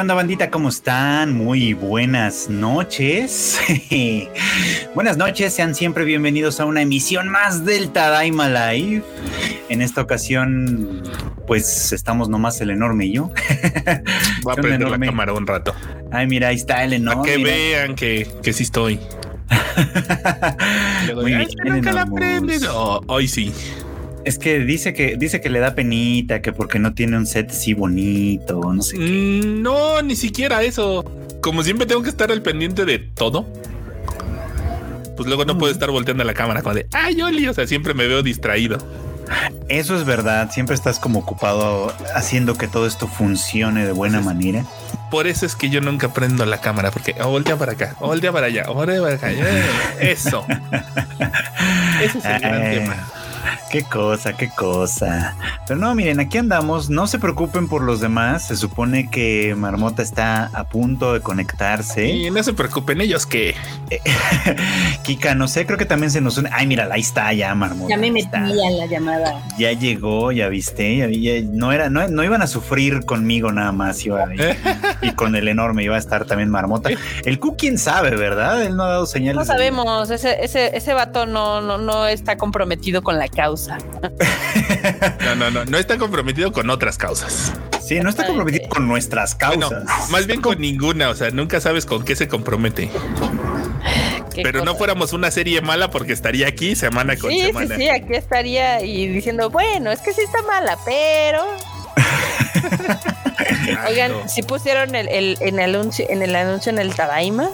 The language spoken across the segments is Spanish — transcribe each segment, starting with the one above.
onda, bandita? ¿Cómo están? Muy buenas noches. buenas noches, sean siempre bienvenidos a una emisión más del Tadaima Live. En esta ocasión, pues estamos nomás el enorme y yo. Voy a prender la cámara un rato. Ay, mira, ahí está el enorme. Para que vean que, que sí estoy. Muy bien, nunca la prendes. Oh, hoy sí. Es que dice que dice que le da penita, que porque no tiene un set así bonito, no sé. Mm, no, ni siquiera eso. Como siempre tengo que estar al pendiente de todo. Pues luego no puedo estar volteando a la cámara como de, ay, Oli, o sea, siempre me veo distraído. Eso es verdad, siempre estás como ocupado haciendo que todo esto funcione de buena manera. Por eso es que yo nunca prendo la cámara, porque oh, voltea para acá, oh, voltea para allá, oh, voltea para acá. Eso. Ese es el gran tema. Qué cosa, qué cosa. Pero no, miren, aquí andamos. No se preocupen por los demás. Se supone que Marmota está a punto de conectarse. Y no se preocupen ellos que. Kika, no sé, creo que también se nos une. Ay, mira, ahí está ya, Marmota. Ya me metí en la llamada. Ya llegó, ya viste. Ya, no era, no, no, iban a sufrir conmigo nada más. Iba, y, y, con el enorme iba a estar también Marmota. El Q, quién sabe, ¿verdad? Él no ha dado señales. No sabemos. Ese, ese, ese vato no, no, no está comprometido con la causa. No, no, no, no está comprometido con otras causas. Sí, no está comprometido con nuestras causas. más bien con ninguna, o sea, nunca sabes con qué se compromete. Pero no fuéramos una serie mala porque estaría aquí semana con semana. Sí, sí, aquí estaría y diciendo, bueno, es que sí está mala, pero. Oigan, si pusieron el, el, en el anuncio en el anuncio en el Tadaima.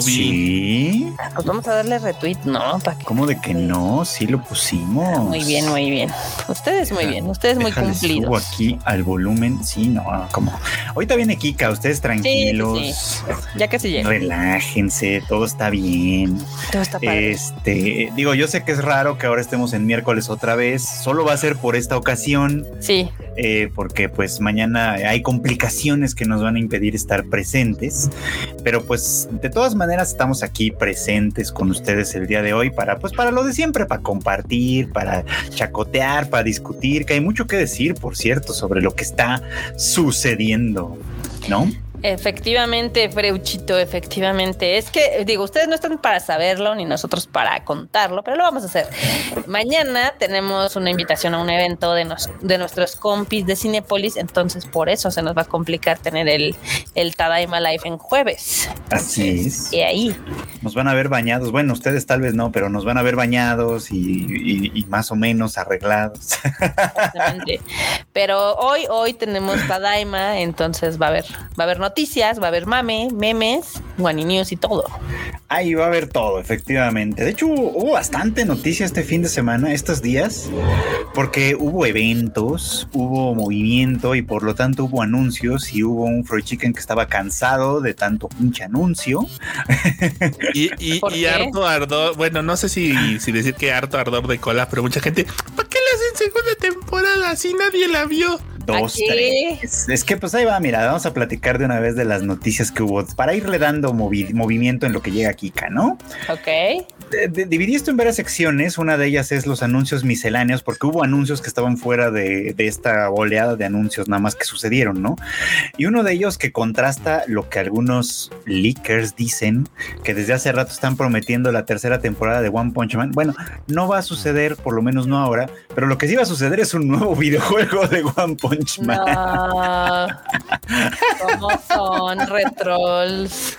Sí. Pues vamos a darle retweet, ¿no? ¿Cómo de que no? Sí lo pusimos. Muy bien, muy bien. Ustedes muy bien, ustedes muy cumplidos. Subo aquí al volumen, sí, no, como. Ahorita viene Kika, ustedes tranquilos. Sí, Ya que se llega. Relájense, todo está bien. Todo está padre. Este, digo, yo sé que es raro que ahora estemos en miércoles otra vez. Solo va a ser por esta ocasión. Sí. Eh, porque pues mañana hay complicaciones que nos van a impedir estar presentes. Pero pues de todas maneras estamos aquí presentes con ustedes el día de hoy para pues para lo de siempre, para compartir, para chacotear, para discutir, que hay mucho que decir, por cierto, sobre lo que está sucediendo, ¿no? Efectivamente, Freuchito, efectivamente. Es que, digo, ustedes no están para saberlo ni nosotros para contarlo, pero lo vamos a hacer. Mañana tenemos una invitación a un evento de, nos, de nuestros compis de Cinepolis, entonces por eso se nos va a complicar tener el, el Tadaima Live en jueves. Así es. Y ahí. Nos van a ver bañados. Bueno, ustedes tal vez no, pero nos van a ver bañados y, y, y más o menos arreglados. Exactamente. Pero hoy, hoy tenemos Tadaima, entonces va a haber, va a haber noticias, va a haber mame, memes, Guani News y todo. Ahí va a haber todo, efectivamente. De hecho, hubo, hubo, bastante noticia este fin de semana, estos días, porque hubo eventos, hubo movimiento y por lo tanto hubo anuncios y hubo un Freud Chicken que estaba cansado de tanto pinche anuncio. Y, y, y harto ardor, bueno, no sé si, si decir que harto ardor de cola, pero mucha gente, ¿para qué le hacen segunda temporada si nadie la vio? Dos, tres. Es que pues ahí va, mira, vamos a platicar de una vez de las noticias que hubo para irle dando movi movimiento en lo que llega Kika, ¿no? Ok. De, de, dividí esto en varias secciones. Una de ellas es los anuncios misceláneos, porque hubo anuncios que estaban fuera de, de, esta oleada de anuncios nada más que sucedieron, ¿no? Y uno de ellos que contrasta lo que algunos leakers dicen, que desde hace rato están prometiendo la tercera temporada de One Punch Man. Bueno, no va a suceder, por lo menos no ahora, pero lo que sí va a suceder es un nuevo videojuego de One Punch No. ¿Cómo son retrolls?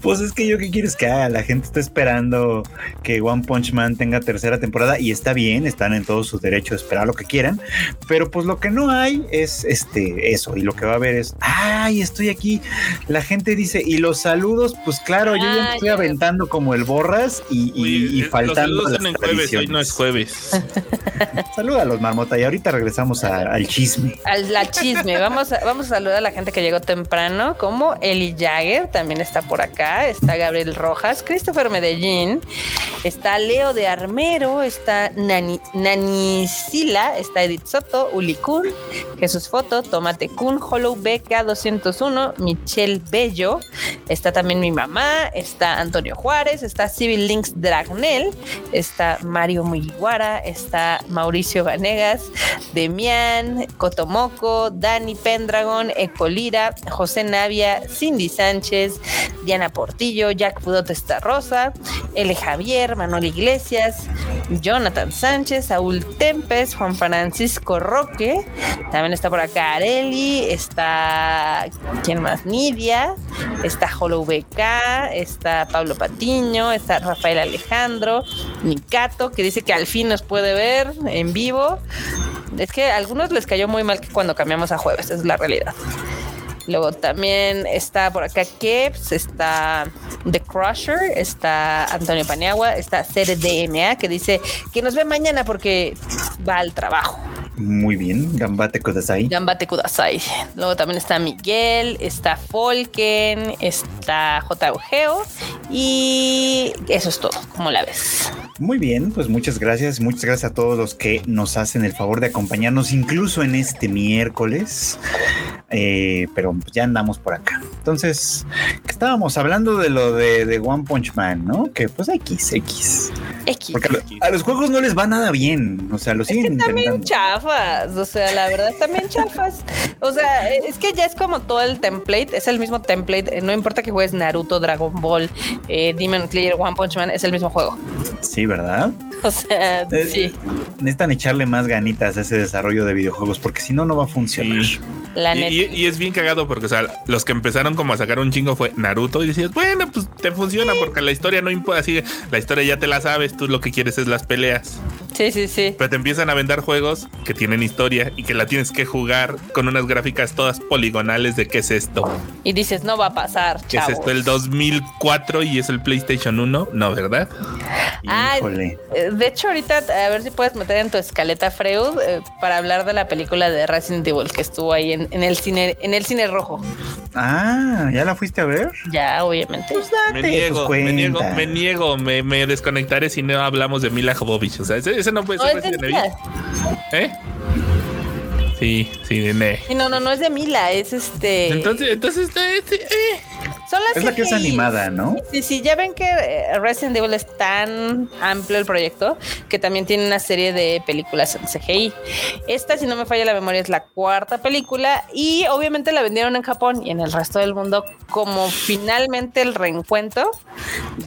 Pues es que yo qué quieres que haga, la gente está esperando que One Punch Man tenga tercera temporada y está bien, están en todo su derecho de esperar lo que quieran, pero pues lo que no hay es este eso y lo que va a haber es, ay, estoy aquí. La gente dice, y los saludos, pues claro, yo ya me estoy aventando como el borras y, y, Uy, y faltando los las en jueves, hoy no es jueves. Salúdalos, Marmota, y ahorita regresamos a, al chisme. Al la chisme, vamos a, vamos a saludar a la gente que llegó temprano, como Eli Jagger, también está por acá, está Gabriel Rojas, Christopher Medellín, está Leo de Armero, está Nani, Nani Sila, está Edith Soto, Uli Kun, Jesús Foto, Tomate Kun, Hollow BK201, Michelle Bello, está también mi mamá, está Antonio Juárez, está Civil Links Dragnel, está Mario Mugiwara, está Mauricio Vanegas, Demian, Cotomoco, Dani Pendragon, Ecolira, José Navia, Cindy Sánchez, Diana Portillo, Jack Pudote Rosa, L. Javier, Manuel Iglesias, Jonathan Sánchez, Saúl Tempes, Juan Francisco Roque, también está por acá Areli, está, ¿quién más? Nidia, está Hollow BK, está Pablo Patiño, está Rafael Alejandro, Nicato, que dice que al fin nos puede ver en vivo. Es que a les cayó muy mal que cuando cambiamos a jueves, es la realidad. Luego también está por acá Keps, está The Crusher, está Antonio Paniagua, está CDMA que dice que nos ve mañana porque va al trabajo. Muy bien, Gambate Kudasai. Gambate Kudasai. Luego también está Miguel, está Folken, está J. y eso es todo, como la ves. Muy bien, pues muchas gracias, muchas gracias a todos los que nos hacen el favor de acompañarnos incluso en este miércoles, eh, pero ya andamos por acá. Entonces, estábamos hablando de lo de, One Punch Man, ¿no? Que pues X, X. X. Porque a, los juegos no les va nada bien, o sea, lo siguen es también chafas, o sea, la verdad también chafas. O sea, es que ya es como todo el template, es el mismo template, eh, no importa que juegues Naruto, Dragon Ball, eh, Demon Slayer, One Punch Man, es el mismo juego. Sí, ¿verdad? O sea, eh, sí. Necesitan echarle más ganitas a ese desarrollo de videojuegos porque si no, no va a funcionar. y, es bien cagado porque, o sea, los que empezaron como a sacar un chingo fue Naruto y decías, bueno, pues te funciona porque la historia no importa, así la historia ya te la sabes, tú lo que quieres es las peleas. Sí, sí, sí. Pero te empiezan a vender juegos que tienen historia y que la tienes que jugar con unas gráficas todas poligonales de qué es esto. Y dices, no va a pasar. ¿Qué es esto? ¿El 2004 y es el PlayStation 1? No, ¿verdad? Ah, eh, de hecho, ahorita a ver si puedes meter en tu escaleta, Freud, eh, para hablar de la película de Resident Evil que estuvo ahí en, el cine, en el cine rojo. Ah, ¿ya la fuiste a ver? Ya, obviamente. Pues me, niego, pues me niego, me niego, me, desconectaré si no hablamos de Mila Jovovich. O sea, ese, no puede ser Resident Evil. ¿Eh? Sí, sí, de No, no, no es de Mila, es este. Entonces, entonces, este, eh. Son las es la que es animada, ¿no? Sí, sí, ya ven que eh, Resident Evil es tan amplio el proyecto que también tiene una serie de películas en CGI. Esta, si no me falla la memoria, es la cuarta película y obviamente la vendieron en Japón y en el resto del mundo como finalmente el reencuentro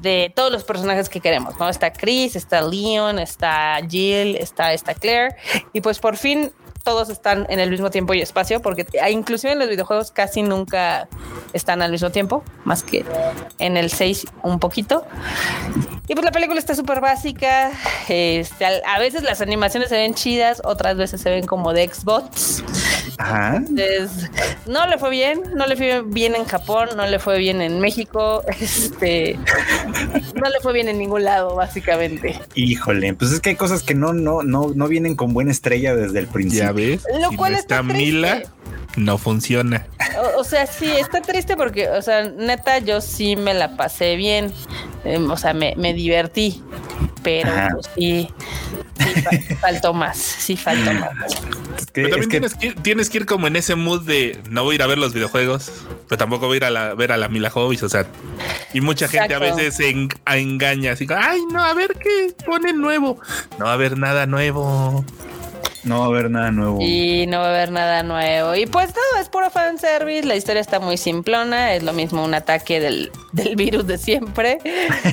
de todos los personajes que queremos, ¿no? Está Chris, está Leon, está Jill, está, está Claire y pues por fin todos están en el mismo tiempo y espacio, porque inclusive en los videojuegos casi nunca están al mismo tiempo, más que en el 6 un poquito. Y pues la película está súper básica. Este, a veces las animaciones se ven chidas, otras veces se ven como de Xbox. no le fue bien, no le fue bien en Japón, no le fue bien en México, este, no le fue bien en ningún lado, básicamente. Híjole, pues es que hay cosas que no, no, no, no vienen con buena estrella desde el principio. Lo cual está, Mila, no funciona. O, sea, sí, está triste porque, o sea, neta, yo sí me la pasé bien. Em, o sea, me, divertí. Pero pues, sí, faltó más. Sí, faltó más. pero también tienes, que ir, tienes, que ir, como en ese mood de no voy a ir a ver los videojuegos, pero tampoco voy a ir a ver a la Mila Jovis. O sea, y mucha gente a veces se engaña así, ay, no, a ver qué pone nuevo. No va a haber nada nuevo. No va a haber nada nuevo. Y no va a haber nada nuevo. Y pues no, es puro fanservice. La historia está muy simplona. Es lo mismo un ataque del, virus de siempre.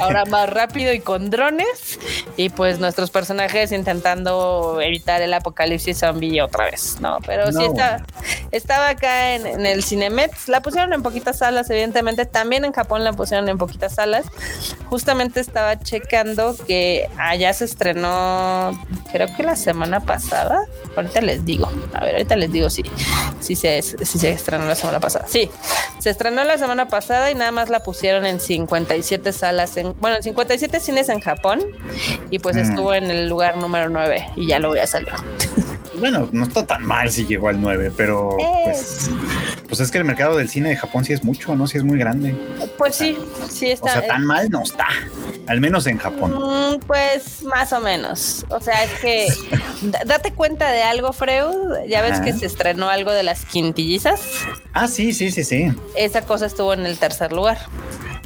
Ahora más rápido y con drones. Y pues nuestros personajes intentando evitar el apocalipsis zombie otra vez. No, pero sí está, estaba acá en, en el Cinemex. La pusieron en poquitas salas, evidentemente. También en Japón la pusieron en poquitas salas. Justamente estaba checando que allá se estrenó, creo que la semana pasada Ahorita les digo. A ver, ahorita les digo si, si, se, si se estrenó la semana pasada. Sí, se estrenó la semana pasada y nada más la pusieron en 57 salas, en, bueno, en 57 cines en Japón y pues mm. estuvo en el lugar número 9 y ya lo voy a salir. Bueno, no está tan mal si llegó al 9, pero pues, pues, es que el mercado del cine de Japón sí es mucho, ¿no? Sí es muy grande. Pues sí, sí está. O sea, tan mal no está, al menos en Japón. Mm, pues más o menos. O sea, es que date cuenta de algo, Freud. Ya ves que se estrenó algo de las quintillizas. Ah, sí, sí, sí, sí. Esa cosa estuvo en el tercer lugar.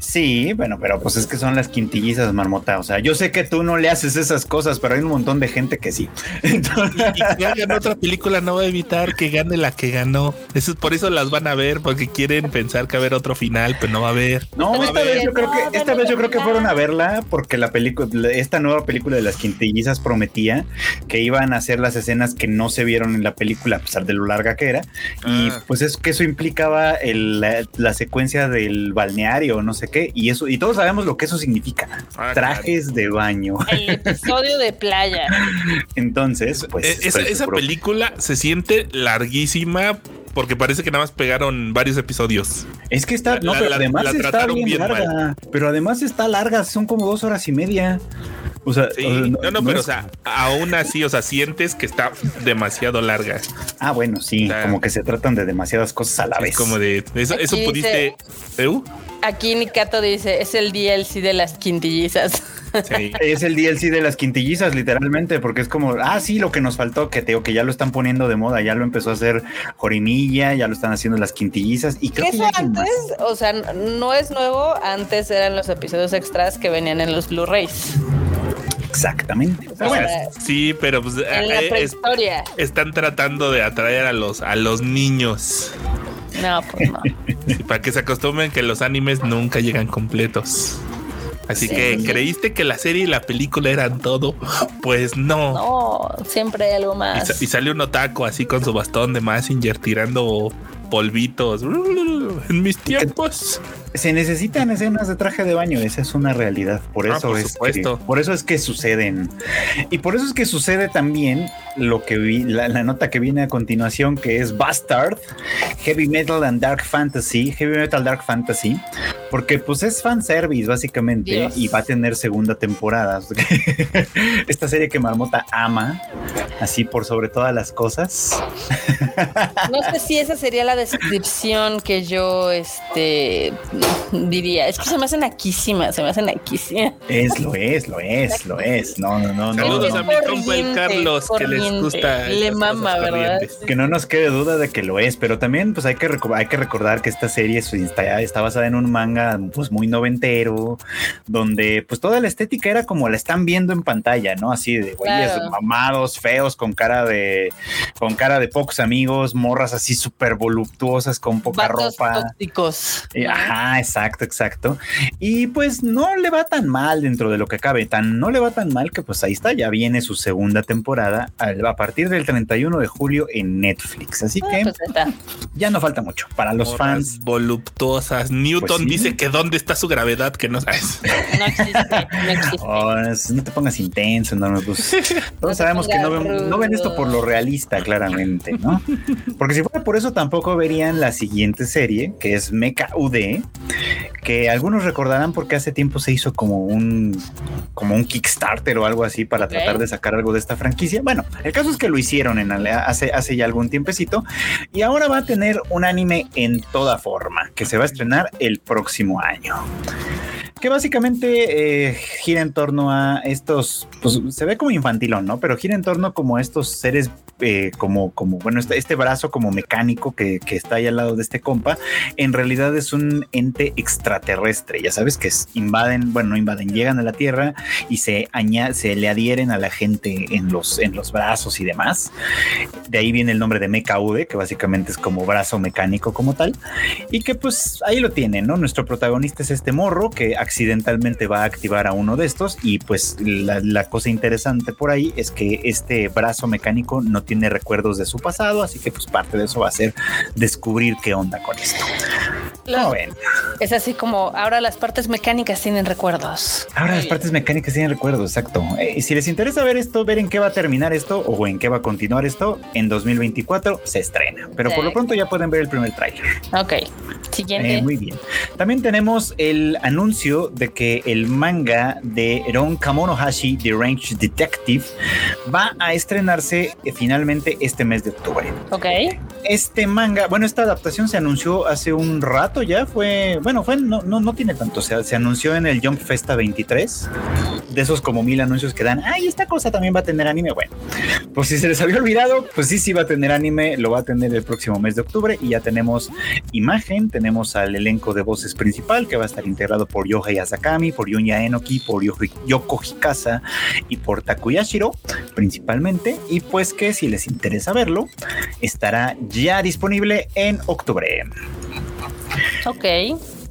Sí, bueno, pero pues es que son las quintillizas, marmota. O sea, yo sé que tú no le haces esas cosas, pero hay un montón de gente que sí. Entonces... Y, que hagan otra película no va a evitar que gane la que ganó. Eso es por eso las van a ver, porque quieren pensar que va a haber otro final, pero no va a haber. No, esta vez yo creo que esta vez yo creo que fueron a verla porque la película, esta nueva película de las quintillizas prometía que iban a hacer las escenas que no se vieron en la película a pesar de lo larga que era. Y ah. pues es que eso implicaba el, la, secuencia del balneario, no sé qué, y eso, y todos sabemos lo que eso significa. Ah, Trajes de baño. El episodio de playa. Entonces, pues. Eh, esa, esa película se siente larguísima porque parece que nada más pegaron varios episodios. Es que está, no, pero además está bien, larga. Pero además está larga, son como dos horas y media. O sea, no, no, pero o sea, aún así, o sea, sientes que está demasiado larga. Ah, bueno, sí, como que se tratan de demasiadas cosas a la vez. Como de eso, eso pudiste. ¿Eh? Aquí Nikato dice, es el DLC de las quintillizas. Es el DLC de las quintillizas, literalmente, porque es como, ah, sí, lo que nos faltó, que te que ya lo están poniendo de moda, ya lo empezó a hacer Jorimilla, ya lo están haciendo las quintillizas. Y creo que eso antes, o sea, no es nuevo, antes eran los episodios extras que venían en los Blu-rays. Exactamente. sí, pero pues, eh, están tratando de atraer a los a los niños. No, pues no. para que se acostumbren que los animes nunca llegan completos. Así que creíste que la serie y la película eran todo. Pues no. No, siempre hay algo más. Y, sale un otaco así con su bastón de Messenger tirando polvitos. En mis tiempos se necesitan escenas de traje de baño, esa es una realidad. Por ah, eso es que, por eso es que suceden. Y por eso es que sucede también lo que vi, la, nota que viene a continuación, que es Bastard, Heavy Metal and Dark Fantasy, Heavy Metal Dark Fantasy, porque pues es fanservice básicamente y va a tener segunda temporada. Esta serie que Marmota ama, así por sobre todas las cosas. No sé si esa sería la descripción que yo este diría. Es que se me hacen naquísimas, se me hacen naquísimas. Es, lo es, lo es, lo es. No, no, no. Saludos a mi compa el Carlos, que les gusta. Le mama, ¿verdad? Que no nos quede duda de que lo es, pero también pues hay que, hay que recordar que esta serie está, está basada en un manga pues muy noventero, donde pues toda la estética era como la están viendo en pantalla, ¿no? Así de güeyes mamados, feos, con cara de con cara de pocos amigos, morras así súper voluptuosas con poca ropa. Tóxicos. Eh, ajá, exacto, exacto. Y pues no le va tan mal dentro de lo que cabe, tan no le va tan mal que pues ahí está, ya viene su segunda temporada a partir del 31 de julio en Netflix. Así ah, que pues ya no falta mucho para los fans. Voluptuosas. Newton pues dice que dónde está su gravedad, que no sabes. No existe, no existe. Oh, no te pongas intenso, no, pues, todos sabemos que no ven, no ven, esto por lo realista, claramente, ¿no? Porque si fuera por eso tampoco verían la siguiente serie, que es Mecha UD, que algunos recordarán porque hace tiempo se hizo como un como un Kickstarter o algo así para tratar de sacar algo de esta franquicia. Bueno, el caso es que lo hicieron en hace, hace ya algún tiempecito y ahora va a tener un anime en toda forma que se va a estrenar el próximo año que básicamente eh, gira en torno a estos, pues se ve como infantilón, ¿no? Pero gira en torno como a estos seres, eh, como, como, bueno, este, este brazo como mecánico que, que, está ahí al lado de este compa, en realidad es un ente extraterrestre, ya sabes, que invaden, bueno, no invaden, llegan a la Tierra y se, se le adhieren a la gente en los, en los brazos y demás. De ahí viene el nombre de Mecha que básicamente es como brazo mecánico como tal, y que pues ahí lo tienen, ¿no? Nuestro protagonista es este morro que accidentalmente va a activar a uno de estos y pues la, cosa interesante por ahí es que este brazo mecánico no tiene recuerdos de su pasado, así que pues parte de eso va a ser descubrir qué onda con esto. Es así como ahora las partes mecánicas tienen recuerdos. Ahora las partes mecánicas tienen recuerdos, exacto. Eh, y si les interesa ver esto, ver en qué va a terminar esto o en qué va a continuar esto, en 2024 se estrena. Pero por lo pronto ya pueden ver el primer tráiler. Ok. Siguiente. Eh, muy bien. También tenemos el anuncio de que el manga de Ron Kamonohashi, The Range Detective, va a estrenarse finalmente este mes de octubre. Ok. Este manga, bueno, esta adaptación se anunció hace un rato ya, fue, bueno, fue, no, no, no tiene tanto, o sea, se anunció en el Jump Festa 23, de esos como mil anuncios que dan, ay, esta cosa también va a tener anime, bueno, pues si se les había olvidado, pues sí, sí va a tener anime, lo va a tener el próximo mes de octubre y ya tenemos imagen, tenemos al elenco de voces principal que va a estar integrado por Yohei Asakami, por Yunya Enoki, por Yoko Hikasa y por Takuyashiro principalmente, y pues que si les interesa verlo, estará ya disponible en octubre. Ok.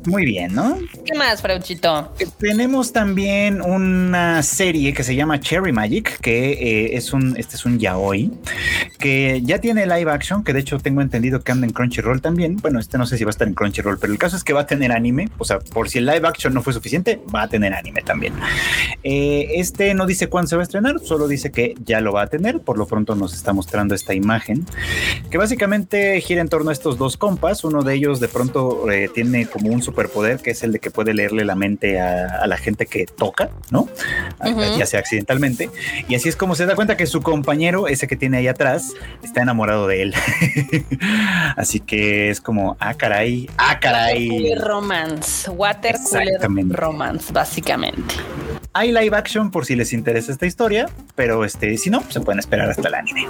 Muy bien, ¿no? ¿Qué más, Frauchito? Eh, tenemos también una serie que se llama Cherry Magic, que eh, es un, este es un yaoi, que ya tiene live action, que de hecho tengo entendido que anda en Crunchyroll también. Bueno, este no sé si va a estar en Crunchyroll, pero el caso es que va a tener anime, o sea, por si el live action no fue suficiente, va a tener anime también. Eh, este no dice cuándo se va a estrenar, solo dice que ya lo va a tener, por lo pronto nos está mostrando esta imagen, que básicamente gira en torno a estos dos compas, uno de ellos de pronto tiene como un superpoder que es el de que puede leerle la mente a, la gente que toca, ¿no? Ya sea accidentalmente. Y así es como se da cuenta que su compañero, ese que tiene ahí atrás, está enamorado de él. así que es como, ah, caray, ah, caray. romance, water romance, básicamente. Hay live action por si les interesa esta historia, pero este, si no, se pueden esperar hasta el anime.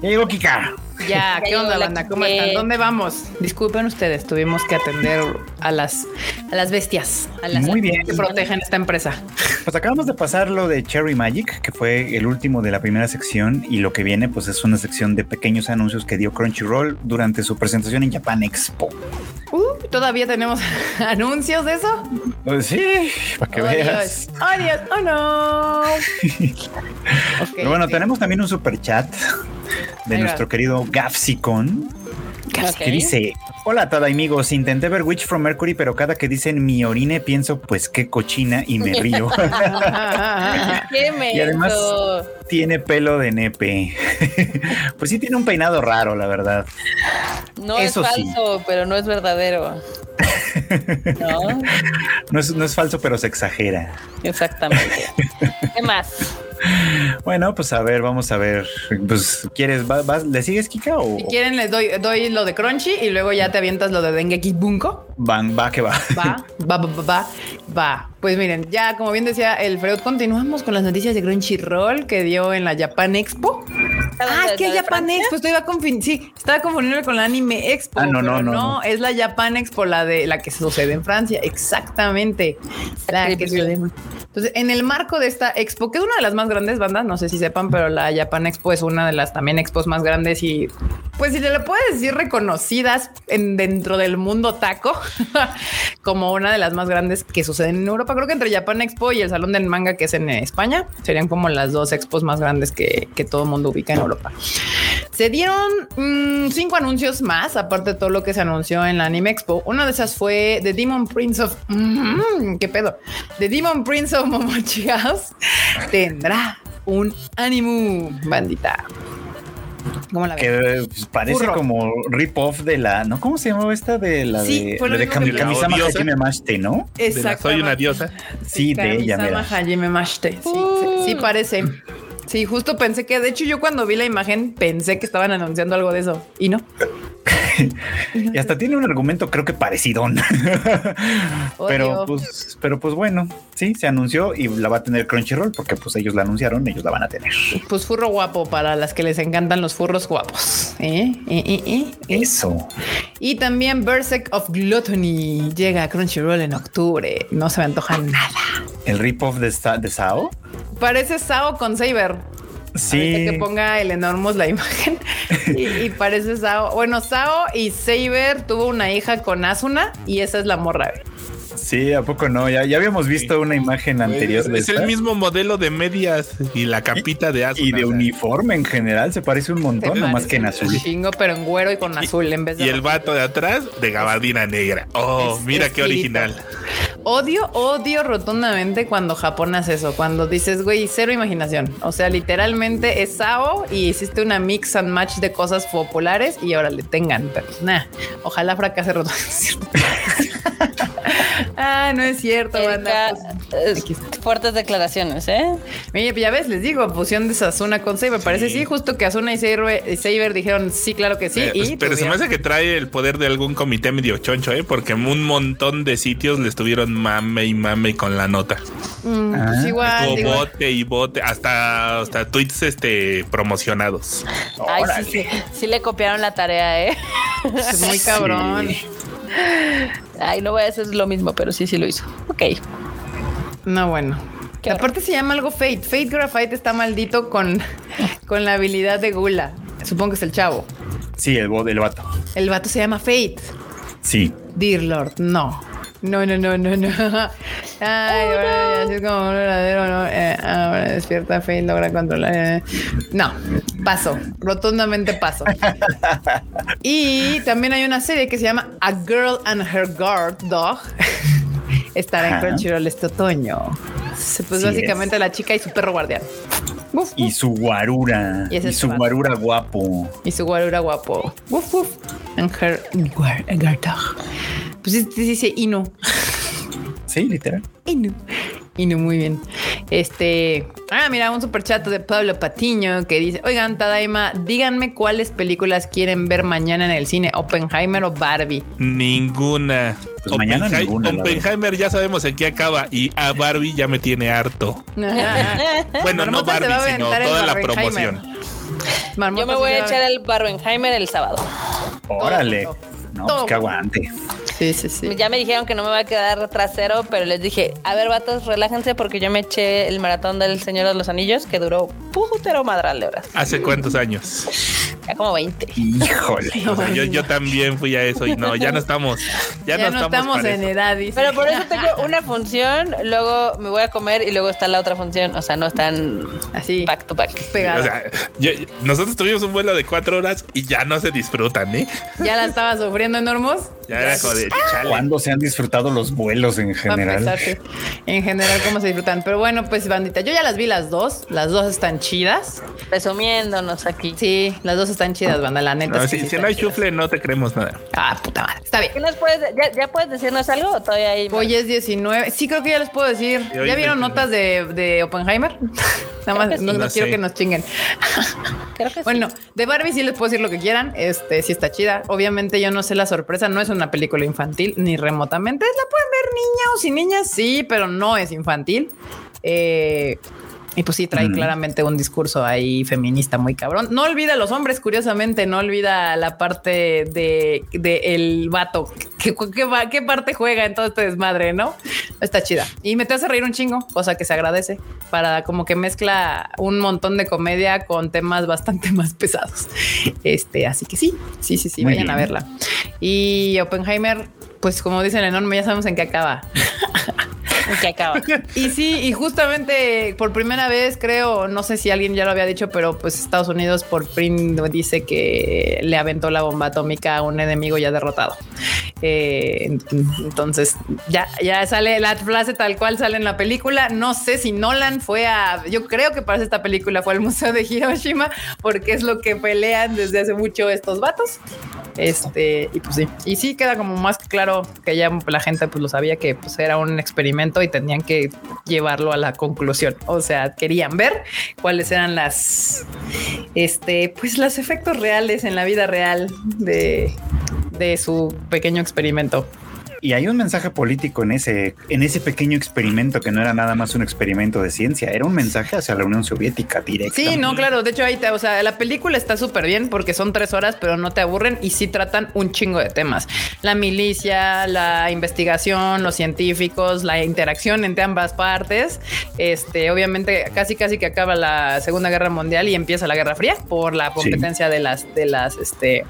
Ya llegó Kika. Ya, ¿qué onda, banda? ¿Cómo están? ¿Dónde vamos? Disculpen ustedes, tuvimos que atender a las, a las bestias, a las Muy bien. que protegen esta empresa. Pues acabamos de pasar lo de Cherry Magic, que fue el último de la primera sección, y lo que viene, pues es una sección de pequeños anuncios que dio Crunchyroll durante su presentación en Japan Expo. Uh, ¿Todavía tenemos anuncios de eso? Pues sí, para que veas. Oh, Dios. Oh, no. Pero bueno, tenemos también un super chat de nuestro querido Gafsicon. Que dice: Hola a todos amigos. Intenté ver Witch from Mercury, pero cada que dicen mi orine pienso, pues qué cochina y me río. y además tiene pelo de nepe. pues sí, tiene un peinado raro, la verdad. No es falso, pero no es verdadero. ¿No? No es, no es falso, pero se exagera. Exactamente. ¿Qué más? Bueno, pues a ver, vamos a ver. Pues, ¿quieres? le sigues, Kika? O? Si quieren, les doy, doy lo de Crunchy y luego ya te avientas lo de Dengeki Bunko. Van, va, que va. Va, va, va, va, va. Pues miren, ya como bien decía el Freud, continuamos con las noticias de Crunchyroll que dio en la Japan Expo. Ah, es que Japan Expo, estoy a sí, estaba confundiendo con la Anime Expo. Ah, no, no, no, no, es la Japan Expo, la de la que sucede en Francia, exactamente. La que sucede. Entonces, en el marco de esta expo, que es una de las más grandes bandas, no sé si sepan, pero la Japan Expo es una de las también expos más grandes y pues si le puedes decir reconocidas en, dentro del mundo taco como una de las más grandes que suceden en Europa. Creo que entre Japan Expo y el Salón del Manga, que es en España, serían como las dos expos más grandes que, todo el mundo ubica en Europa. Se dieron mm, cinco anuncios más, aparte de todo lo que se anunció en la Anime Expo. Una de esas fue The Demon Prince of... Mm, ¿Qué pedo? The Demon Prince of House tendrá un anime, bandita. ¿Cómo la que pues, parece como rip-off de la, ¿no? ¿Cómo se llamaba esta de la de, de Kamisama Hajime Mashite, ¿no? Exacto. Soy una diosa. Sí, de ella, mira. Hajime Mashite. Sí, sí, parece. Sí, justo pensé que, de hecho, yo cuando vi la imagen pensé que estaban anunciando algo de eso y no. y hasta tiene un argumento, creo que parecido. pero pues, pero pues bueno, sí, se anunció y la va a tener Crunchyroll porque pues ellos la anunciaron, ellos la van a tener. Pues furro guapo para las que les encantan los furros guapos. ¿Eh? ¿Eh? ¿Eh? Eso. Y también Berserk of Gluttony llega a Crunchyroll en octubre. No se me antoja nada. ¿El rip-off de, de Sao? Parece Sao con Saber. Sí. que ponga el enormos la imagen y, parece Sao. Bueno, Sao y Saber tuvo una hija con Asuna y esa es la morra. Sí, ¿a poco no? Ya, ya habíamos visto una imagen anterior. Es, el mismo modelo de medias y la capita de Asuna. Y de uniforme en general, se parece un montón, nomás que en azul. Chingo, pero en güero y con azul en vez de. Y el vato de atrás de gabardina negra. Oh, mira qué original. Odio, odio rotundamente cuando Japón hace eso, cuando dices, güey, cero imaginación. O sea, literalmente es Sao y hiciste una mix and match de cosas populares y ahora le tengan, pero nada, ojalá fracase rotundamente. Ah, no es cierto, banda. Pues, fuertes declaraciones, ¿eh? Mira, ya ves, les digo, fusión de Sasuna con Saber. Parece sí, justo que Asuna y Saber, dijeron sí, claro que sí. Eh, y pero se me hace que trae el poder de algún comité medio choncho, ¿eh? Porque un montón de sitios le estuvieron mame y mame con la nota. Mm, pues ah. igual, bote y bote, hasta, hasta tweets este, promocionados. Ay, sí, sí, sí, le copiaron la tarea, ¿eh? Es muy cabrón. Ay, no voy a hacer lo mismo, pero sí, sí lo hizo. Ok. No, bueno. Aparte se llama algo Fate. Fate Graphite está maldito con, con la habilidad de Gula. Supongo que es el chavo. Sí, el, el vato. El vato se llama Fate. Sí. Dear Lord, no. No, no, no, no, no. Ay, ahora ya es como un verdadero, ¿no? Eh, ahora despierta Fate, logra controlar. Eh. No, paso. Rotundamente paso. y también hay una serie que se llama A Girl and Her Guard Dog. Estará en Crunchyroll este otoño. Pues básicamente la chica y su perro guardián. Y su guarura. Y, su guarura guapo. Y su guarura guapo. Uf, uf. And her guard dog. Pues este dice Inu. Sí, literal. Inu. Inu, muy bien. Este. Ah, mira, un super chat de Pablo Patiño que dice: Oigan, Tadaima, díganme cuáles películas quieren ver mañana en el cine, Oppenheimer o Barbie. Ninguna. Pues mañana ninguna, Oppenheimer ya sabemos en qué acaba y a Barbie ya me tiene harto. bueno, no Barbie, sino toda la promoción. Yo me voy a echar el Barbenheimer el sábado. Órale. No, pues que aguante. Sí, sí, sí. Ya me dijeron que no me va a quedar trasero, pero les dije, a ver, vatos, relájense porque yo me eché el maratón del Señor de los Anillos que duró putero madral de horas. ¿Hace cuántos años? Ya como 20. Híjole. yo, yo, también fui a eso y no, ya no estamos. Ya, no, estamos, en edad. Dice. Pero por eso tengo una función, luego me voy a comer y luego está la otra función. O sea, no están así back to back. O sea, nosotros tuvimos un vuelo de cuatro horas y ya no se disfrutan, ¿eh? Ya la estaba sufriendo en Ya era joder. ¿Cuándo se han disfrutado los vuelos en general? En general, ¿cómo se disfrutan? Pero bueno, pues bandita, yo ya las vi las dos. Las dos están chidas. Resumiéndonos aquí. Sí, las dos están chidas, banda, la neta. si, no hay chufle, no te creemos nada. Ah, puta madre. Está bien. ya, puedes decirnos algo o todavía hay? Hoy es 19. Sí, creo que ya les puedo decir. ¿Ya vieron notas de, de Oppenheimer? Nada más, no, quiero que nos chinguen. Creo que bueno, de Barbie sí les puedo decir lo que quieran. Este sí está chida. Obviamente yo no sé la sorpresa, no es una película infantil ni remotamente. La pueden ver niños y niñas, sí, pero no es infantil. Eh, y pues sí, trae claramente un discurso ahí feminista muy cabrón. No olvida a los hombres, curiosamente, no olvida la parte de, el vato. ¿Qué, qué, parte juega en todo este desmadre, no? Está chida. Y me te hace reír un chingo, cosa que se agradece, para como que mezcla un montón de comedia con temas bastante más pesados. Este, así que sí, sí, sí, sí, vayan a verla. Y Oppenheimer, pues como dicen enorme, ya sabemos en qué acaba. Y sí, y justamente por primera vez creo, no sé si alguien ya lo había dicho, pero pues Estados Unidos por fin dice que le aventó la bomba atómica a un enemigo ya derrotado. Eh, entonces ya, ya sale la frase tal cual sale en la película. No sé si Nolan fue a, yo creo que para esta película fue al Museo de Hiroshima porque es lo que pelean desde hace mucho estos vatos. Este, y pues sí, y sí queda como más claro que ya la gente pues lo sabía que pues era un experimento y tenían que llevarlo a la conclusión. O sea, querían ver cuáles eran las, este, pues los efectos reales en la vida real de, de su pequeño experimento. Y hay un mensaje político en ese, en ese pequeño experimento que no era nada más un experimento de ciencia, era un mensaje hacia la Unión Soviética directa. Sí, no, claro. De hecho, ahí te, o sea, la película está súper bien porque son tres horas, pero no te aburren y sí tratan un chingo de temas. La milicia, la investigación, los científicos, la interacción entre ambas partes. Este, obviamente, casi casi que acaba la Segunda Guerra Mundial y empieza la Guerra Fría por la competencia de las, de las, este,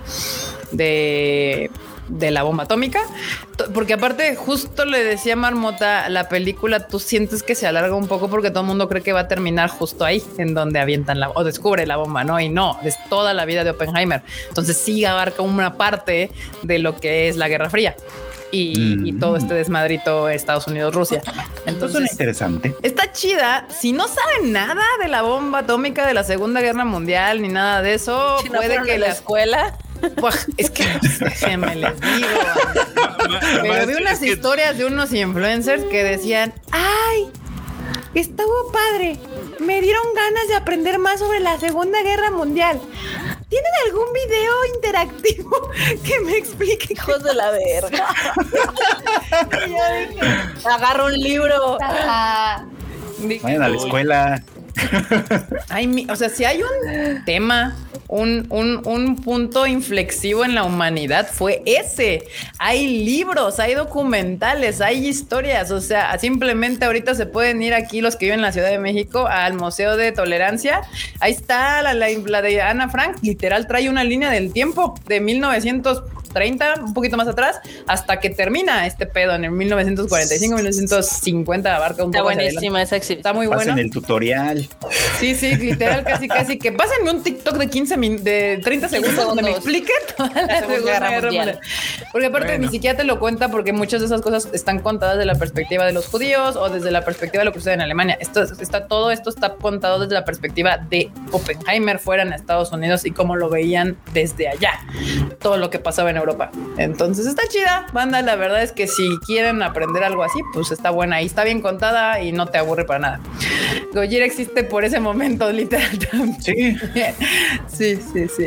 de de la bomba atómica, porque aparte justo le decía Marmota, la película tú sientes que se alarga un poco porque todo el mundo cree que va a terminar justo ahí, en donde avientan la o descubre la bomba, ¿no? Y no, es toda la vida de Oppenheimer. Entonces sí abarca una parte de lo que es la Guerra Fría. Y, todo este desmadrito Estados Unidos-Rusia. Entonces, es interesante. Está chida. Si no saben nada de la bomba atómica de la Segunda Guerra Mundial ni nada de eso, puede que la escuela es que déjenme les digo. Pero vi unas historias de unos influencers que decían, ¡ay! Estuvo padre. Me dieron ganas de aprender más sobre la Segunda Guerra Mundial. ¿Tienen algún video interactivo que me explique? Hijos de la verga. Agarro un libro. Vayan a la escuela. O sea, si hay un tema, un, un, un, punto inflexivo en la humanidad, fue ese. Hay libros, hay documentales, hay historias. O sea, simplemente ahorita se pueden ir aquí los que viven en la Ciudad de México al Museo de Tolerancia. Ahí está la, la de Ana Frank, literal trae una línea del tiempo de 1900 30, un poquito más atrás, hasta que termina este pedo en el 1945, 1950, abarca un Está buenísima esa exhibición. Está muy buena. en el tutorial. Sí, sí, literal, casi, casi que pasen un TikTok de 15 de 30 segundos, donde me explique toda la, Segunda Guerra Mundial. Porque aparte ni siquiera te lo cuenta porque muchas de esas cosas están contadas desde la perspectiva de los judíos o desde la perspectiva de lo que sucede en Alemania. Esto está todo esto está contado desde la perspectiva de Oppenheimer fuera en Estados Unidos y cómo lo veían desde allá. Todo lo que pasaba en Europa. Entonces está chida, banda. La verdad es que si quieren aprender algo así, pues está buena y está bien contada y no te aburre para nada. Gojira existe por ese momento, literal. Sí. sí, sí, sí.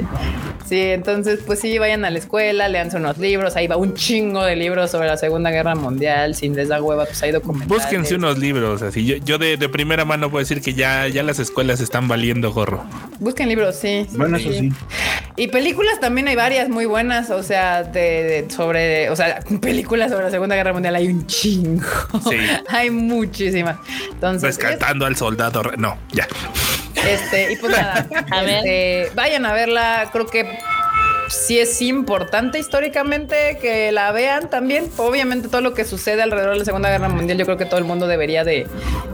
Sí, entonces, pues sí, vayan a la escuela, leanse unos libros. Ahí va un chingo de libros sobre la Segunda Guerra Mundial. Sin les da hueva, pues hay documentales. Búsquense unos libros. Así yo, yo de, primera mano puedo decir que ya, ya las escuelas están valiendo gorro. Busquen libros, sí. Bueno, eso sí. Y películas también hay varias muy buenas. O sea, de, sobre, o sea, películas sobre la Segunda Guerra Mundial hay un chingo. Sí. hay muchísimas. Entonces, rescatando al soldado. No, ya. Este, y pues nada, este, vayan a verla. Creo que sí es importante históricamente que la vean también. Obviamente todo lo que sucede alrededor de la Segunda Guerra Mundial, yo creo que todo el mundo debería de,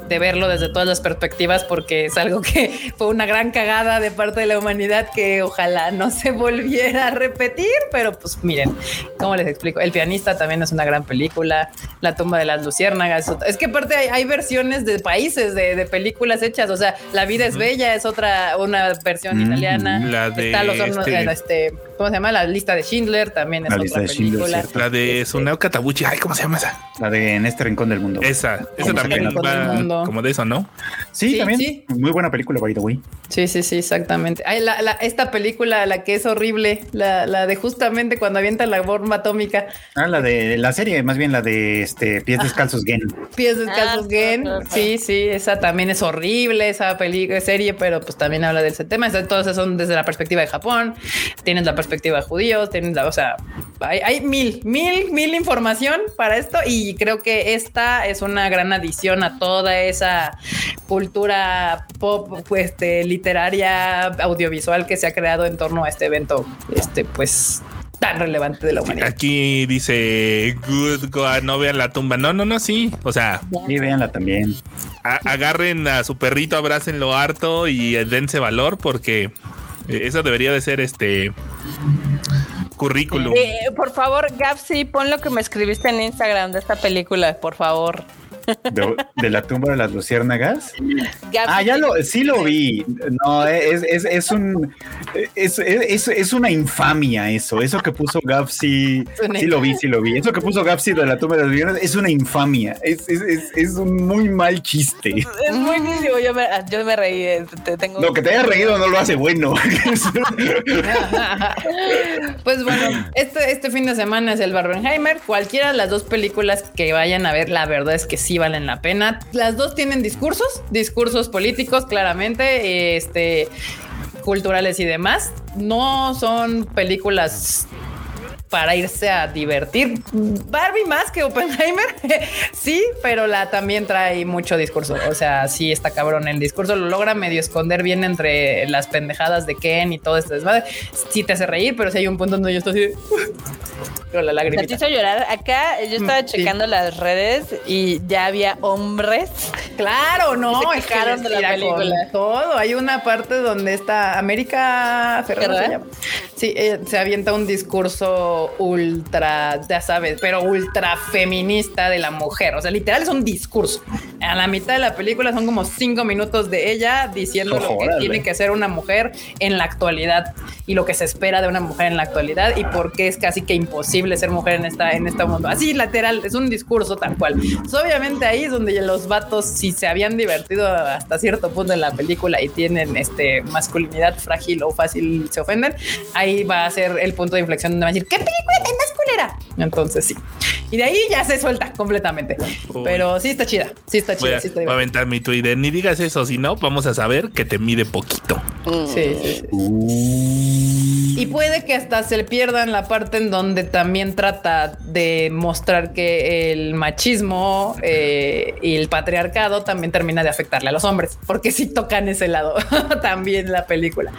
verlo desde todas las perspectivas porque es algo que fue una gran cagada de parte de la humanidad que ojalá no se volviera a repetir, pero pues miren, ¿cómo les explico? El pianista también es una gran película, La tumba de las luciérnagas, es que aparte hay, versiones de países de, películas hechas, o sea, La vida es bella es otra, una versión mm, italiana, la de Está los este, este ¿cómo se llama? La lista de Schindler también es otra película. la de este, Suneo Katabuchi, ay, ¿cómo se llama esa? La de En este rincón del mundo. Esa, esa también va como de eso, ¿no? Sí, también. Muy buena película, by the way. Sí, sí, sí, exactamente. Ay, la, la, esta película, la que es horrible, la, la de justamente cuando avienta la bomba atómica. Ah, la de la serie, más bien la de este Pies Descalzos Gen. Pies Descalzos ah, Gen. Sí, sí, esa también es horrible, esa película, serie, pero pues también habla de ese tema. Todas son desde la perspectiva de Japón. Tienes la perspectiva de judíos, tienes la, o sea, hay, hay mil, mil, mil información para esto y creo que esta es una gran adición a toda esa cultura pop, pues, este, literaria, audiovisual que se ha creado en torno a este evento, este, pues tan relevante de la humanidad. Aquí dice good no vean la tumba. No, no, no, sí. O sea, sí, véanla también. agarren a su perrito, abrácenlo harto y dense valor porque eh, eso debería de ser este currículum. Eh, por favor, Gapsi, pon lo que me escribiste en Instagram de esta película, por favor. De, la tumba de las luciérnagas. ah, ya lo, sí lo vi. No, es, es, es un es, es, una infamia eso. Eso que puso Gapsi, sí lo vi, sí lo vi. Eso que puso Gapsi de la tumba de las luciérnagas es una infamia. Es, un muy mal chiste. Es buenísimo. Yo me, yo me reí. Eh, te tengo... Lo que te haya reído no lo hace bueno. pues bueno, este, este fin de semana es el Barbenheimer. Cualquiera de las dos películas que vayan a ver, la verdad es que sí valen la pena. Las dos tienen discursos, discursos políticos, claramente, este, culturales y demás. No son películas para irse a divertir. Barbie más que Oppenheimer, sí, pero la también trae mucho discurso. O sea, sí está cabrón. El discurso lo logra medio esconder bien entre las pendejadas de Ken y todo esto desmadre. Sí te hace reír, pero si hay un punto donde yo estoy así. Pero la lágrima. Te hizo llorar. Acá yo estaba mm, checando las redes y ya había hombres. Claro, no, es de la película. Todo. Hay una parte donde está América Ferrera. Sí, eh, se avienta un discurso ultra, ya sabes, pero ultra feminista de la mujer. O sea, literal es un discurso. A la mitad de la película son como cinco minutos de ella diciendo lo que tiene que ser una mujer en la actualidad y lo que se espera de una mujer en la actualidad y por qué es casi que imposible ser mujer en esta en este mundo. Así lateral, es un discurso tal cual. obviamente ahí es donde los vatos, si se habían divertido hasta cierto punto en la película y tienen este masculinidad frágil o fácil, se ofenden. Ahí va a ser el punto de inflexión donde va a decir, ¿qué película tan masculera? Entonces sí. Y de ahí ya se suelta completamente. Pero sí está chida. Sí está chida. Voy a, aventar mi Twitter. Ni digas eso, si no, vamos a saber que te mide poquito. Sí, sí, Y puede que hasta se le pierdan la parte en donde también trata de mostrar que el machismo eh, y el patriarcado también termina de afectarle a los hombres, porque sí tocan ese lado también la película.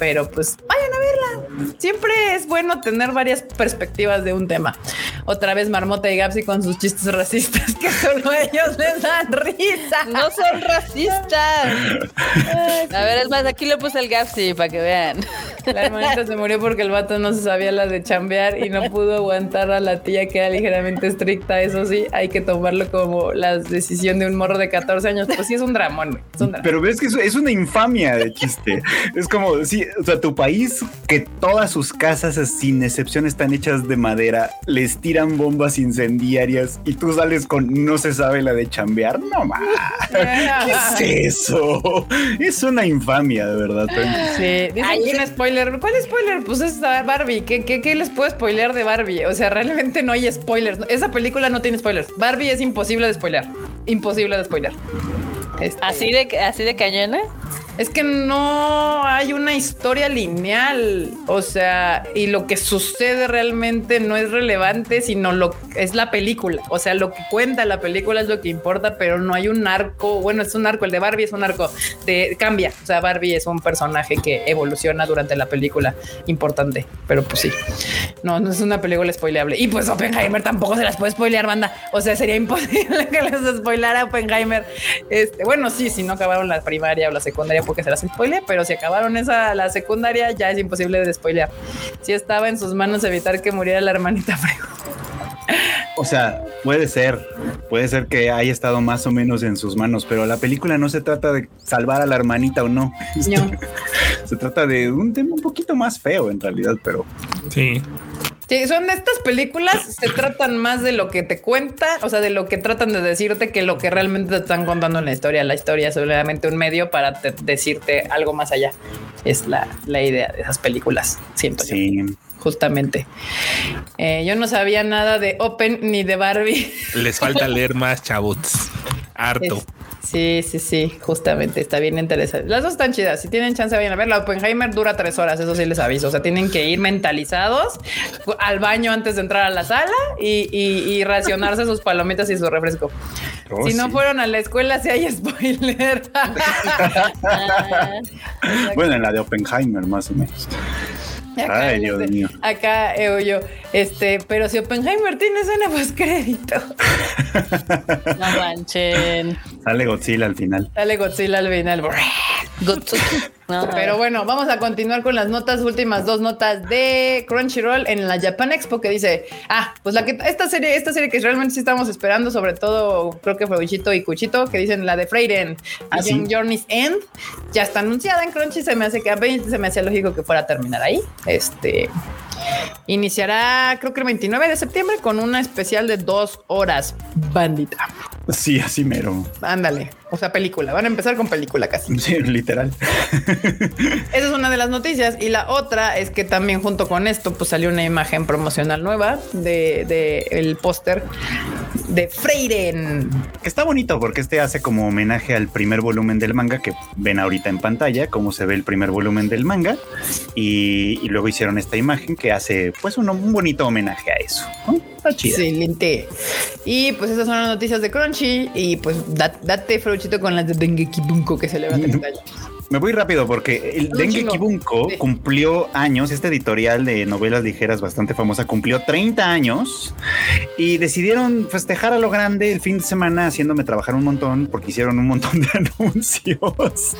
Pero pues vayan a verla. Siempre es bueno tener varias perspectivas de un tema. Otra vez Marmota y Gapsi con sus chistes racistas que solo ellos les dan risa. No son racistas. A ver, es más, aquí le puse el Gapsi para que vean. La hermanita se murió porque el vato no se sabía la de chambear y no pudo aguantar a la tía que era ligeramente estricta. Eso sí, hay que tomarlo como la decisión de un morro de 14 años. Pues sí, es un dramón. Pero ves que es una infamia de chiste. es como, sí, o sea, tu país que todas sus casas, sin excepción, están hechas de madera, les tiran bombas incendiarias y tú sales con no se sabe la de chambear. No más. ¿Qué es eso? Es una infamia, de verdad. Sí, dicen spoiler. ¿Cuál spoiler? Pues es Barbie. ¿Qué, qué, les puedo spoilear de Barbie? O sea, realmente no hay spoilers. Esa película no tiene spoilers. Barbie es imposible de spoiler. Imposible de spoiler. Este, ¿Así de así de cañona? Es que no hay una historia lineal, o sea, y lo que sucede realmente no es relevante, sino lo es la película. O sea, lo que cuenta la película es lo que importa, pero no hay un arco. Bueno, es un arco, el de Barbie es un arco de cambia. O sea, Barbie es un personaje que evoluciona durante la película, importante. Pero pues sí, no, no es una película spoileable. Y pues Oppenheimer tampoco se las puede spoilear, banda. O sea, sería imposible que les spoilara Oppenheimer. Este, bueno, sí, si no acabaron la primaria o la secundaria porque se las spoiler, pero si acabaron esa la secundaria, ya es imposible de spoilear. Si estaba en sus manos evitar que muriera la hermanita Frego. O sea, puede ser, puede ser que haya estado más o menos en sus manos, pero la película no se trata de salvar a la hermanita o no. no. se trata de un tema un poquito más feo en realidad, pero sí. Sí, son estas películas, se tratan más de lo que te cuenta, o sea, de lo que tratan de decirte que lo que realmente te están contando en la historia. La historia es solamente un medio para decirte algo más allá. Es la, idea de esas películas, siento sí. Justamente. Eh, yo no sabía nada de Open ni de Barbie. Les falta leer más, chavos. Harto. Sí, sí, sí, justamente está bien interesante. Las dos están chidas. Si tienen chance, vayan a ver. La Oppenheimer dura tres horas, eso sí les aviso. O sea, tienen que ir mentalizados al baño antes de entrar a la sala y, racionarse sus palomitas y su refresco. Oh, si no fueron a la escuela, si hay spoiler. bueno, en la de Oppenheimer, más o menos. Acá, Ay, Dios mío. Acá eh, yo, este, pero si Oppenheimer tiene escena pues crédito. No manchen. Sale Godzilla al final. Sale Godzilla al final. Godzilla. Pero bueno, vamos a continuar con las notas, últimas dos notas de Crunchyroll en la Japan Expo que dice, ah, pues la que esta serie, esta serie que realmente sí estamos esperando, sobre todo creo que fue Bichito y Cuchito, que dicen la de Freyren, ¿Ah, Journey's End, ya está anunciada en Crunchy, se me hace que a 20 se me hacía lógico que fuera a terminar ahí. Este iniciará creo que el 29 de septiembre con una especial de dos horas, bandita. Sí, así mero. Ándale. O sea, película. Van a empezar con película casi. Sí, literal. Esa es una de las noticias. Y la otra es que también junto con esto, pues salió una imagen promocional nueva de, el póster de Freiren. Está bonito porque este hace como homenaje al primer volumen del manga que ven ahorita en pantalla, cómo se ve el primer volumen del manga. Y, luego hicieron esta imagen que hace pues un, bonito homenaje a eso. Excelente. Y pues esas son las noticias de Crunchy. Y pues date, Con las de Dengeki Bunko que celebra 30 años. Me voy rápido porque el Dengue Kibunko cumplió años, este editorial de novelas ligeras bastante famosa cumplió 30 años y decidieron festejar a lo grande el fin de semana haciéndome trabajar un montón porque hicieron un montón de anuncios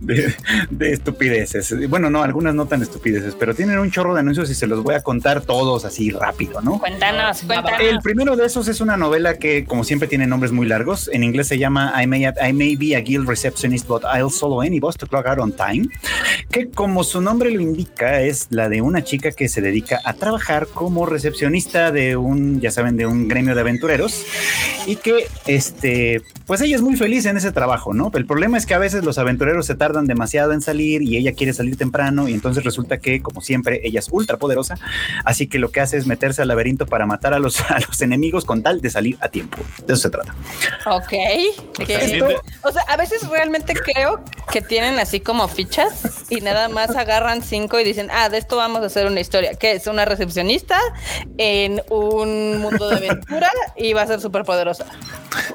de, estupideces. Bueno, no, algunas no tan estupideces, pero tienen un chorro de anuncios y se los voy a contar todos así rápido, ¿no? Cuéntanos, cuéntanos. El primero de esos es una novela que, como siempre, tiene nombres muy largos. En inglés se llama I May, I may Be a Guild Receptionist, but I'll Solo Any to Clock Out on Time, que como su nombre lo indica, es la de una chica que se dedica a trabajar como recepcionista de un, ya saben, de un gremio de aventureros y que, este, pues ella es muy feliz en ese trabajo, ¿no? El problema es que a veces los aventureros se tardan demasiado en salir y ella quiere salir temprano y entonces resulta que, como siempre, ella es ultra poderosa, así que lo que hace es meterse al laberinto para matar a los, a los enemigos con tal de salir a tiempo. De eso se trata. Ok. o sea, a veces realmente creo que tiene así como fichas y nada más agarran cinco y dicen, ah, de esto vamos a hacer una historia, que es una recepcionista en un mundo de aventura y va a ser súper poderosa.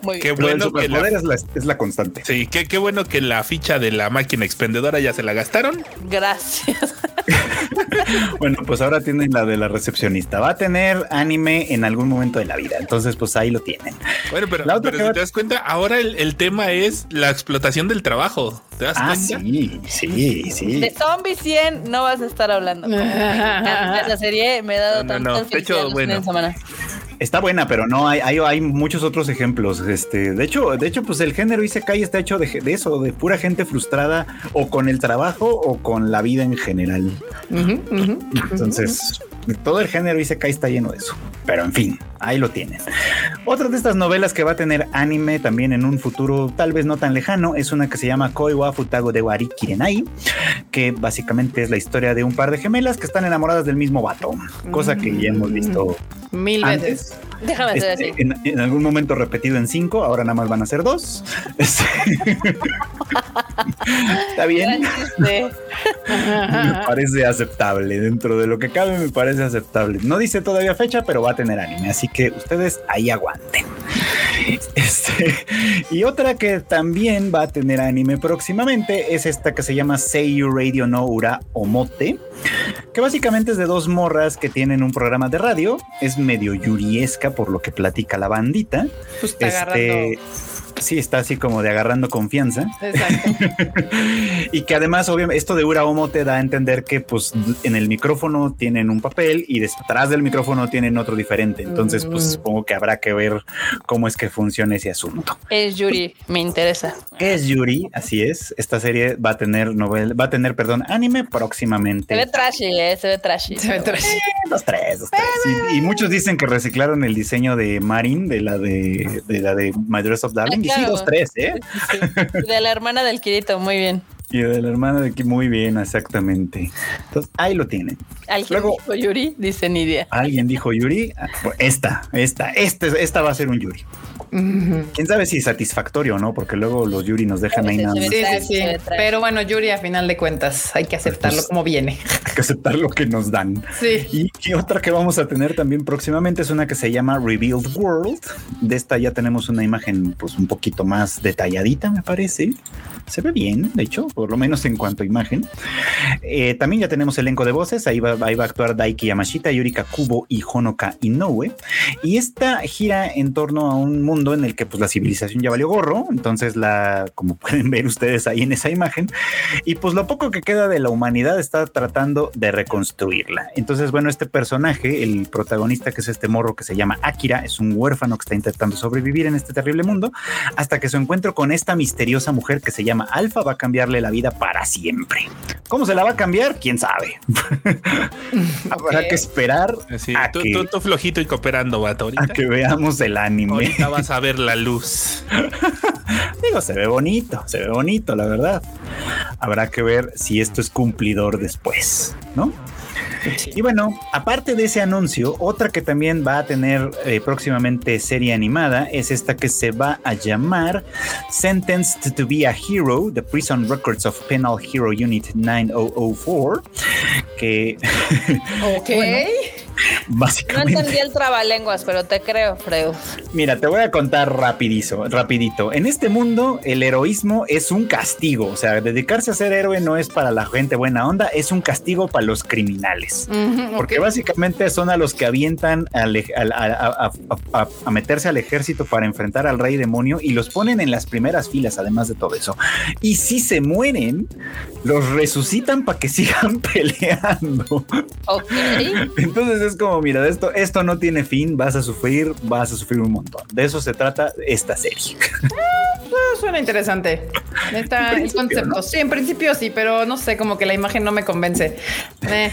Muy qué bueno que la, es, la, es la constante. Sí, qué, qué bueno que la ficha de la máquina expendedora ya se la gastaron. Gracias. bueno, pues ahora tienen la de la recepcionista. Va a tener anime en algún momento de la vida. Entonces, pues ahí lo tienen. Bueno, pero, si te das cuenta, ahora el, tema es la explotación del trabajo. ¿Te das ah, Sí, sí, sí. De Zombie 100 no vas a estar hablando. la serie me he dado no, no, De hecho, bueno. Está buena, pero no hay, hay, hay, muchos otros ejemplos. Este, de hecho, de hecho, pues el género Isekai está hecho de, de, eso, de pura gente frustrada o con el trabajo o con la vida en general. Entonces, todo el género Isekai está lleno de eso. Pero en fin, ahí lo tienen. Otra de estas novelas que va a tener anime también en un futuro tal vez no tan lejano es una que se llama Koi wa Futago de Wari Kirenai, que básicamente es la historia de un par de gemelas que están enamoradas del mismo vato, cosa que ya hemos visto mil veces. Déjame este, así. En, algún momento repetido en cinco, ahora nada más van a ser dos. Este, está bien. me parece aceptable. Dentro de lo que cabe, me parece aceptable. No dice todavía fecha, pero va a tener anime. Así que ustedes ahí aguanten. Este, y otra que también va a tener anime próximamente es esta que se llama Seiyu Radio no Ura Omote, que básicamente es de dos morras que tienen un programa de radio. Es medio yuriesca por lo que platica la bandita. Pues este, Sí, está así como de agarrando confianza. Exacto. y que además, obviamente, esto de Ura Homo te da a entender que pues en el micrófono tienen un papel y detrás del micrófono tienen otro diferente. Entonces, pues mm. supongo que habrá que ver cómo es que funciona ese asunto. Es Yuri, me interesa. Es Yuri, así es. Esta serie va a tener novel, va a tener, perdón, anime próximamente. Se ve trashy, eh, se ve trashy. Se ve trashy. Eh, los tres, los tres. Y, muchos dicen que reciclaron el diseño de Marin, de la de, de la de My Dress of Darling sí, dos, tres, ¿eh? De la hermana del Kirito, muy bien. Y de la hermana de que muy bien, exactamente. Entonces, ahí lo tienen. ¿Alguien dijo Yuri? Dice Nidia. ¿Alguien dijo Yuri? Ah, esta, esta, esta, esta va a ser un Yuri. Quién sabe si satisfactorio o no, porque luego los Yuri nos dejan ahí nada Sí, sí, sí. Pero bueno, Yuri, a final de cuentas, hay que aceptarlo pues, como viene. Hay que aceptar lo que nos dan. Sí. Y, otra que vamos a tener también próximamente es una que se llama Revealed World. De esta ya tenemos una imagen, pues un poquito más detalladita, me parece. Se ve bien, de hecho, por lo menos en cuanto a imagen. Eh, también ya tenemos elenco de voces. Ahí va, ahí va a actuar Daiki Yamashita, Yurika Kubo y Honoka Inoue. Y esta gira en torno a un mundo en el que pues la civilización ya valió gorro, entonces la, como pueden ver ustedes ahí en esa imagen, y pues lo poco que queda de la humanidad está tratando de reconstruirla. Entonces, bueno, este personaje, el protagonista que es este morro que se llama Akira, es un huérfano que está intentando sobrevivir en este terrible mundo, hasta que su encuentro con esta misteriosa mujer que se llama Alfa va a cambiarle la vida para siempre. ¿Cómo se la va a cambiar? ¿Quién sabe? Habrá que esperar a tú, que, flojito y cooperando, vato. A que veamos el anime a ver la luz. Digo, se ve bonito, se ve bonito, la verdad. Habrá que ver si esto es cumplidor después, ¿no? Y bueno, aparte de ese anuncio, otra que también va a tener eh, próximamente serie animada es esta que se va a llamar Sentenced to be a Hero, The Prison Records of Penal Hero Unit 9004, que... Ok. Básicamente. No entendí el trabalenguas, pero te creo, Freud. Mira, te voy a contar rapidizo, rapidito. En este mundo, el heroísmo es un castigo. O sea, dedicarse a ser héroe no es para la gente buena onda, es un castigo para los criminales. Porque básicamente son a los que avientan a, a, meterse al ejército para enfrentar al rey demonio y los ponen en las primeras filas, además de todo eso. Y si se mueren, los resucitan para que sigan peleando. Ok. Entonces es como, mira, esto, esto no tiene fin, vas a sufrir, vas a sufrir un montón. De eso se trata esta serie. Ah, suena interesante. Está el concepto. Sí, en principio sí, pero no sé, como que la imagen no me convence. Eh.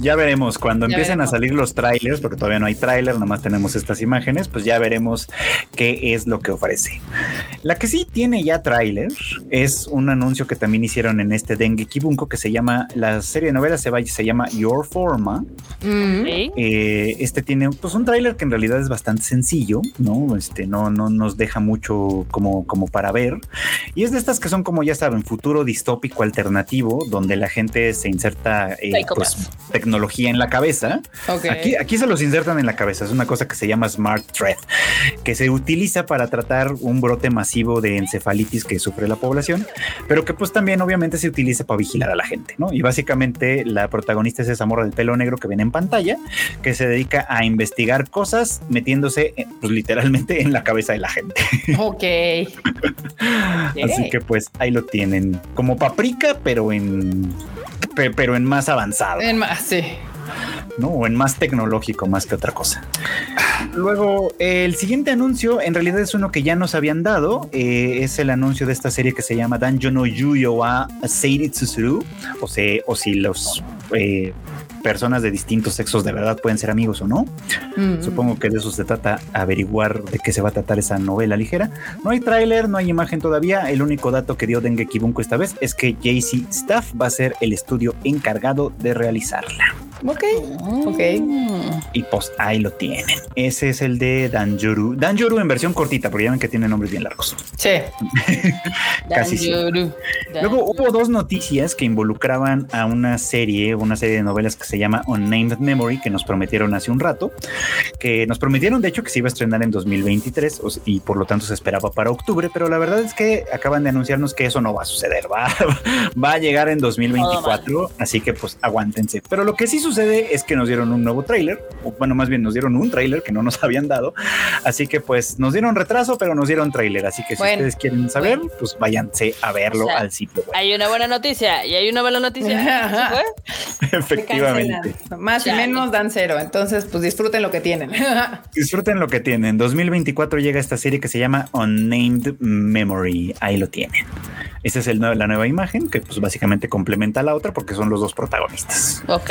Ya veremos cuando empiecen a salir los trailers, porque todavía no hay trailer, nomás tenemos estas imágenes, pues ya veremos qué es lo que ofrece. La que sí tiene ya trailer es un anuncio que también hicieron en este Dengue Kibunko que se llama, la serie de novelas se, se llama Your Forma. Mm. Eh, este tiene pues un tráiler que en realidad es bastante sencillo, ¿no? Este no, no nos deja mucho como, como para ver. Y es de estas que son como ya saben, futuro distópico alternativo, donde la gente se inserta eh, pues, tecnología en la cabeza. Aquí, aquí se los insertan en la cabeza. Es una cosa que se llama Smart Thread, que se utiliza para tratar un brote masivo de encefalitis que sufre la población, pero que pues también obviamente se utiliza para vigilar a la gente, ¿no? Y básicamente la protagonista es esa morra del pelo negro que viene en pantalla, que se dedica a investigar cosas metiéndose eh, pues, literalmente en la cabeza de la gente. Ok. Así que pues ahí lo tienen, como paprika, pero en pero en más avanzado. En más, sí. ¿no? O en más tecnológico más que otra cosa. Luego, el siguiente anuncio en realidad es uno que ya nos habían dado. Eh, es el anuncio de esta serie que se llama Danjo no Yuyo wa Seiri. O, sea, o si los eh, personas de distintos sexos de verdad pueden ser amigos o no. Mm. Supongo que de eso se trata averiguar de qué se va a tratar esa novela ligera. No hay tráiler, no hay imagen todavía. El único dato que dio Dengue Kibunko esta vez es que JC Staff va a ser el estudio encargado de realizarla. Ok, ok. Y pues ahí lo tienen. Ese es el de Danjuru. Danjuru en versión cortita, porque ya ven que tiene nombres bien largos. Sí. Casi sí. Luego hubo dos noticias que involucraban a una serie, una serie de novelas que se llama Unnamed Memory, que nos prometieron hace un rato, que nos prometieron de hecho que se iba a estrenar en 2023 y por lo tanto se esperaba para octubre, pero la verdad es que acaban de anunciarnos que eso no va a suceder, va, va a llegar en 2024, así que pues aguántense. Pero lo que sí sucede es que nos dieron un nuevo tráiler, o bueno, más bien nos dieron un tráiler que no nos habían dado, así que pues nos dieron retraso, pero nos dieron tráiler, así que si ustedes quieren saber, pues váyanse a verlo al sitio. Hay una buena noticia y hay una mala noticia. Efectivamente. Más y menos dan cero, entonces pues disfruten lo que tienen. disfruten lo que tienen. 2024 llega esta serie que se llama Unnamed Memory, ahí lo tienen. Esta es el, la nueva imagen que pues básicamente complementa a la otra porque son los dos protagonistas. Ok.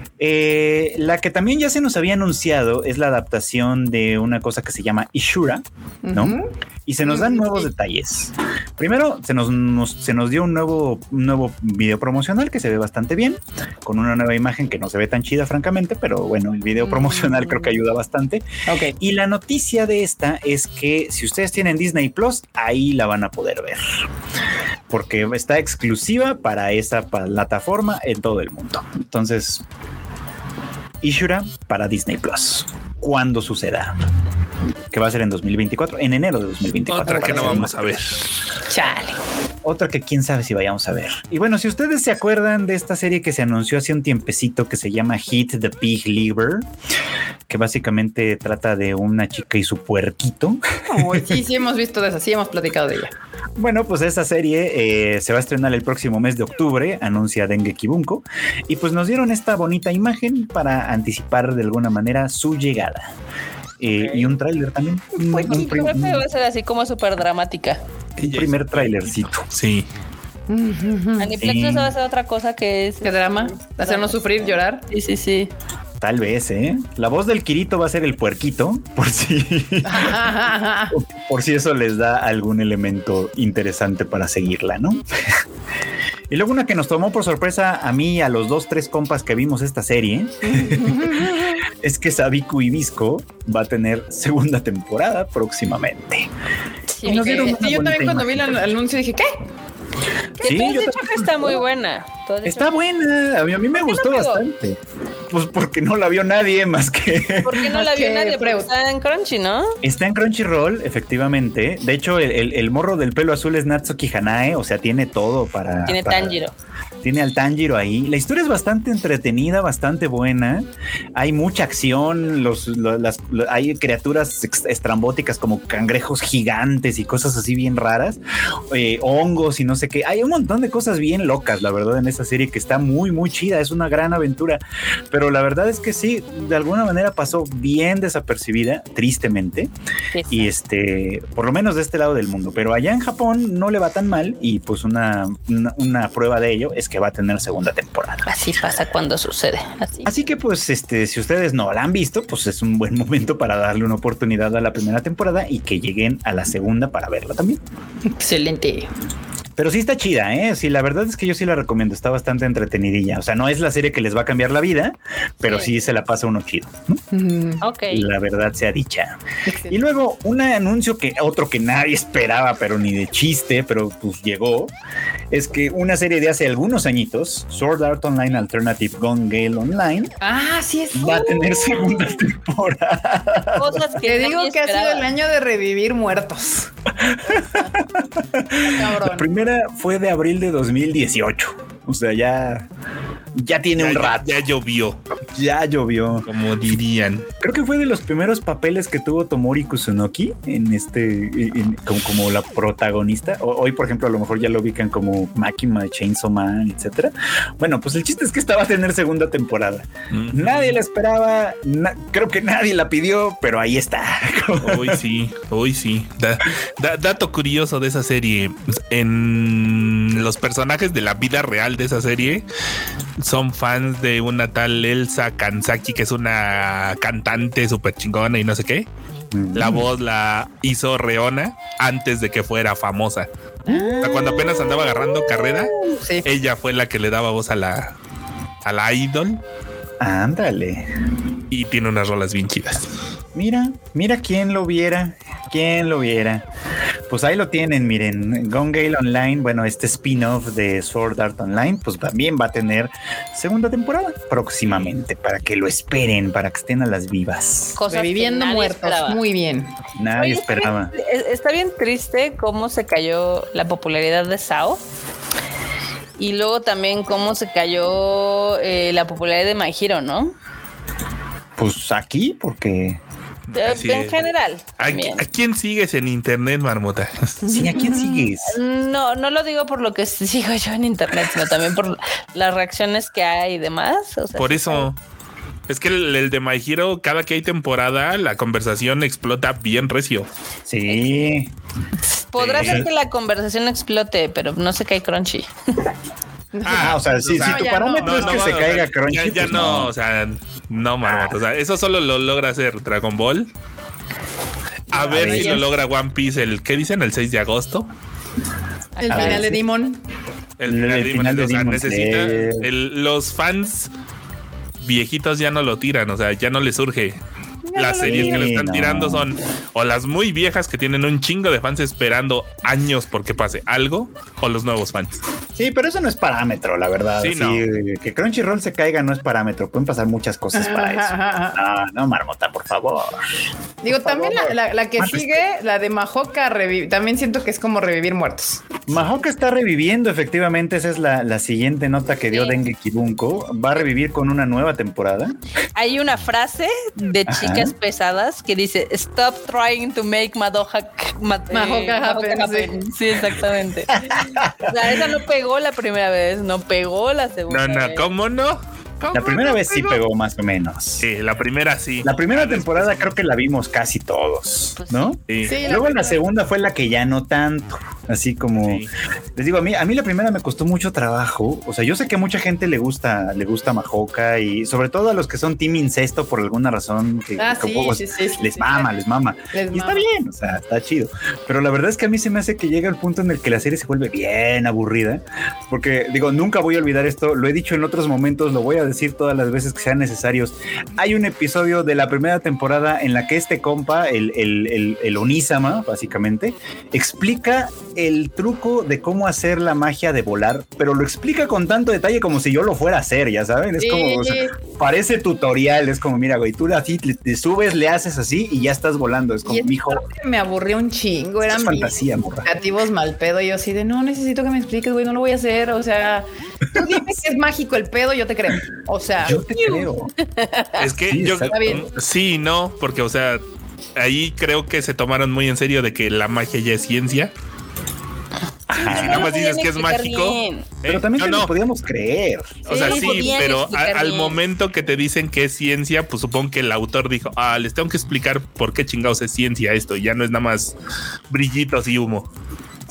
Eh, la que también ya se nos había anunciado es la adaptación de una cosa que se llama Ishura, ¿no? Y se nos dan nuevos detalles. Primero, se nos, se nos dio un nuevo, nuevo video promocional que se ve bastante bien, con una nueva imagen que no se ve tan chida, francamente, pero bueno, el video promocional creo que ayuda bastante. Ok. Y la noticia de esta es que si ustedes tienen Disney Plus, ahí la van a poder ver porque está exclusiva para esa plataforma en todo el mundo. Entonces, Ishura para Disney Plus. ¿Cuándo suceda? Que va a ser en 2024, en enero de 2024. Otra que no vamos a ver. Chale. Otra que quién sabe si vayamos a ver. Y bueno, si ustedes se acuerdan de esta serie que se anunció hace un tiempecito que se llama Hit the Pig Liver, que básicamente trata de una chica y su puerquito. sí, sí hemos visto de esa, sí hemos platicado de ella. Bueno, pues esta serie eh, se va a estrenar el próximo mes de octubre, anuncia Dengue Kibunko, y pues nos dieron esta bonita imagen para anticipar de alguna manera su llegada. Eh, y un tráiler también. Pues un, va a ser así como súper dramática. Un primer tráilercito. Sí. Aniplex va a ser otra cosa que es... ¿Qué drama? ¿Hacernos sufrir, llorar? Sí, sí, sí. Tal vez, ¿eh? La voz del Kirito va a ser el puerquito, por si, por si eso les da algún elemento interesante para seguirla, ¿no? y luego una que nos tomó por sorpresa a mí y a los dos, tres compas que vimos esta serie, es que Sabiku y Visco va a tener segunda temporada próximamente. Sí, yo también cuando vi el anuncio dije, ¿qué? Sí, yo dicho que está muy buena. Está buena. A mí, me gustó bastante. pues porque no la vio nadie más que. ¿Por qué no la vio nadie? Pero está en Crunchy, ¿no? Está en Crunchyroll, efectivamente. De hecho, el, morro del pelo azul es Natsuki Hanae, o sea, tiene todo para. Tiene Tanjiro. Tiene al Tanjiro ahí. La historia es bastante entretenida, bastante buena. Hay mucha acción, los, las, hay criaturas estrambóticas como cangrejos gigantes y cosas así bien raras, eh, hongos y no sé qué. Hay un montón de cosas bien locas, la verdad, en esa serie que está muy, muy chida. Es una gran aventura. Pero la verdad es que sí, de alguna manera pasó bien desapercibida, tristemente. Y este, por lo menos de este lado del mundo. Pero allá en Japón no le va tan mal y pues una, una, prueba de ello es que va a tener segunda temporada. Así pasa cuando sucede. Así. Así que pues este, si ustedes no la han visto, pues es un buen momento para darle una oportunidad a la primera temporada y que lleguen a la segunda para verla también. Excelente. Pero sí está chida, ¿eh? Sí, la verdad es que yo sí la recomiendo. Está bastante entretenidilla. O sea, no es la serie que les va a cambiar la vida, pero sí, se la pasa uno chido. Ok. La verdad sea dicha. Y luego un anuncio que otro que nadie esperaba, pero ni de chiste, pero pues llegó, es que una serie de hace algunos añitos, Sword Art Online Alternative Gone Gale Online, ah, sí es va a tener segunda temporada. Cosas que digo que ha sido el año de revivir muertos. La fue de abril de 2018. O sea, ya ya tiene un rato. Ya, llovió. Ya llovió. Como dirían. Creo que fue de los primeros papeles que tuvo Tomori Kusunoki en este, como, la protagonista. hoy, por ejemplo, a lo mejor ya lo ubican como Makima, Chainsaw Man, etcétera. Bueno, pues el chiste es que esta va a tener segunda temporada. Nadie la esperaba. creo que nadie la pidió, pero ahí está. hoy sí, hoy sí. dato curioso de esa serie. En los personajes de la vida real de esa serie son fans de una tal Elsa Kansaki, que es una cantante súper chingona y no sé qué. La voz la hizo Reona antes de que fuera famosa. cuando apenas andaba agarrando carrera, ella fue la que le daba voz a la, a la idol. Ándale. Y tiene unas rolas bien chidas. Mira, mira quién lo viera, quién lo viera. Pues ahí lo tienen, miren, Gone Gale Online, bueno, este spin-off de Sword Art Online, pues también va a tener segunda temporada próximamente, para que lo esperen, para que estén a las vivas. Cosas Viviendo muertos, muy bien. Nadie esperaba. Está bien triste cómo se cayó la popularidad de Sao. Y luego también cómo se cayó eh, la popularidad de My Hero, ¿no? Pues aquí, porque en general. ¿A, quién sigues en internet, Marmota? Sí, ¿a quién sigues? No, no lo digo por lo que sigo yo en internet, sino también por las reacciones que hay y demás. por eso. Es que el, de My Hero, cada que hay temporada, la conversación explota bien recio. Sí. Podrá ser que la conversación explote, pero no sé qué hay crunchy. Ah, o sea, si tu parámetro es que se caiga Crunchy. Ya, pues no, o sea, no, Marmota. O sea, eso solo lo logra hacer Dragon Ball. A, ver, si lo logra One Piece el, ¿qué dicen? El 6 de agosto. El final de Demon. El, final de Demon. necesita. los fans viejitos ya no lo tiran, o sea, ya no les surge las series que le están tirando son o las muy viejas que tienen un chingo de fans esperando años porque pase algo, o los nuevos fans. Sí, pero eso no es parámetro, la verdad. Sí, Que Crunchyroll se caiga no es parámetro. Pueden pasar muchas cosas para eso. No, no, Marmota, por favor. Digo, también La, que sigue, la de Mahoka, también siento que es como revivir muertos. Mahoka está reviviendo, efectivamente. Esa es la, siguiente nota que dio Dengue Kibunko. Va a revivir con una nueva temporada. Hay una frase de chica pesadas que dice Stop trying to make Madoka, happen. Sí. exactamente. o sea, esa no pegó la primera vez, no pegó la segunda. No, no, ¿cómo no? La primera vez sí pegó más o menos. Sí, la primera sí. La primera temporada creo que la vimos casi todos, pues ¿no? Sí. Luego la, segunda fue la que ya no tanto. Así como les digo, a mí, a mí la primera me costó mucho trabajo. O sea, yo sé que a mucha gente le gusta, le gusta Majoka y sobre todo a los que son team incesto por alguna razón que, ah, les mama, les mama. y está bien, o sea, está chido. Pero la verdad es que a mí se me hace que llega el punto en el que la serie se vuelve bien aburrida. Porque digo, nunca voy a olvidar esto. Lo he dicho en otros momentos, lo voy a decir todas las veces que sean necesarios. Hay un episodio de la primera temporada en la que este compa, el, el, el, Onisama, básicamente, explica el truco de cómo hacer la magia de volar, pero lo explica con tanto detalle como si yo lo fuera a hacer, ya saben. Es como, parece tutorial, es como, mira, güey, tú así te, subes, le haces así y ya estás volando. Es como, hijo. Me aburrió un chingo, eran fantasía, creativos mal pedo. Y yo así de, no, necesito que me expliques, güey, no lo voy a hacer. O sea, tú dime que es mágico el pedo, yo te creo. O sea, yo te creo. Es que yo, sí, no, porque, o sea, ahí creo que se tomaron muy en serio de que la magia ya es ciencia. si nada más dices que es mágico. ¿eh? Pero también no, podíamos creer. O sea, sí, pero al momento que te dicen que es ciencia, pues supongo que el autor dijo, ah, les tengo que explicar por qué chingados es ciencia esto. Y ya no es nada más brillitos y humo.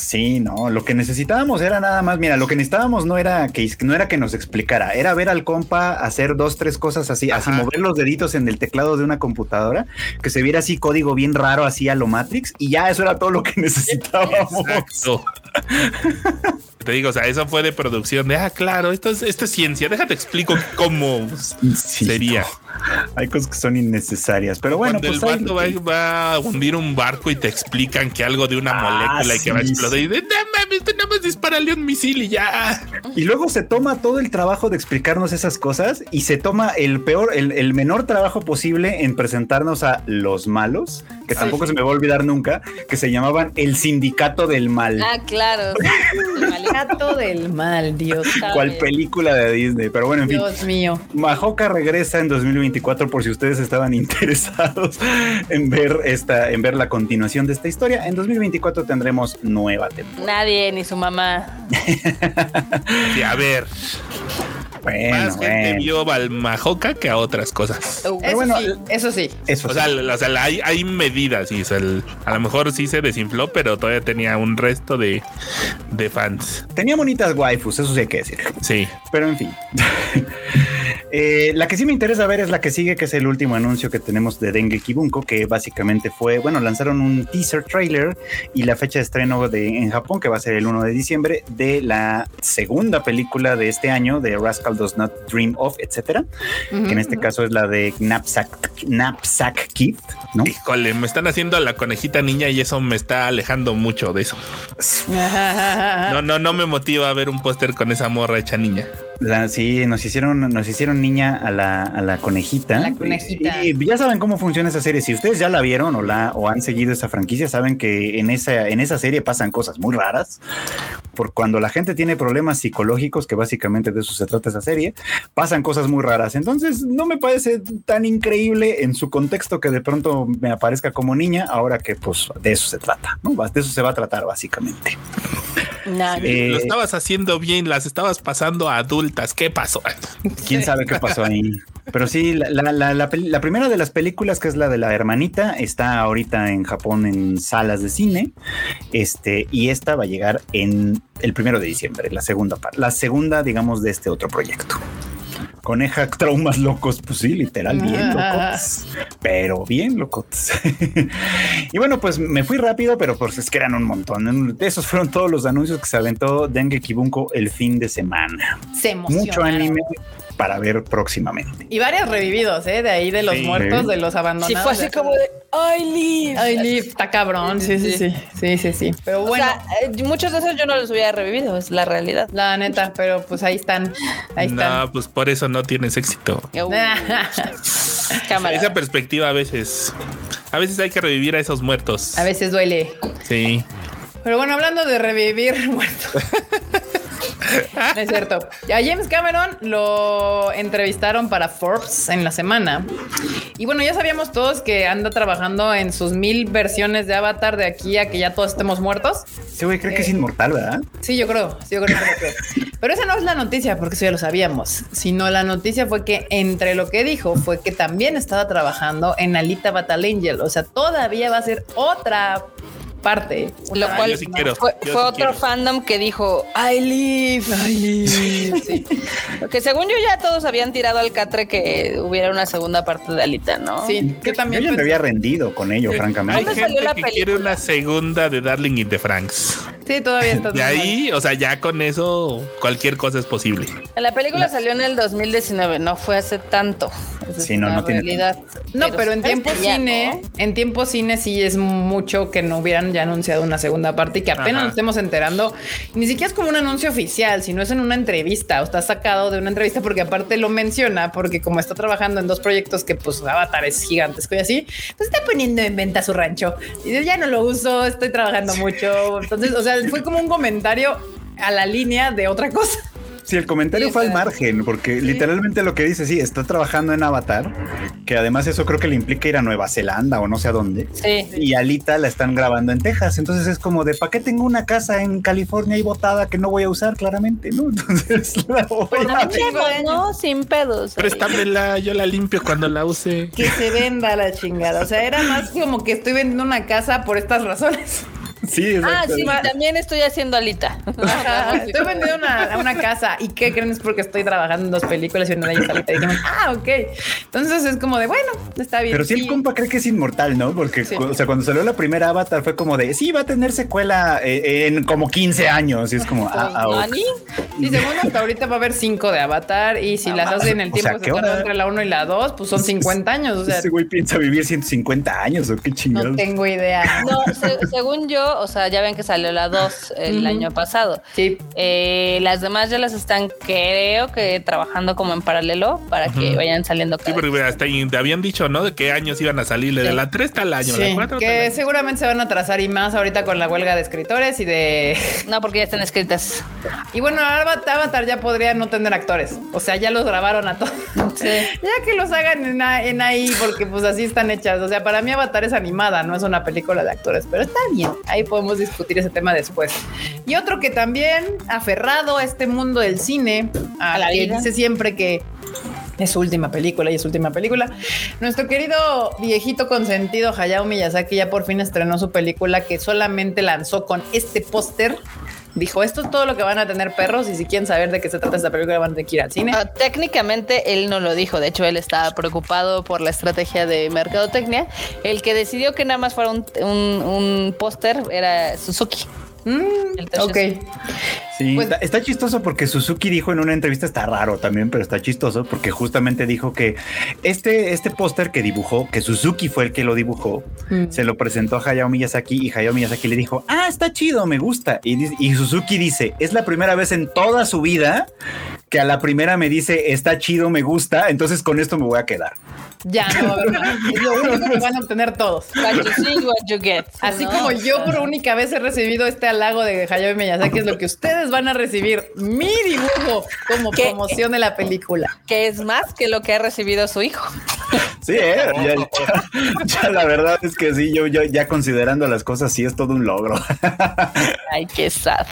Sí, no, lo que necesitábamos era nada más, mira, lo que necesitábamos no era que no era que nos explicara, era ver al compa hacer dos, tres cosas así, así mover los deditos en el teclado de una computadora, que se viera así código bien raro así a lo Matrix y ya eso era todo lo que necesitábamos. Exacto. Te digo, o sea, eso fue de producción de, ah, claro, esto es, esto es ciencia, déjate explico cómo sería. Hay cosas que son innecesarias, pero bueno. Cuando pues el vato va, a hundir un barco y te explican que algo de una ah, molécula y que va a explotar y de, no mames, nada más disparale un misil y ya. Y luego se toma todo el trabajo de explicarnos esas cosas y se toma el peor, el, menor trabajo posible en presentarnos a los malos, que tampoco se me va a olvidar nunca, que se llamaban el sindicato del mal. Ah, claro. el sindicato del mal, Dios. Cual película de Disney, pero bueno, en fin. Dios mío. Majoka regresa en 2024 por si ustedes estaban interesados en ver esta, en ver la continuación de esta historia. En 2024 tendremos nueva temporada. Nadie, ni su mamá. sí, a ver. Bueno, Más gente vio Balmajoca que a otras cosas. Eso, bueno, sí, eso sí. o, Sea, hay, medidas y a lo mejor sí se desinfló, pero todavía tenía un resto de, de fans. Tenía bonitas waifus, eso sí hay que decir. Sí. Pero en fin. Eh, la que sí me interesa ver es la que sigue, que es el último anuncio que tenemos de Dengue Kibunko, que básicamente fue, bueno, lanzaron un teaser trailer y la fecha de estreno de, en Japón, que va a ser el 1 de diciembre, de la segunda película de este año, de Rascal Does Not Dream Of, etcétera, que en este caso es la de Knapsack, Knapsack Kid, ¿no? Híjole, me están haciendo a la conejita niña y eso me está alejando mucho de eso. no, no, no me motiva a ver un póster con esa morra hecha niña sí, nos hicieron, nos hicieron niña a la, a la conejita. La conejita. Y, ya saben cómo funciona esa serie. Si ustedes ya la vieron o la o han seguido esa franquicia, saben que en esa, en esa serie pasan cosas muy raras. Por cuando la gente tiene problemas psicológicos, que básicamente de eso se trata esa serie, pasan cosas muy raras. Entonces, no me parece tan increíble en su contexto que de pronto me aparezca como niña, ahora que pues de eso se trata, ¿no? De eso se va a tratar básicamente. Eh, lo estabas haciendo bien, las estabas pasando a adultas. ¿Qué pasó? Quién sabe qué pasó ahí. Pero sí, la, primera de las películas, que es la de la hermanita, está ahorita en Japón en salas de cine. Este, y esta va a llegar en el primero de diciembre, la segunda parte, la segunda, digamos, de este otro proyecto. Coneja traumas locos, pues sí, literal, bien locos, pero bien locos. y bueno, pues me fui rápido, pero pues es que eran un montón. Esos fueron todos los anuncios que se aventó Dengue Kibunko el fin de semana. Se Mucho anime para ver próximamente. Y varios revividos, ¿eh? De ahí de los muertos, de los abandonados. Sí, fue así como de I live. I live, está cabrón. Sí, sí, sí. Sí, sí, sí. Pero bueno. Eh, muchos de esos yo no los hubiera revivido, es la realidad. La neta, pero pues ahí están. Ahí están. No, pues por eso no tienes éxito. Esa perspectiva a veces. A veces hay que revivir a esos muertos. A veces duele. Sí. Pero bueno, hablando de revivir muertos. es cierto. A James Cameron lo entrevistaron para Forbes en la semana. Y bueno, ya sabíamos todos que anda trabajando en sus mil versiones de Avatar de aquí a que ya todos estemos muertos. Sí, güey, creo que es eh, inmortal, ¿verdad? Sí, yo creo. Sí, yo creo que Pero esa no es la noticia, porque eso ya lo sabíamos. Sino la noticia fue que entre lo que dijo fue que también estaba trabajando en Alita Battle Angel. O sea, todavía va a ser otra parte. Lo cual fue, otro fandom que dijo I live, I live. sí. Porque según yo ya todos habían tirado al catre que hubiera una segunda parte de Alita, ¿no? Sí, que también. Yo ya me había rendido con ello, francamente. Hay gente que quiere una segunda de Darling in the Franks. Sí, todavía está. De ahí, o sea, ya con eso cualquier cosa es posible. La película salió en el 2019, no fue hace tanto. sí, no, no tiene realidad. No, pero, en tiempo cine, en tiempo cine sí es mucho que no hubieran ya anunciado una segunda parte y que apenas nos estemos enterando. Ni siquiera es como un anuncio oficial, sino es en una entrevista o está sacado de una entrevista porque aparte lo menciona porque como está trabajando en dos proyectos que pues Avatar es gigantesco y así, pues está poniendo en venta su rancho y ya no lo uso, estoy trabajando mucho. Entonces, o sea, fue como un comentario a la línea de otra cosa. Sí, el comentario fue al margen, porque literalmente lo que dice, sí, está trabajando en Avatar, que además eso creo que le implica ir a Nueva Zelanda o no sé a dónde. Sí. Y Alita la están grabando en Texas. Entonces es como de, ¿para qué tengo una casa en California y botada que no voy a usar claramente? ¿no? Entonces la voy a no, sin pedos. Préstamela, yo la limpio cuando la use. Que se venda la chingada. O sea, era más como que estoy vendiendo una casa por estas razones. Sí, Ah, sí, también estoy haciendo alita. estoy vendiendo una, una, casa. ¿Y qué creen? Es porque estoy trabajando en dos películas y una de ellas alita. Y dijimos, ah, ok. Entonces es como de, bueno, está bien. Pero sí, el compa cree que es inmortal, ¿no? Porque, o sea, cuando salió la primera Avatar fue como de, sí, va a tener secuela eh, en como 15 años. Y es como, ah, ah Y segundo, hasta ahorita va a haber cinco de Avatar. Y si las hacen en el tiempo que se entre la 1 y la 2, pues son 50 años. O sea, ese güey piensa vivir 150 años o qué chingados. No tengo idea. No, según yo, o sea, ya ven que salió la 2 el año pasado. Sí. Eh, las demás ya las están, creo que trabajando como en paralelo para que vayan saliendo. Sí, porque hasta te habían dicho, ¿no? De qué años iban a salir. De la 3 tal año, la 4 Que seguramente se van a atrasar y más ahorita con la huelga de escritores y de. No, porque ya están escritas. Y bueno, Avatar ya podría no tener actores. O sea, ya los grabaron a todos. Sí. ya que los hagan en, en ahí, porque pues así están hechas. O sea, para mí Avatar es animada, no es una película de actores, pero está bien. Ahí podemos discutir ese tema después. Y otro que también aferrado a este mundo del cine, a, la que dice siempre que es su última película y es su última película. Nuestro querido viejito consentido Hayao Miyazaki ya por fin estrenó su película que solamente lanzó con este póster dijo, esto es todo lo que van a tener perros y si quieren saber de qué se trata esta película van a tener que ir al cine. Ah, técnicamente él no lo dijo, de hecho él estaba preocupado por la estrategia de mercadotecnia. El que decidió que nada más fuera un, un póster era Suzuki. Mm, ok. Sí, pues está, chistoso porque Suzuki dijo en una entrevista, está raro también, pero está chistoso porque justamente dijo que este, este póster que dibujó, que Suzuki fue el que lo dibujó, mm. se lo presentó a Hayao Miyazaki y Hayao Miyazaki le dijo, ah, está chido, me gusta. Y, y Suzuki dice, es la primera vez en toda su vida que a la primera me dice, está chido, me gusta, entonces con esto me voy a quedar. Ya no, es lo único que van a obtener todos. Así como yo por única vez he recibido este halago de Hayao Miyazaki, es lo que ustedes van a recibir mi dibujo como promoción de la película. Que es más que lo que ha recibido su hijo. Sí, ¿eh? ya, la verdad es que sí, yo, yo ya considerando las cosas, sí es todo un logro. Ay, qué sad.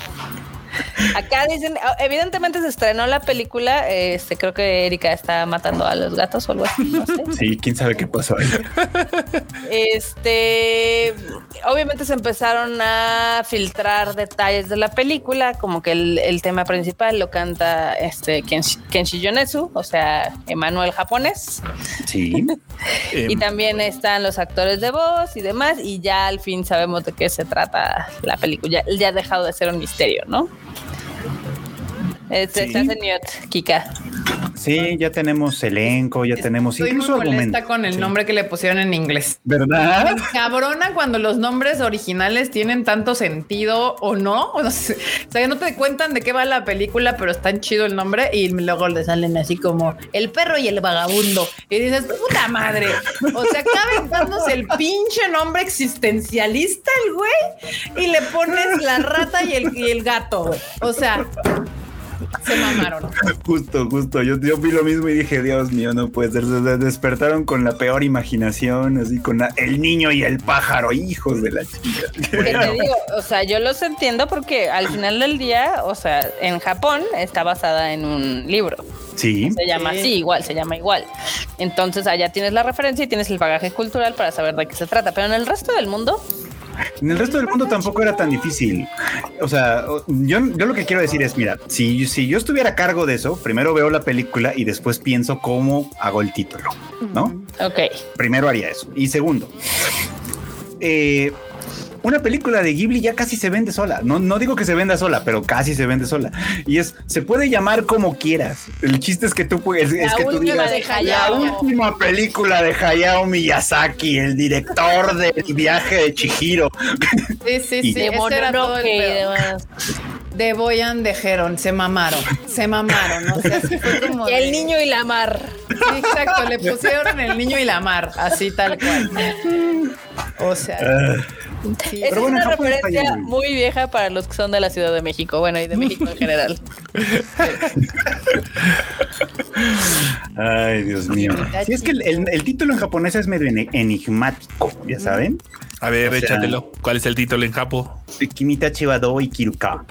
Acá dicen, ah, evidentemente se estrenó la película. Este, creo que Erika está matando a los gatos o algo así. No sé. Sí, quién sabe qué pasó ahí. Este, obviamente se empezaron a filtrar detalles de la película, como que el, tema principal lo canta este Kenshi, Kenshi o sea, Emanuel japonés. Sí. y también están los actores de voz y demás, y ya al fin sabemos de qué se trata la película. ya ha dejado de ser un misterio, ¿no? Este, sí. Kika. Sí, ya tenemos elenco, ya tenemos Estoy incluso muy molesta con el nombre que le pusieron en inglés. ¿Verdad? Cabrona cuando los nombres originales tienen tanto sentido o no. O sea, no te cuentan de qué va la película, pero es tan chido el nombre y luego le salen así como el perro y el vagabundo. Y dices, puta madre. O sea, acá aventándose el pinche nombre existencialista el güey y le pones la rata y el, y el gato, güey. O sea, se mamaron. Justo, justo. Yo, yo vi lo mismo y dije, Dios mío, no puede ser. Se despertaron con la peor imaginación, así con el niño y el pájaro, hijos de la chica. te digo, o sea, yo los entiendo porque al final del día, o sea, en Japón está basada en un libro. Sí. Se llama así, igual, se llama igual. Entonces allá tienes la referencia y tienes el bagaje cultural para saber de qué se trata. Pero en el resto del mundo, en el resto del mundo tampoco era tan difícil. O sea, yo, yo lo que quiero decir es, mira, si, si yo estuviera a cargo de eso, primero veo la película y después pienso cómo hago el título, ¿no? Ok. Primero haría eso. Y segundo, eh, una película de Ghibli ya casi se vende sola. No, no digo que se venda sola, pero casi se vende sola. Y es, se puede llamar como quieras. El chiste es que tú puedes, es que tú digas la última película de Hayao Miyazaki, el director del viaje de Chihiro. Sí, sí, sí. De y demás de Boyan de Heron, se mamaron, se mamaron, o sea, fue como El niño y la mar. Sí, exacto, le pusieron el niño y la mar, así tal cual. O sea, ah. es una referencia muy vieja para los que son de la Ciudad de México, bueno, y de México en general. Ay, Dios mío. Sí, es que el, título en japonés es medio enigmático, ya saben. A ver, échatelo. ¿Cuál es el título en japo? Kimitachi Wado y Kiruka.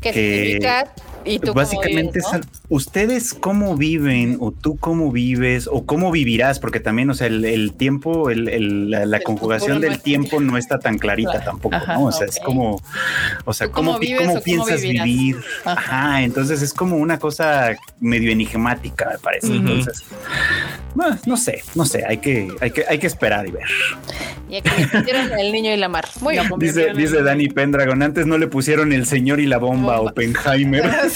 ¿Qué significa ¿Y tú Básicamente, ustedes cómo viven o tú cómo vives o cómo vivirás, porque también, o sea, el, tiempo, el, la, conjugación del tiempo no está tan clarita tampoco, ¿no? O sea, es como, o sea, cómo, cómo, piensas vivir. Ajá. entonces es como una cosa medio enigmática, me parece. Entonces, no sé, no sé, hay que, hay que, hay que esperar y ver. Y aquí pusieron el niño y la mar. Muy bien. Dice, dice Dani Pendragon, antes no le pusieron el señor y la bomba, bomba. Oppenheimer.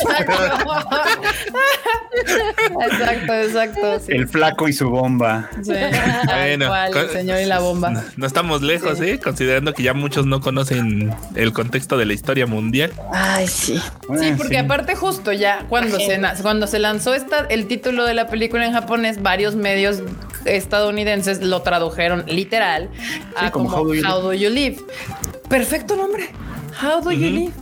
Exacto, exacto. El flaco y su bomba. Bueno, el señor y la bomba. No, estamos lejos, ¿eh? Considerando que ya muchos no conocen el contexto de la historia mundial. Ay, sí. sí, porque aparte justo ya cuando se cuando se lanzó esta, el título de la película en japonés, varios medios estadounidenses lo tradujeron literal a como, How, do you, live? Perfecto nombre. How do you live?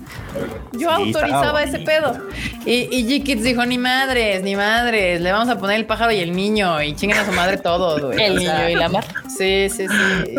Yo autorizaba ese pedo. Y, y G-Kids dijo, ni madres, ni madres, le vamos a poner el pájaro y el niño y chinguen a su madre todo, El niño y la mar. Sí, sí, sí.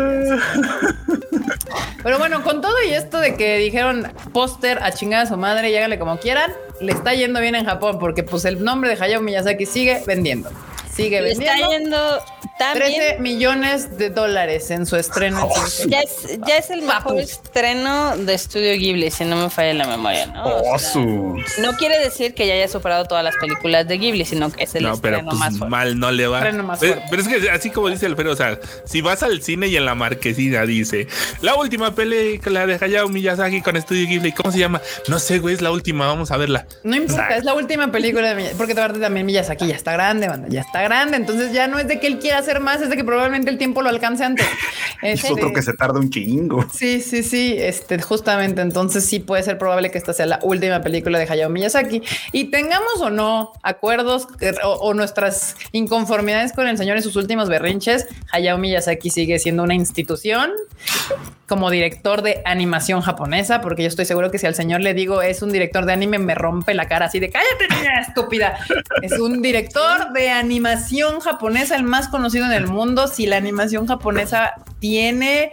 Pero bueno, con todo y esto de que dijeron póster a chingar a su madre y háganle como quieran, le está yendo bien en Japón porque pues el nombre de Hayao Miyazaki sigue vendiendo. Sigue vendiendo. Está yendo 13 millones de dólares en su estreno. Oh, ya, es, ya, es, el mejor estreno de Estudio Ghibli, si no me falla la memoria, ¿no? Oh, no quiere decir que ya haya superado todas las películas de Ghibli, sino que es el no, pero pues, más mal no le va. Pero, pero, es que así como dice Alfredo, o sea, si vas al cine y en la marquesina dice la última película de Hayao Miyazaki con Estudio Ghibli, ¿cómo se llama? No sé, güey, es la última, vamos a verla. No importa, es la última película de Miyazaki, porque también Miyazaki ya está grande, banda, ya está grande, entonces ya no es de que él quiera hacer más, es de que probablemente el tiempo lo alcance antes. es otro que se tarda un chingo. Sí, sí, sí, este, justamente, entonces sí puede ser probable que esta sea la última película de Hayao Miyazaki y tengamos o no acuerdos eh, o, nuestras inconformidades con el señor en sus últimos berrinches, Hayao Miyazaki sigue siendo una institución como director de animación japonesa, porque yo estoy seguro que si al señor le digo es un director de anime, me rompe la cara así de cállate, niña estúpida. Es un director de animación japonesa, el más conocido en el mundo. Si la animación japonesa tiene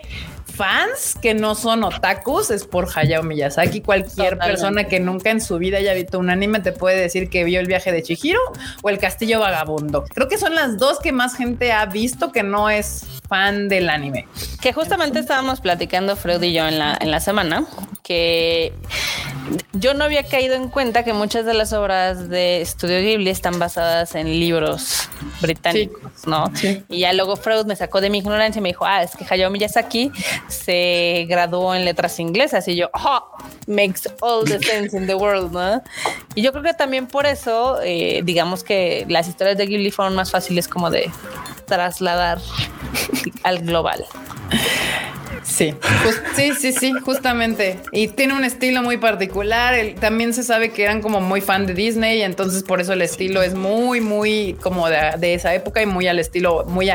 fans que no son otakus es por Hayao Miyazaki. Cualquier persona que nunca en su vida haya visto un anime te puede decir que vio el viaje de Chihiro o el castillo vagabundo. Creo que son las dos que más gente ha visto que no es fan del anime. Que justamente estábamos platicando Freud y yo en la, en la semana que yo no había caído en cuenta que muchas de las obras de Estudio Ghibli están basadas en libros británicos, ¿no? Y ya luego Freud me sacó de mi ignorancia y me dijo, ah, es que Hayao Miyazaki se graduó en letras inglesas y yo, oh, makes all the sense in the world, ¿no? Y yo creo que también por eso, eh, digamos que las historias de Ghibli fueron más fáciles como de trasladar al global. Sí, sí, sí, sí, justamente. Y tiene un estilo muy particular. también se sabe que eran como muy fan de Disney, entonces por eso el estilo es muy, muy como de, esa época y muy al estilo, muy,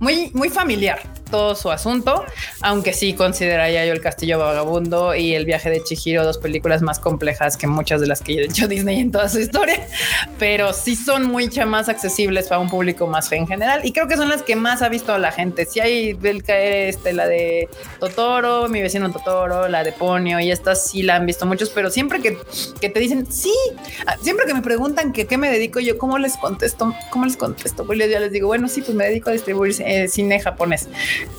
muy, muy familiar todo su asunto, aunque sí consideraría yo El Castillo Vagabundo y El Viaje de Chihiro dos películas más complejas que muchas de las que ha hecho Disney en toda su historia, pero sí son mucho más accesibles para un público más fe en general y creo que son las que más ha visto la gente. Si hay del caer este, la de Totoro, mi vecino Totoro, la de Ponio y estas sí la han visto muchos, pero siempre que, te dicen sí, ah, siempre que me preguntan que qué me dedico yo, ¿cómo les contesto? ¿Cómo les contesto? Pues ya les digo, bueno, sí, pues me dedico a distribuir eh, cine japonés.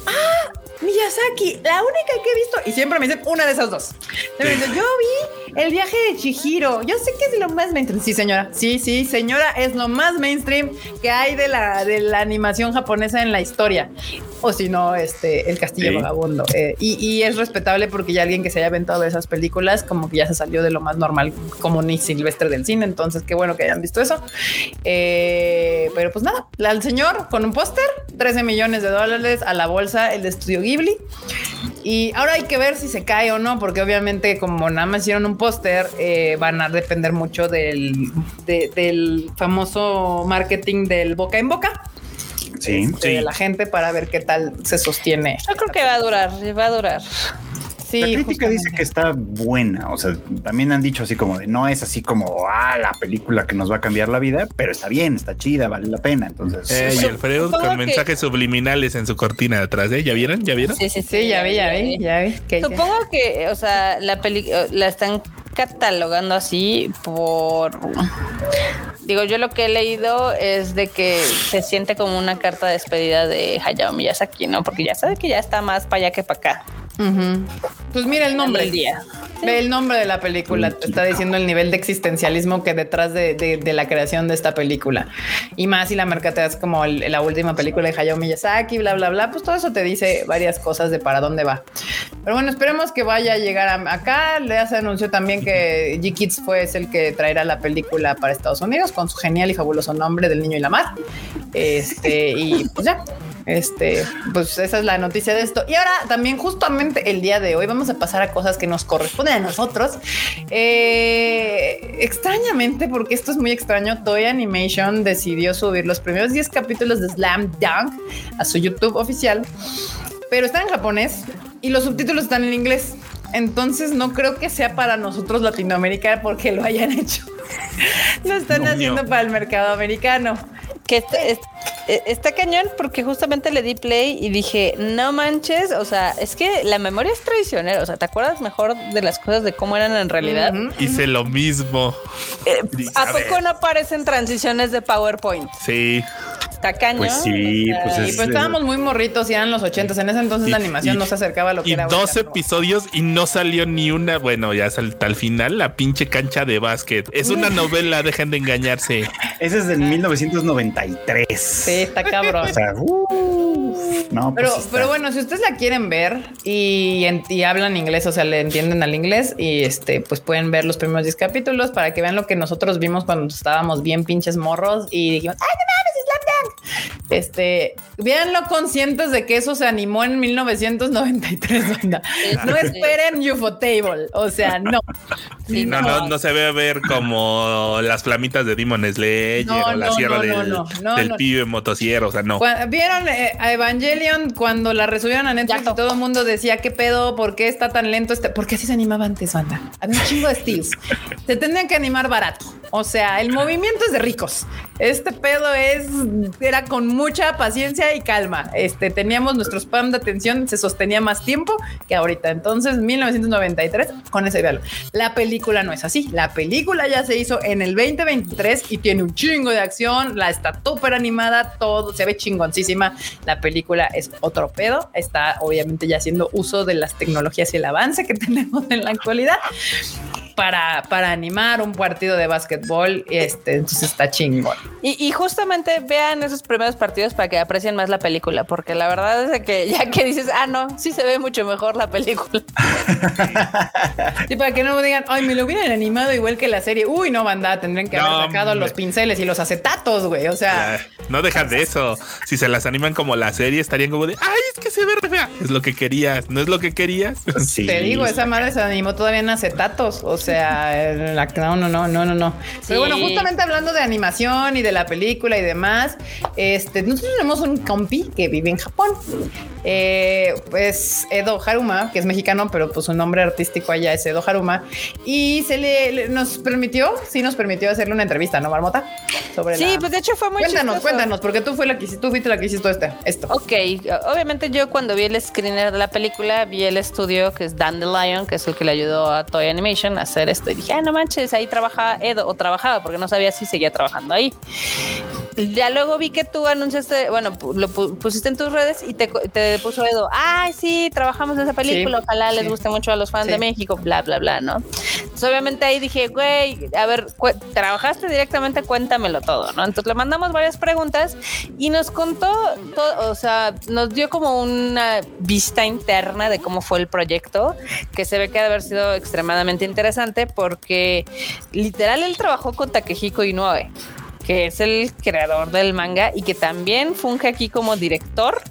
Ah, Miyazaki, la única que he visto, y siempre me dicen una de esas dos. yo vi el viaje de Chihiro. Yo sé que es lo más mainstream. Sí, señora. Sí, sí, señora, es lo más mainstream que hay de la, de la animación japonesa en la historia. O si no, este, el castillo vagabundo. Eh, y, es respetable porque ya alguien que se haya aventado esas películas, como que ya se salió de lo más normal, como ni silvestre del cine. Entonces, qué bueno que hayan visto eso. Eh, pero pues nada, al señor con un póster, 13 millones de dólares a la bolsa, el de estudio Ghibli. Y ahora hay que ver si se cae o no, porque obviamente como nada más hicieron un póster, eh, van a depender mucho del, del famoso marketing del boca en boca. Sí, este, de la gente para ver qué tal se sostiene. Yo creo que va a durar, va a durar la crítica dice que está buena. O sea, también han dicho así como de no es así como ah, la película que nos va a cambiar la vida, pero está bien, está chida, vale la pena. Entonces, eh, y Alfredo con mensajes subliminales en su cortina de atrás, ¿eh? ¿Ya vieron? ¿Ya vieron? Sí, sí, sí, ya vi, ya vi, ya vi. Supongo que, o sea, la película la están catalogando así por digo yo lo que he leído es de que se siente como una carta de despedida de Hayao Miyazaki, ¿no? Porque ya sabe que ya está más para allá que para acá. Pues mira el nombre. El día. Ve el nombre de la película. Te está diciendo el nivel de existencialismo que detrás de, la creación de esta película. Y más si la mercateas como la última película de Hayao Miyazaki, bla, bla, bla. Pues todo eso te dice varias cosas de para dónde va. Pero bueno, esperemos que vaya a llegar acá. Le se anunció también que G-Kids fue el que traerá la película para Estados Unidos con su genial y fabuloso nombre del niño y la mar. Este, y pues ya. Este, pues esa es la noticia de esto. Y ahora también justamente el día de hoy vamos a pasar a cosas que nos corresponden a nosotros. Eh, extrañamente, porque esto es muy extraño, Toy Animation decidió subir los primeros 10 capítulos de Slam Dunk a su YouTube oficial, pero está en japonés y los subtítulos están en inglés. Entonces no creo que sea para nosotros Latinoamérica porque lo hayan hecho. lo están haciendo para el mercado americano que e, está, cañón porque justamente le di play y dije, no manches, o sea, es que la memoria es traicionera, o sea, ¿te acuerdas mejor de las cosas de cómo eran en realidad? Hice lo mismo. Eh, ¿A, poco no aparecen transiciones de PowerPoint? Sí. Está cañón. Pues sí, pues, y pues estábamos muy morritos y eran los ochentas. En ese entonces la animación no se acercaba a lo que y era. Dos episodios y no salió ni una. Bueno, ya hasta el final, la pinche cancha de básquet. Es una novela, dejen de engañarse. Ese es del 1993. Sí, está cabrón. no, pues pero, pero bueno, si ustedes la quieren ver y, y, hablan inglés, o sea, le entienden al inglés y este, pues pueden ver los primeros 10 capítulos para que vean lo que nosotros vimos cuando estábamos bien pinches morros y dijimos, ¡ay, no mames, es este, véanlo conscientes de que eso se animó en 1993. No esperen Table, o sea, no. no, no, no, se ve ver como las flamitas de Demon Slayer o la sierra del, del pibe motosierra, o sea, no. ¿Vieron eh, a Evangelion cuando la resubieron a Netflix y todo el mundo decía, ¿qué pedo? ¿Por qué está tan lento? Este? ¿Por qué así se animaba antes, banda? Había un chingo de estilos. se tendrían que animar barato. O sea, el movimiento es de ricos. Este pedo es, era con mucha paciencia y calma. Este, teníamos nuestro spam de atención, se sostenía más tiempo que ahorita. Entonces, 1993, con ese ideal. La película no es así. La película ya se hizo en el 2023 y tiene un chingo de acción. La está súper animada, todo se ve chingoncísima. La película es otro pedo. Está obviamente ya haciendo uso de las tecnologías y el avance que tenemos en la actualidad para, para animar un partido de básquetbol. Este, entonces está chingón. Y, justamente vean esos primeros partidos para que aprecien más la película, porque la verdad es que ya que dices, ah, no, sí se ve mucho mejor la película. y para que no me digan, ay, me lo hubieran animado igual que la serie. Uy, no, banda, tendrían que haber sacado los pinceles y los acetatos, güey. O sea, no dejas de eso. Si se las animan como la serie, estarían como de, ay, es que se ve fea. Es lo que querías, no es lo que querías. Te digo, esa madre se animó todavía en acetatos. O sea, no, no, no, no, no. Pero bueno, justamente hablando de animación y de la película y demás, este, nosotros tenemos un compi que vive en Japón. Eh, pues Edo Haruma, que es mexicano, pero pues su nombre artístico allá es Edo Haruma. Y se le, nos permitió, sí nos permitió hacerle una entrevista, ¿no, Marmota? Sobre sí, pues de hecho fue muy Cuéntanos, cuéntanos, porque tú, fue la que, tú fuiste la que hiciste este, esto. Ok, obviamente yo cuando vi el screener de la película, vi el estudio que es Dandelion, que es el que le ayudó a Toy Animation a hacer esto. Y dije, ah, no manches, ahí trabajaba Edo, o trabajaba, porque no sabía si seguía trabajando ahí. Ya luego vi que tú anunciaste, bueno, lo pusiste en tus redes y te, te puso Edo, ay, sí, trabajamos en esa película, ojalá les guste mucho a los fans de México, bla, bla, bla, ¿no? Entonces, obviamente ahí dije, güey, a ver, trabajaste directamente, cuéntamelo todo, ¿no? Entonces le mandamos varias preguntas y nos contó, todo, o sea, nos dio como una vista interna de cómo fue el proyecto, que se ve que ha de haber sido extremadamente interesante porque literal él trabajó con Takehiko Inoue que es el creador del manga y que también funge aquí como director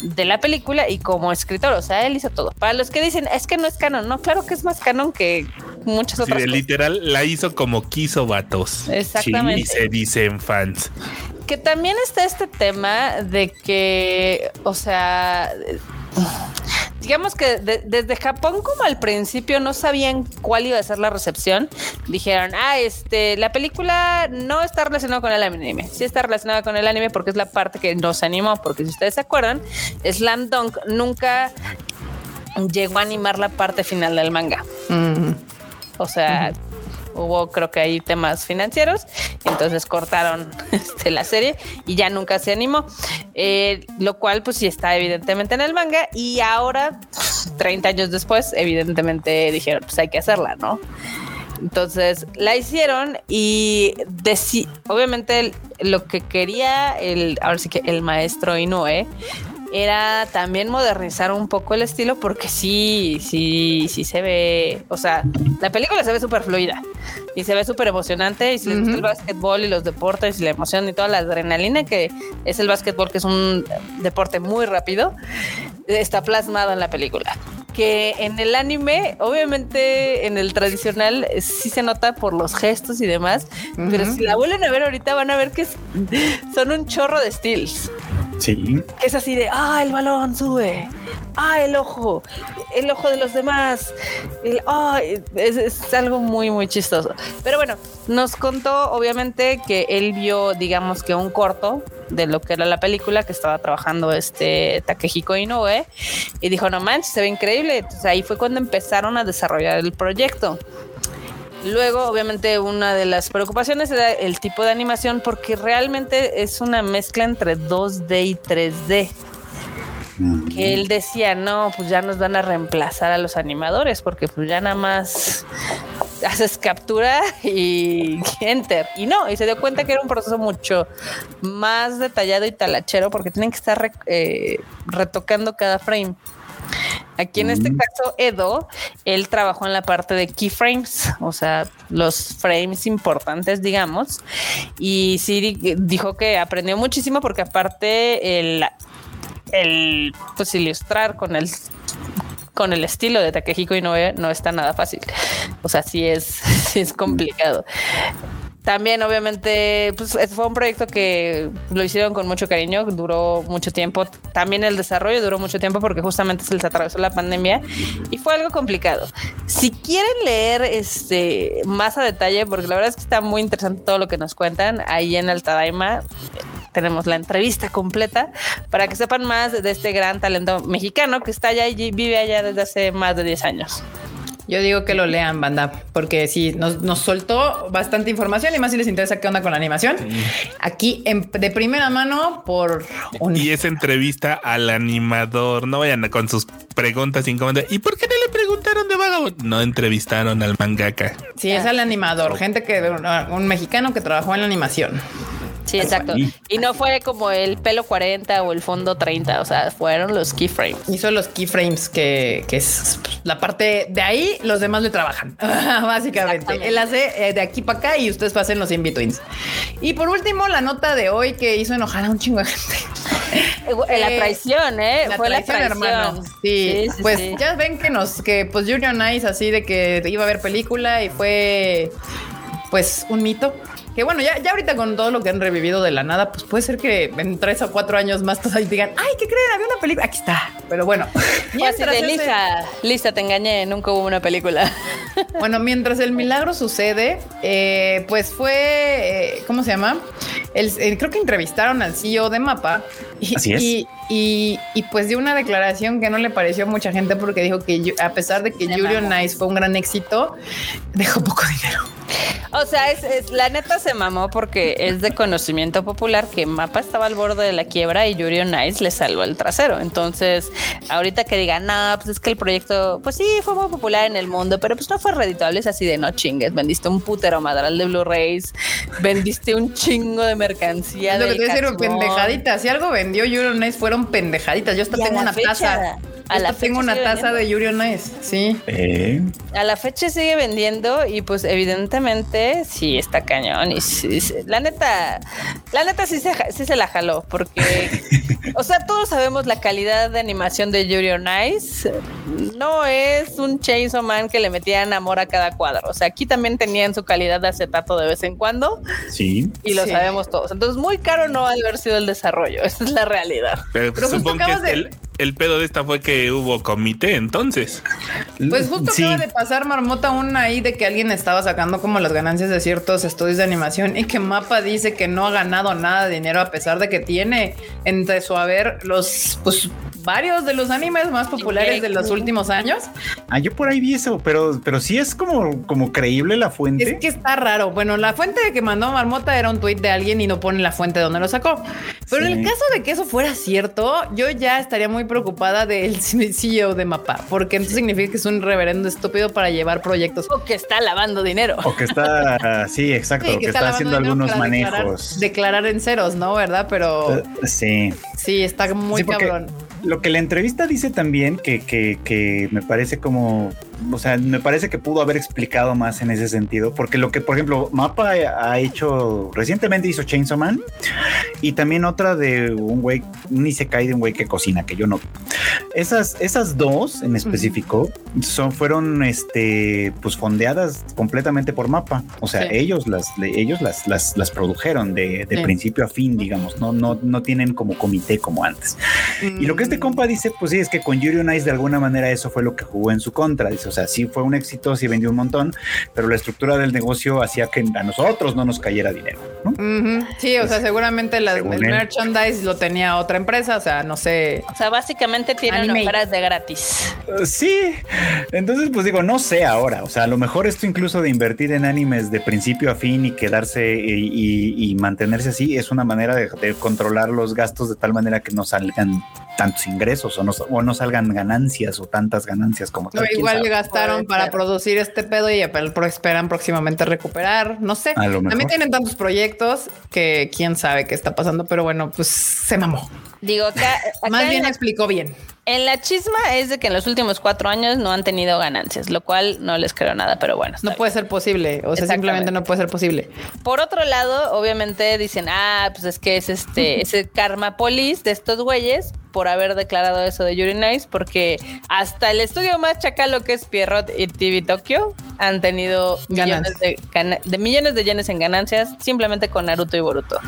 de la película y como escritor. O sea, él hizo todo. Para los que dicen, es que no es canon, no, claro que es más canon que muchas otras sí, Literal, la hizo como quiso vatos. Exactamente. y se dicen fans. Que también está este tema de que, o sea, digamos que desde Japón como al principio no sabían cuál iba a ser la recepción, dijeron, ah, este, la película no está relacionada con el anime, sí está relacionada con el anime porque es la parte que nos animó, porque si ustedes se acuerdan, Slam Dunk nunca llegó a animar la parte final del manga. O sea, hubo creo que hay temas financieros, entonces cortaron este, la serie y ya nunca se animó, eh, lo cual pues sí está evidentemente en el manga y ahora, 30 años después, evidentemente dijeron pues hay que hacerla, ¿no? Entonces la hicieron y obviamente lo que quería el, ahora sí que el maestro Inoue era también modernizar un poco el estilo porque sí, sí, sí se ve, o sea, la película se ve súper fluida y se ve súper emocionante y si les gusta el básquetbol y los deportes y la emoción y toda la adrenalina que es el básquetbol, que es un deporte muy rápido, está plasmado en la película. Que en el anime, obviamente en el tradicional sí se nota por los gestos y demás, pero si la vuelven a ver ahorita van a ver que son un chorro de styles. Sí. Es así de, ah, el balón sube, ah, el ojo, el ojo de los demás, ah, es, algo muy, muy chistoso. Pero bueno, nos contó obviamente que él vio, digamos que un corto de lo que era la película que estaba trabajando este Takehiko Inoue y dijo, no manches, se ve increíble. Entonces ahí fue cuando empezaron a desarrollar el proyecto. Luego, obviamente, una de las preocupaciones era el tipo de animación, porque realmente es una mezcla entre 2D y 3D. Que él decía, no, pues ya nos van a reemplazar a los animadores, porque pues ya nada más haces captura y enter. Y no, y se dio cuenta que era un proceso mucho más detallado y talachero, porque tienen que estar eh, retocando cada frame. Aquí en este caso, Edo, él trabajó en la parte de keyframes, o sea, los frames importantes, digamos. Y sí dijo que aprendió muchísimo porque aparte el, el pues ilustrar con el con el estilo de Takehiko Inoue no está nada fácil. O sea, sí es, sí es complicado. También, obviamente, pues fue un proyecto que lo hicieron con mucho cariño, duró mucho tiempo. También el desarrollo duró mucho tiempo porque justamente se les atravesó la pandemia y fue algo complicado. Si quieren leer este más a detalle, porque la verdad es que está muy interesante todo lo que nos cuentan ahí en Altadaima tenemos la entrevista completa para que sepan más de este gran talento mexicano que está allá y vive allá desde hace más de 10 años. Yo digo que lo lean, banda, porque sí, nos, soltó bastante información y más si les interesa qué onda con la animación. Aquí de primera mano por un... Y esa entrevista al animador, no vayan con sus preguntas incómodas. ¿Y por qué no le preguntaron de Vagabond? No entrevistaron al mangaka. Sí, es al animador, gente que un mexicano que trabajó en la animación. Sí, exacto. Y no fue como el pelo 40 o el fondo 30, o sea, fueron los keyframes. Hizo los keyframes que, que es la parte de ahí, los demás le trabajan, básicamente. Él hace eh, de aquí para acá y ustedes hacen los in-betweens. Y por último, la nota de hoy que hizo enojar a un chingo de gente. Eh, la traición, ¿eh? Fue la traición, hermano. Sí, pues ya ven que nos, que pues Junior Nice así de que iba a ver película y fue pues un mito que bueno, ya, ya ahorita con todo lo que han revivido de la nada, pues puede ser que en tres o cuatro años más todos ahí digan, ay, ¿qué creen? Había una película. Aquí está. Pero bueno. Mientras de Lisa, Lisa, te engañé, nunca hubo una película. Bueno, mientras el milagro sucede, eh, pues fue, eh, ¿cómo se llama? El, eh, creo que entrevistaron al CEO de Mapa. Y, Así es. Y, y, pues dio una declaración que no le pareció a mucha gente porque dijo que a pesar de que Julio Nice fue un gran éxito, dejó poco dinero. O sea, es, la neta se mamó porque es de conocimiento popular que Mapa estaba al borde de la quiebra y Yuri on Ice le salvó el trasero. Entonces, ahorita que digan, no, pues es que el proyecto, pues sí, fue muy popular en el mundo, pero pues no fue redituable, es así de no chingues. Vendiste un putero madral de Blu-rays, vendiste un chingo de mercancía. Lo que te decir, pendejaditas. Si algo vendió Yuri on Ice fueron pendejaditas. Yo hasta tengo una taza a la tengo una taza de Yuri on Ice, sí. Eh. A la fecha sigue vendiendo y pues evidentemente sí está cañón. Y la neta, la neta sí se, sí se la jaló porque, o sea, todos sabemos la calidad de animación de Yuri on Ice. No es un Chainsaw Man que le metían amor a cada cuadro. O sea, aquí también tenían su calidad de acetato de vez en cuando. Sí. Y lo sabemos todos. Entonces, muy caro no ha de haber sido el desarrollo. Esa es la realidad. Pero, supongo que el, el pedo de esta fue que hubo comité entonces. Pues justo acaba de pasar marmota una ahí de que alguien estaba sacando como las ganancias de ciertos estudios de animación y que Mapa dice que no ha ganado nada de dinero a pesar de que tiene entre su haber los pues varios de los animes más populares de los últimos años. Ah, yo por ahí vi eso, pero, pero sí es como, como creíble la fuente. Es que está raro. Bueno, la fuente que mandó Marmota era un tuit de alguien y no pone la fuente donde lo sacó. Pero en el caso de que eso fuera cierto, yo ya estaría muy preocupada del CEO de Mapa, porque entonces significa que es un reverendo estúpido para llevar proyectos. O que está lavando dinero. O que está, sí, exacto, que, está, haciendo algunos manejos. Declarar, en ceros, ¿no? ¿Verdad? Pero... Eh, sí. Sí, está muy cabrón. Lo que la entrevista dice también, que, que, que me parece como o sea, me parece que pudo haber explicado más en ese sentido, porque lo que, por ejemplo, Mapa ha hecho, recientemente hizo Chainsaw Man y también otra de un güey, ni se cae de un güey que cocina, que yo no. Esas, esas dos en específico son, fueron, este, pues fondeadas completamente por Mapa. O sea, ellos las, ellos las, las, las produjeron de, de principio a fin, digamos, no, no, no tienen como comité como antes. Y lo que este mm. compa dice, pues sí, es que con Yuri on Ice de alguna manera eso fue lo que jugó en su contra. Dice, o sea, sí fue un éxito, sí vendió un montón, pero la estructura del negocio hacía que a nosotros no nos cayera dinero. Sí, o sea, seguramente el merchandise lo tenía otra empresa, o sea, no sé. O sea, básicamente tienen ofertas de gratis. Uh, sí, entonces pues digo, no sé ahora, o sea, a lo mejor esto incluso de invertir en animes de principio a fin y quedarse y, mantenerse así es una manera de, controlar los gastos de tal manera que no salgan tantos ingresos o no, o no salgan ganancias o tantas ganancias como tal. igual gastaron para producir este pedo y esperan próximamente recuperar. No sé. También tienen tantos proyectos que quién sabe qué está pasando, pero bueno, pues se mamó. Digo, acá, más bien explicó bien. En la chisma es de que en los últimos cuatro años no han tenido ganancias, lo cual no les creo nada, pero bueno. No puede ser posible, o sea, simplemente no puede ser posible. Por otro lado, obviamente dicen, ah, pues es que es este, ese karma polis de estos güeyes por haber declarado eso de Yuri Nice, porque hasta el estudio más chacalo que es Pierrot y TV Tokyo han tenido millones de, de, millones de yenes en ganancias simplemente con Naruto y Boruto.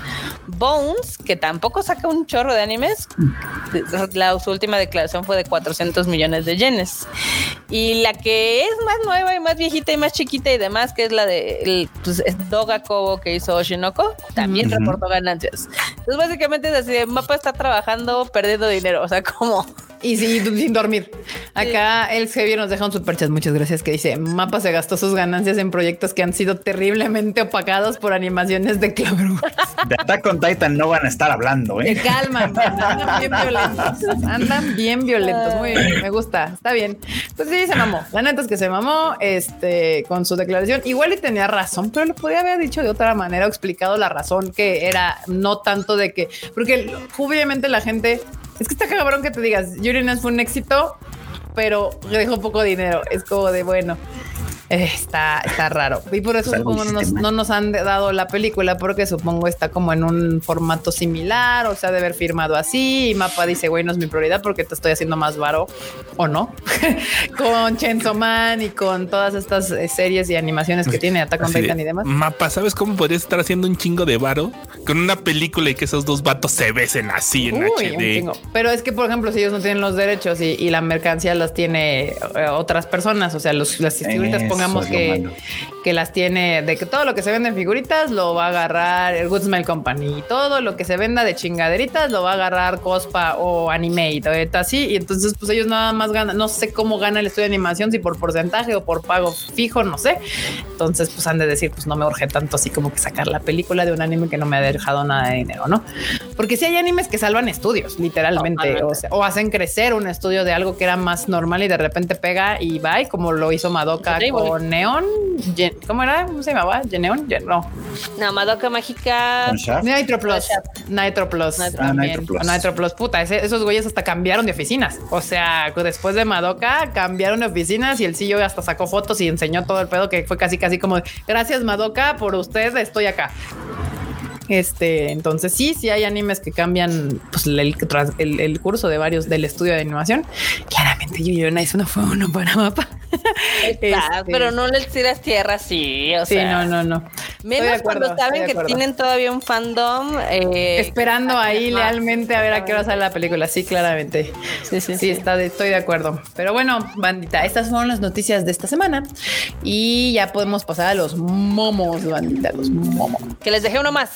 Bones, que tampoco saca un chorro de animes, la, su última declaración fue de 400 millones de yenes. Y la que es más nueva y más viejita y más chiquita y demás, que es la de el, pues, Doga Kobo que hizo Oshinoko, también reportó ganancias. Entonces, básicamente es así: de Mapa está trabajando perdiendo dinero, o sea, como y sin dormir. Acá el Xavier nos deja un superchat, muchas gracias, que dice, Mapa se gastó sus ganancias en proyectos que han sido terriblemente opacados por animaciones de Clavru. De Attack on Titan no van a estar hablando, ¿eh? Que calman, andan bien violentos. Andan bien violentos, muy bien, me gusta, está bien. Pues sí, se mamó. La neta es que se mamó este, con su declaración. Igual y tenía razón, pero lo podía haber dicho de otra manera o explicado la razón que era no tanto de que, porque obviamente la gente es que está cabrón que te digas, Yuri fue un éxito, pero dejó poco dinero. Es como de bueno. Está, está raro. Y por eso supongo no nos, han dado la película, porque supongo está como en un formato similar, o sea, de haber firmado así. Y Mapa dice, güey, no es mi prioridad porque te estoy haciendo más varo, o no, con Chainsaw Man y con todas estas eh, series y animaciones que tiene Attack on Titan y demás. Mapa, ¿sabes cómo podrías estar haciendo un chingo de varo? Con una película y que esos dos vatos se besen así en HD. Pero es que, por ejemplo, si ellos no tienen los derechos y, la mercancía las tiene eh, otras personas, o sea, los, las distribuidas Supongamos que, que las tiene, de que todo lo que se vende en figuritas lo va a agarrar el Good Smile Company. todo lo que se venda de chingaderitas lo va a agarrar Cospa o Animate o así. Y entonces, pues ellos nada más ganan. No sé cómo gana el estudio de animación, si por porcentaje o por pago fijo, no sé. Entonces, pues han de decir, pues no me urge tanto así como que sacar la película de un anime que no me ha dejado nada de dinero, ¿no? Porque si hay animes que salvan estudios, literalmente, o, o, hacen crecer un estudio de algo que era más normal y de repente pega y va, y como lo hizo Madoka con Neon. ¿Cómo era? ¿Cómo se llamaba? ¿Neon? No. No, Madoka Mágica. Nitro Plus. Nitro Plus. Ah, Nitro, Plus. Nitro Plus. Puta, esos güeyes hasta cambiaron de oficinas. O sea, después de Madoka cambiaron de oficinas y el CEO hasta sacó fotos y enseñó todo el pedo que fue casi, casi como gracias Madoka por usted, estoy acá. Este, entonces sí, sí hay animes que cambian pues, el, el, curso de varios del estudio de animación. Claramente Yuyona eso no fue uno para mapa. este, pero no les tiras tierra, sí. O sí, no, no, no. Menos cuando saben que tienen todavía un fandom. Eh, Esperando ahí lealmente a ver a qué hora sale la película. Sí, claramente. Sí, sí, sí. Está estoy de acuerdo. Pero bueno, bandita, estas fueron las noticias de esta semana. Y ya podemos pasar a los momos, bandita, los momos. Que les dejé uno más.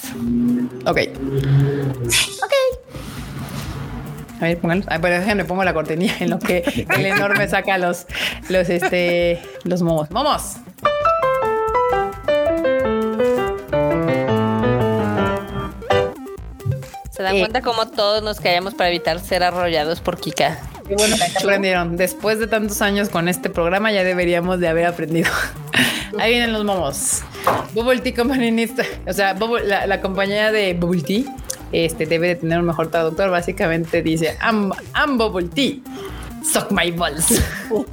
Ok. Ok. A ver, pónganlo. Ah, pero déjenme pongo la cortinilla en lo que el enorme saca los, los, este, los momos. ¡Momos! ¿Se dan cuenta cómo todos nos callamos para evitar ser arrollados por Kika? Qué bueno que aprendieron. Después de tantos años con este programa ya deberíamos de haber aprendido. Ahí vienen los momos. Bubble Tea Company, o sea, la, la, compañía de Bubble Tea este, debe de tener un mejor traductor. Básicamente dice, I'm, I'm Bubble Tea. Suck my balls. uh,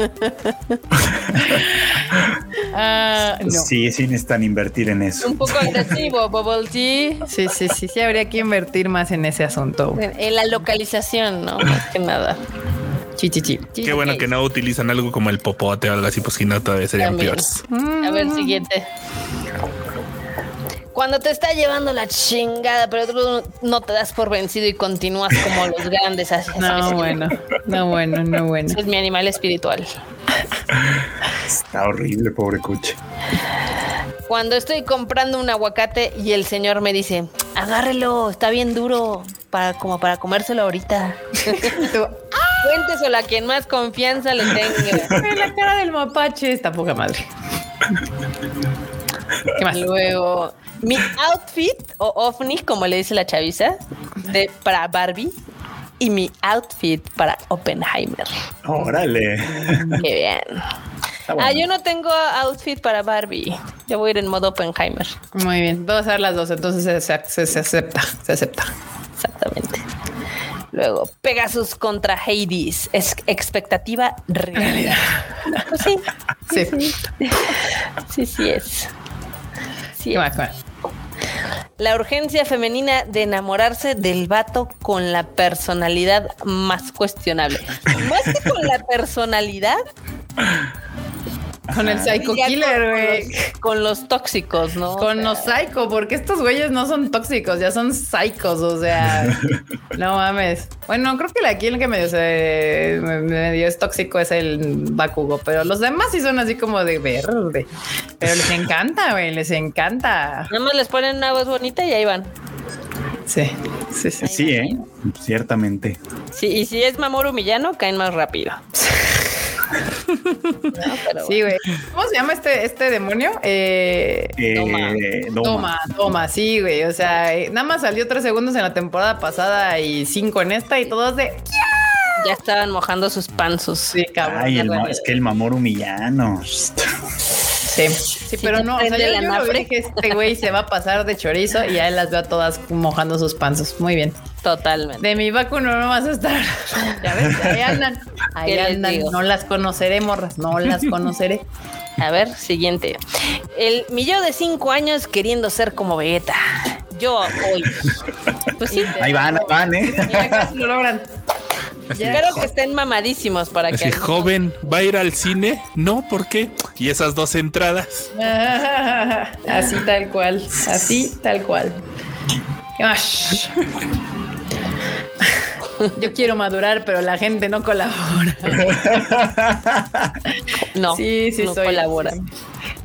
no. Sí, sí necesitan invertir en eso. Un poco agresivo, Bubble Tea. Sí, sí, sí, sí, habría que invertir más en ese asunto. En, la localización, ¿no? Más que nada. Chichichi. Qué bueno que no utilizan algo como el popote o algo así, pues si no, todavía serían peores. A ver, siguiente. Cuando te está llevando la chingada, pero tú no te das por vencido y continúas como los grandes. No, bueno, no, bueno, no, bueno. Es mi animal espiritual. Está horrible, pobre coche. Cuando estoy comprando un aguacate y el señor me dice, agárrelo, está bien duro, para, como para comérselo ahorita. Cuénteselo a quien más confianza le tenga. la cara del mapache está poca madre. ¿Qué más? Luego, mi outfit o ovni, como le dice la chaviza, de, para Barbie y mi outfit para Oppenheimer. Órale. Qué bien. Ah, yo no tengo outfit para Barbie. Yo voy a ir en modo Oppenheimer. Muy bien. Voy a hacer las dos, entonces se, acepta. Se acepta. Exactamente. Luego, Pegasus contra Hades. Es expectativa realidad. sí. Sí. Sí, sí, sí es. Sí. La urgencia femenina de enamorarse del vato con la personalidad más cuestionable. Más que con la personalidad, con el psycho killer, güey. Con, los tóxicos, ¿no? Con los psycho, porque estos güeyes no son tóxicos, ya son psychos, o sea, no mames. Bueno, creo que aquí el que medio, se, medio es tóxico es el Bakugo, pero los demás sí son así como de verde. Pero les encanta, güey, les encanta. Nada más les ponen una voz bonita y ahí van. Sí, sí, sí. Sí, ¿eh? Ciertamente. Sí, y si es Mamoru Millano, caen más rápido. sí, güey. ¿Cómo se llama este, este demonio? Eh, eh toma. toma, sí, güey. O sea, nada más salió tres segundos en la temporada pasada y cinco en esta y todos de. Ya estaban mojando sus panzos. Sí, cabrón. Ay, es que el mamor humillano. Sí, sí, pero no, o sea, yo, yo que este güey se va a pasar de chorizo y ahí las veo todas mojando sus panzos. Muy bien. Totalmente. De mi vacuno no vas a estar. Ya ves, ahí andan. Ahí andan. No las conoceré, morras. No las conoceré. A ver, siguiente. El millón de cinco años queriendo ser como Vegeta. Yo hoy. Pues sí. Ahí van, ahí van, ¿eh? Ya casi lo logran. Espero que estén mamadísimos para Así, que. joven, ¿va a ir al cine? No, ¿por qué? Y esas dos entradas. así tal cual. Así tal cual. ¿Qué más? Yo quiero madurar, pero la gente no colabora. No, Sí, sí, no soy. colabora.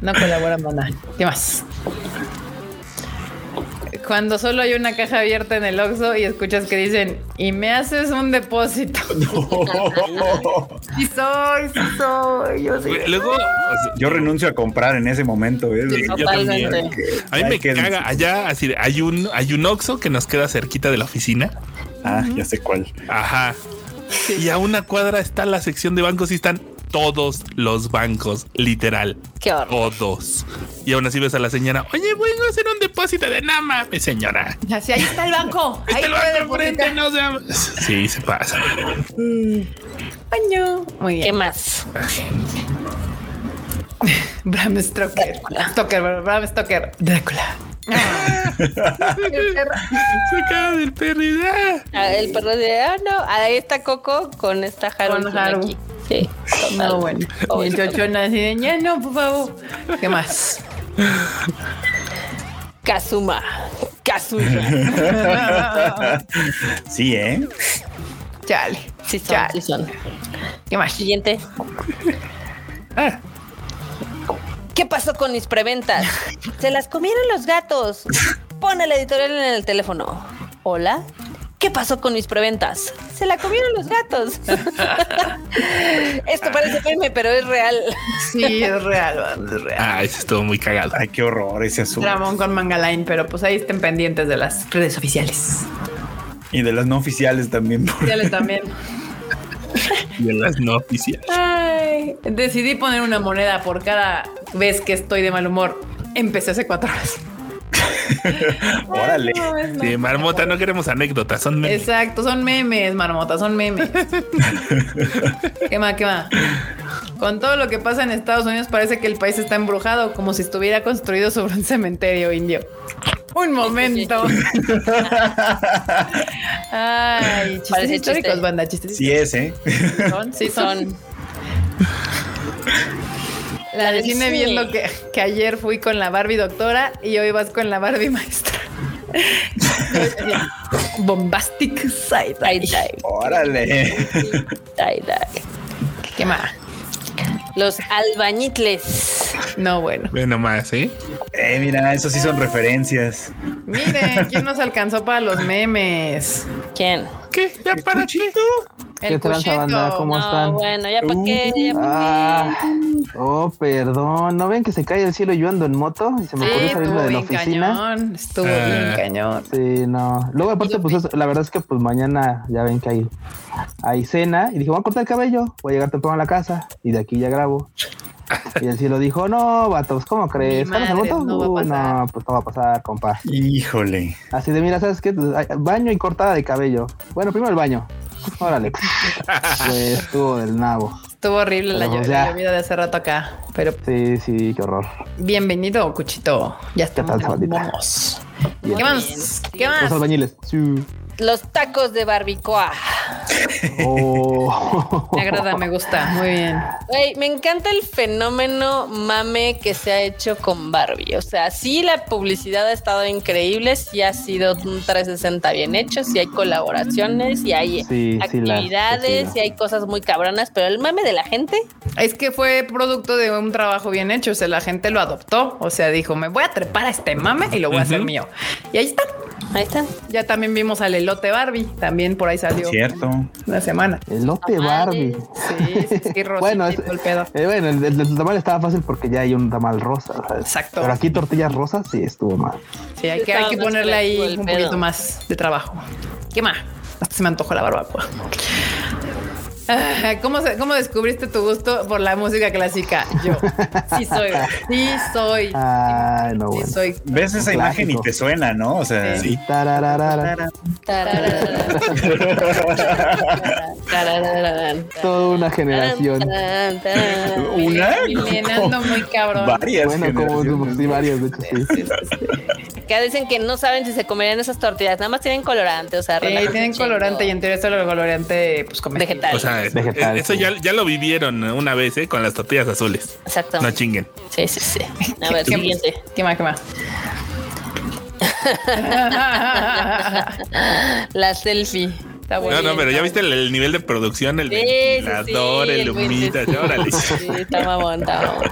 No colabora, mana. ¿Qué más? Cuando solo hay una caja abierta en el Oxxo y escuchas que dicen, y me haces un depósito. Sí soy, sí soy. Yo sí. Luego, Yo renuncio a comprar en ese momento. ¿eh? yo también. Totalmente. A mí me qué- caga allá, así de, hay un, hay un Oxxo que nos queda cerquita de la oficina. Ah, ya sé cuál. Ajá. Y a una cuadra está la sección de bancos y están todos los bancos, literal. Qué horror. Todos. Y aún así ves a la señora, oye, vengo a hacer un depósito de nama, mi señora. Así, ahí está el banco. Ahí Este puede banco enfrente, no. Sí, se pasa. Baño. Muy ¿Qué bien. más? Bram Stoker. Stoker, Bram Stoker. Drácula. Se acaba del perro y. Ah, el perro de ah, no, ahí está Coco con esta Haru. Con Haru. Sí. No, bueno. Oh, Y el está chochón así de, ya no, por favor. ¿Qué más? Kazuma. Kazuya. Sí, ¿eh? Chale. Sí son, Chale. sí son. ¿Qué más? Siguiente. Ah, ¿Qué pasó con mis preventas? Se las comieron los gatos. Pon el editorial en el teléfono. Hola. ¿Qué pasó con mis preventas? Se la comieron los gatos. Esto parece meme, pero es real. Sí, es real, es real. ah, ese estuvo muy cagado. Ay, qué horror ese asunto. Ramón con Mangaline, pero pues ahí estén pendientes de las redes oficiales. Y de las no oficiales también. Oficiales también. Y en las no oficiales. Ay, decidí poner una moneda por cada vez que estoy de mal humor. Empecé hace cuatro horas. Órale. No, Sí, no. marmota, no queremos anécdotas, son memes. Exacto, son memes, marmota, son memes. ¿Qué más, qué más? Con todo lo que pasa en Estados Unidos parece que el país está embrujado, como si estuviera construido sobre un cementerio indio. Un momento. Ay, chistes Parece históricos, chiste. banda, chistes Sí es, ¿eh? Son, sí son. La de Sí. cine viendo que, que ayer fui con la Barbie doctora y hoy vas con la Barbie maestra. Bombastic side. Ay, Órale. ay, ay. ¿Qué más? Los albañitles. No, bueno. Ve nomás, ¿eh? Eh, mira, eso sí son referencias. Miren, ¿quién nos alcanzó para los memes? ¿Quién? ¿Qué? ¿Ya para ti? El tranza, banda? ¿Cómo No, están? bueno, ya para qué, ya pa' Ah, oh, perdón. ¿No ven que se cae el cielo y yo ando en moto? Y se me ocurrió Sí, salirme estuvo de la bien oficina. cañón. Estuvo Ah. bien cañón. Sí, no. Luego, aparte, pues eso- la verdad es que pues mañana ya ven que hay, hay cena. Y dije, voy a cortar el cabello. Voy a llegar temprano a la casa. Y de aquí ya grabo. Y el cielo dijo, no, vatos, ¿cómo crees? Ni ¿Jalas en madres, moto? no va a pasar. no, pues no va a pasar, compa. Híjole. Así de, mira, ¿sabes qué? Pues, Baño y cortada de cabello. Bueno, primero el baño. Órale. Pues estuvo del nabo. Estuvo horrible la Pero lluvia, la lluvia de hace rato acá. Pero Sí, sí, qué horror. bienvenido, Cuchito. Ya tal, estamos. Vamos. Bien. ¿Qué más? ¿Qué Los más? albañiles. Sí. Los tacos de barbacoa. Oh. Me agrada, me gusta. Muy bien. Me encanta el fenómeno mame que se ha hecho con Barbie. O sea, sí la publicidad ha estado increíble, sí ha sido un 360 bien hecho, sí hay colaboraciones, sí hay Sí, sí, la- actividades, sí, sí hay cosas muy cabronas, pero el mame de la gente, Es que fue producto de un trabajo bien hecho. O sea, la gente lo adoptó. O sea, dijo, me voy a trepar a este mame y lo voy a hacer mío. Y ahí está. Ahí está. Ya también vimos al elote Barbie. También por ahí salió Cierto. una semana. Elote Tamales. Barbie. Sí, sí, sí, Bueno, y es- el pedo. Eh, bueno, el, el, el tamal estaba fácil porque ya hay un tamal rosa. ¿sabes? Exacto. Pero aquí tortillas rosas sí estuvo mal. Sí, hay que, hay ponerle ahí un pedo. poquito más de trabajo. ¿Qué más? Hasta se me antojó la barbacoa. ¿Cómo, se- ¿Cómo descubriste tu gusto por la música clásica? Yo. Sí soy. Sí soy. Ay, no, Sí bueno. soy. Ves esa imagen y te suena, ¿no? O sea, Sí. Toda una generación. tararán, tararán. una. Milenando muy cabrón. Varias. Bueno, como sí, varios, de hecho, sí. Que dicen que no saben si se comerían esas tortillas, nada más tienen colorante, o sea, Sí, relájense tienen colorante y en teoría solo el colorante pues. Vegetal. O sea, Vegetal, eso sí. ya, ya lo vivieron una vez, ¿eh? Con las tortillas azules. Exacto. No chinguen. Sí, sí, sí. A ver, ¿Qué- siguiente. ¿Qué más? ¿Qué más? La selfie. Está bueno. No, no, pero ya viste el, el nivel de producción, el Sí, ventilador, sí, el el humita, órale. Sí, está mamón, está mamón.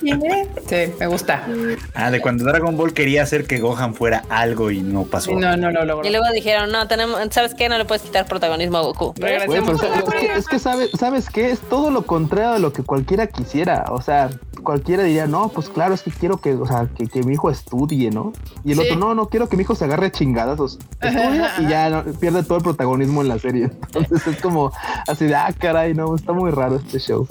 Sí, me gusta. Ah, de cuando Dragon Ball quería hacer que Gohan fuera algo y no pasó. Sí, no, no lo logró. Y luego dijeron, no, tenemos, ¿sabes qué? No le puedes quitar protagonismo a Goku. Pero es que, es que sabes, sabes qué es todo lo contrario de lo que cualquiera quisiera. O sea, cualquiera diría, no, pues claro, es que quiero que, o sea, que, que mi hijo estudie, ¿no? Y el Sí. otro, no, no quiero que mi hijo se agarre a chingadazos. Estudia y ya no- pierde todo el protagonismo en la serie. Entonces es como así de, ah, caray, no, está muy raro este show.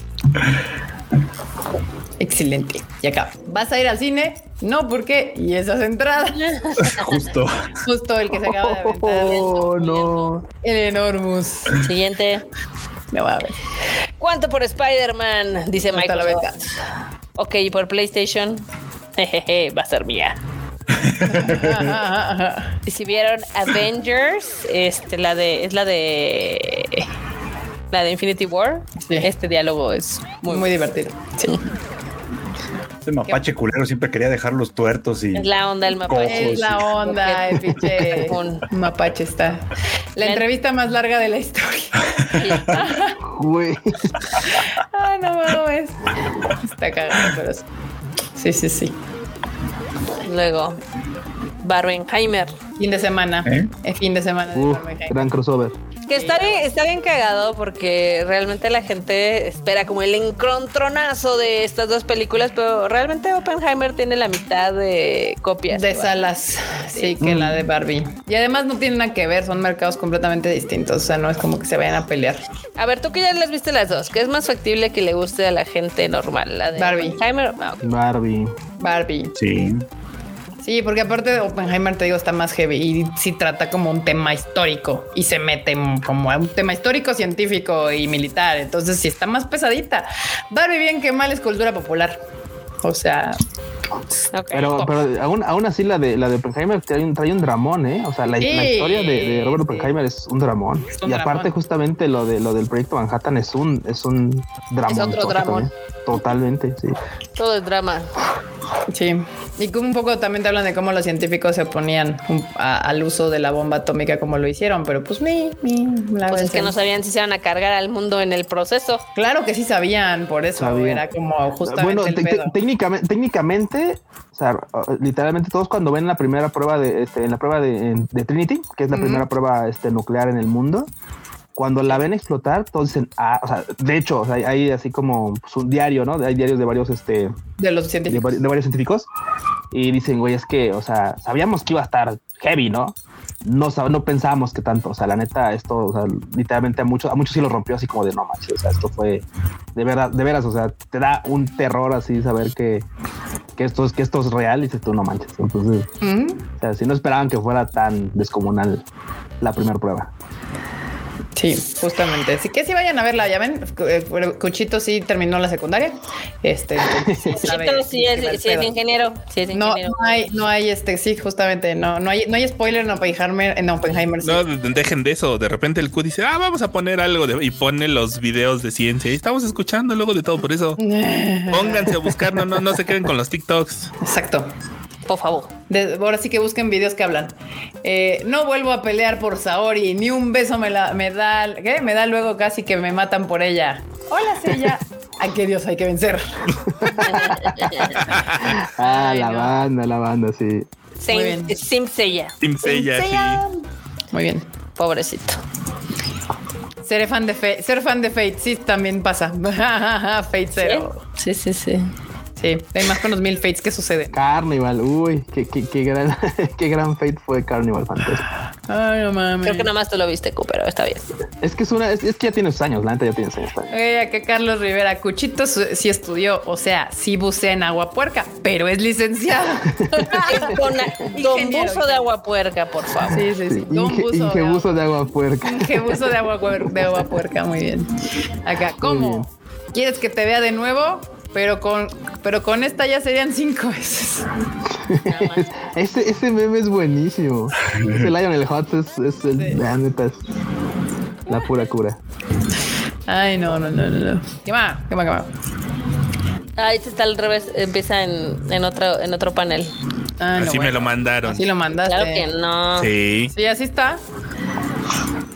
Excelente. Y acá, ¿vas a ir al cine? No, ¿por qué? Y esas entradas. Justo. Justo el que se acaba de aventar. Oh, no. El Enormous. Siguiente. No va a ver. ¿Cuánto por Spider-Man? Dice Hasta la Microsoft. Ok, ¿y por PlayStation? Jejeje, va a ser mía. Y si vieron Avengers, este, la de, es la de la de Infinity War. Sí. Este diálogo es muy, muy, muy divertido. Sí. Ese mapache culero siempre quería dejar los tuertos y es la onda del mapache. Es la onda, el pinche Un- mapache está. La entrevista más larga de la historia. Güey. Ay, no mames. Está cagado, pero sí. Sí, sí, sí. Luego, Barbenheimer. Fin de semana. ¿Eh? El fin de semana de Barbenheimer. gran crossover. Que está bien, está bien cagado porque realmente la gente espera como el encontronazo de estas dos películas, pero realmente Oppenheimer tiene la mitad de copias. De salas, sí, que la de Barbie. Y además no tienen nada que ver, son mercados completamente distintos. O sea, no es como que se vayan a pelear. A ver, tú que ya las viste las dos, ¿qué es más factible que le guste a la gente normal? ¿La de Barbie. Oppenheimer? Ah. Barbie. Barbie. sí. Sí, porque aparte de Oppenheimer, te digo, está más heavy y sí trata como un tema histórico y se mete como a un tema histórico, científico y militar. Entonces sí está más pesadita. Barbie bien que mal es cultura popular. O sea. Pero, pero aún, aún así la de la de Oppenheimer trae un, trae un dramón, ¿eh? O sea, la, historia de, de Robert Oppenheimer es un dramón. Es un y aparte dramón. justamente lo de lo del proyecto Manhattan es un es un dramón. otro dramón. Totalmente, sí. Todo es drama. Sí. Y como un poco también te hablan de cómo los científicos se oponían a- al uso de la bomba atómica como lo hicieron, pero pues mi, mi, la Pues es que no sabían si se iban a cargar al mundo en el proceso. Claro que sí sabían, por eso Sabían. era como justamente Bueno, el pedo. técnicamente, técnicamente, o sea, literalmente todos cuando ven la primera prueba de, este, en la prueba de, en- de Trinity, que es la primera prueba este, nuclear en el mundo, cuando la ven explotar, todos dicen, ah, o sea, de hecho, o sea, hay, así como pues, un diario, ¿no? Hay diarios de varios, este, de los de, científicos. vari- de varios científicos y dicen, güey, es que, o sea, sabíamos que iba a estar heavy, ¿no? No, no pensábamos que tanto, o sea, la neta, esto, o sea, literalmente a muchos, a muchos sí lo rompió así como de no manches, o sea, esto fue de verdad, de veras, o sea, te da un terror así saber que, que esto es, que esto es real y dices tú no manches. Entonces, Ujú. o sea, si no esperaban que fuera tan descomunal la primera prueba. Sí, justamente. Así que sí vayan a verla, ya ven, eh, Cuchito sí terminó la secundaria. Este, entonces, sabe Chito sí es, sí es ingeniero. Sí es No, ingeniero. no hay, no hay este, sí, justamente, no, no hay, no hay spoiler en Oppenheimer, en Oppenheimer. sí. No, de- dejen de eso. De repente el Q dice, ah, vamos a poner algo de- y pone los videos de ciencia. Y estamos escuchando luego de todo por eso. Pónganse a buscar, no, no, no se queden con los TikToks. Exacto. Por favor. De- ahora sí que busquen videos que hablan. Eh, no vuelvo a pelear por Saori, ni un beso me, la, me da, ¿qué? Me da luego casi que me matan por ella. Hola, Sella. Ay, qué Dios hay que vencer. Ah, Ay, la no. banda, la banda, sí. Sim, Sim Seiya. Team Seiya, sí. Muy bien. Pobrecito. Ser fan de Fate, ser fan de Fate, sí, también pasa. Fate cero. Sí, sí, sí. Sí, hay más con los mil Fates que sucede. Carnival, uy, qué, qué, qué gran, qué gran fate fue Carnival Fantasy. Ay, no mames. Creo que nada más tú lo viste, Q, pero está bien. Es que es una, es, es que ya tiene sus años, la neta ya tiene sus años. Oye, acá Carlos Rivera, Cuchito sí estudió, o sea, sí bucea en agua puerca, pero es licenciado. Es Don. Buzo de agua puerca, por favor. Sí, sí, sí. Don Inge, buzo de ingebuzo de agua puerca. Ingebuzo de agua, de agua puerca, muy bien. Acá, ¿cómo? ¿Quieres que te vea de nuevo? Pero con, pero con esta ya serían cinco veces. ese, ese meme es buenísimo. Ese Lionel Hutz es, es el, Sí. la neta es la pura cura. Ay, no, no, no, no. no. ¿Qué más? ¿Qué más? ¿Qué más? Ah, este está al revés, empieza en, en otro, en otro panel. Ah, no, Así me lo mandaron. Así lo mandaste. Claro que no. Sí. Sí, así está.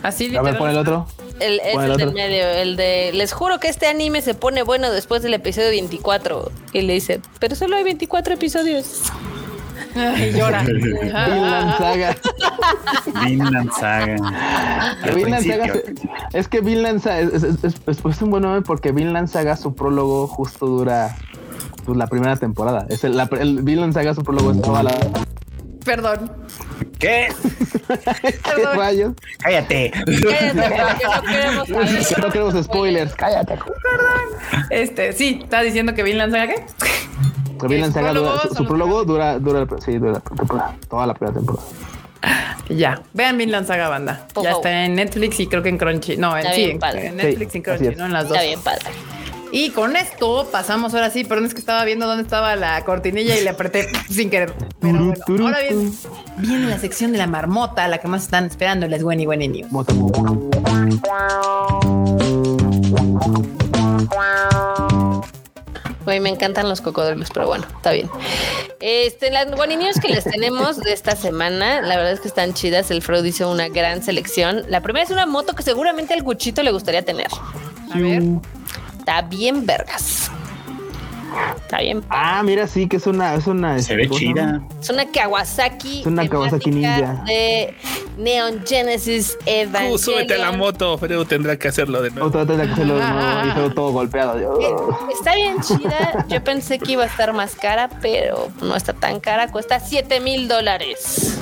Así A ver, pon el otro. El, es ¿Cuál el del medio, el de les juro que este anime se pone bueno después del episodio 24. Y le dice, pero solo hay 24 episodios. Ay, llora. Vinland Saga. Vinland Saga. Vinland es que Vinland Saga es, es- es- es- un buen nombre porque Vinland Saga su prólogo justo dura pues, la primera temporada. Es el, la- el Vinland Saga su prólogo es toda la Perdón. ¿Qué? ¿Qué rayos? Cállate. Cállate, no queremos saber. Que no queremos spoilers. Cállate. Este, sí, estás diciendo que Vinland Saga qué? El Vinland su Saga prólogo dura- su, su prólogo dura, dura, sí, dura temporada, toda la primera temporada. Ya, vean Vinland Saga Banda. Ya está en Netflix y creo que en Crunchy. No, en, sí, en, Netflix Sí, y Crunchy. ¿no? En las dos. Está bien, padre. Y con esto pasamos ahora sí, perdón, es que estaba viendo dónde estaba la cortinilla y le apreté sin querer. Pero bueno, ahora bien, tu. viene la sección de la marmota, la que más están esperando, les Wenny Wenny News. Güey, me encantan los cocodrilos, pero bueno, está bien. Este, las Guani News que les tenemos de esta semana, la verdad es que están chidas. El Freud hizo una gran selección. La primera es una moto que seguramente al Guchito le gustaría tener. A ver. Está bien vergas. Está bien. Ah, mira, sí, que es una, es una. Se ve ¿cómo se chida. Es una Kawasaki. Es una Kawasaki Ninja. De Neon Genesis Uh, Evangelion. súbete a la moto, pero tendrá que hacerlo de nuevo. Otra vez que hacerlo de nuevo y todo, todo golpeado. Eh, Está bien chida. Yo pensé que iba a estar más cara, pero no está tan cara. Cuesta 7 mil dólares.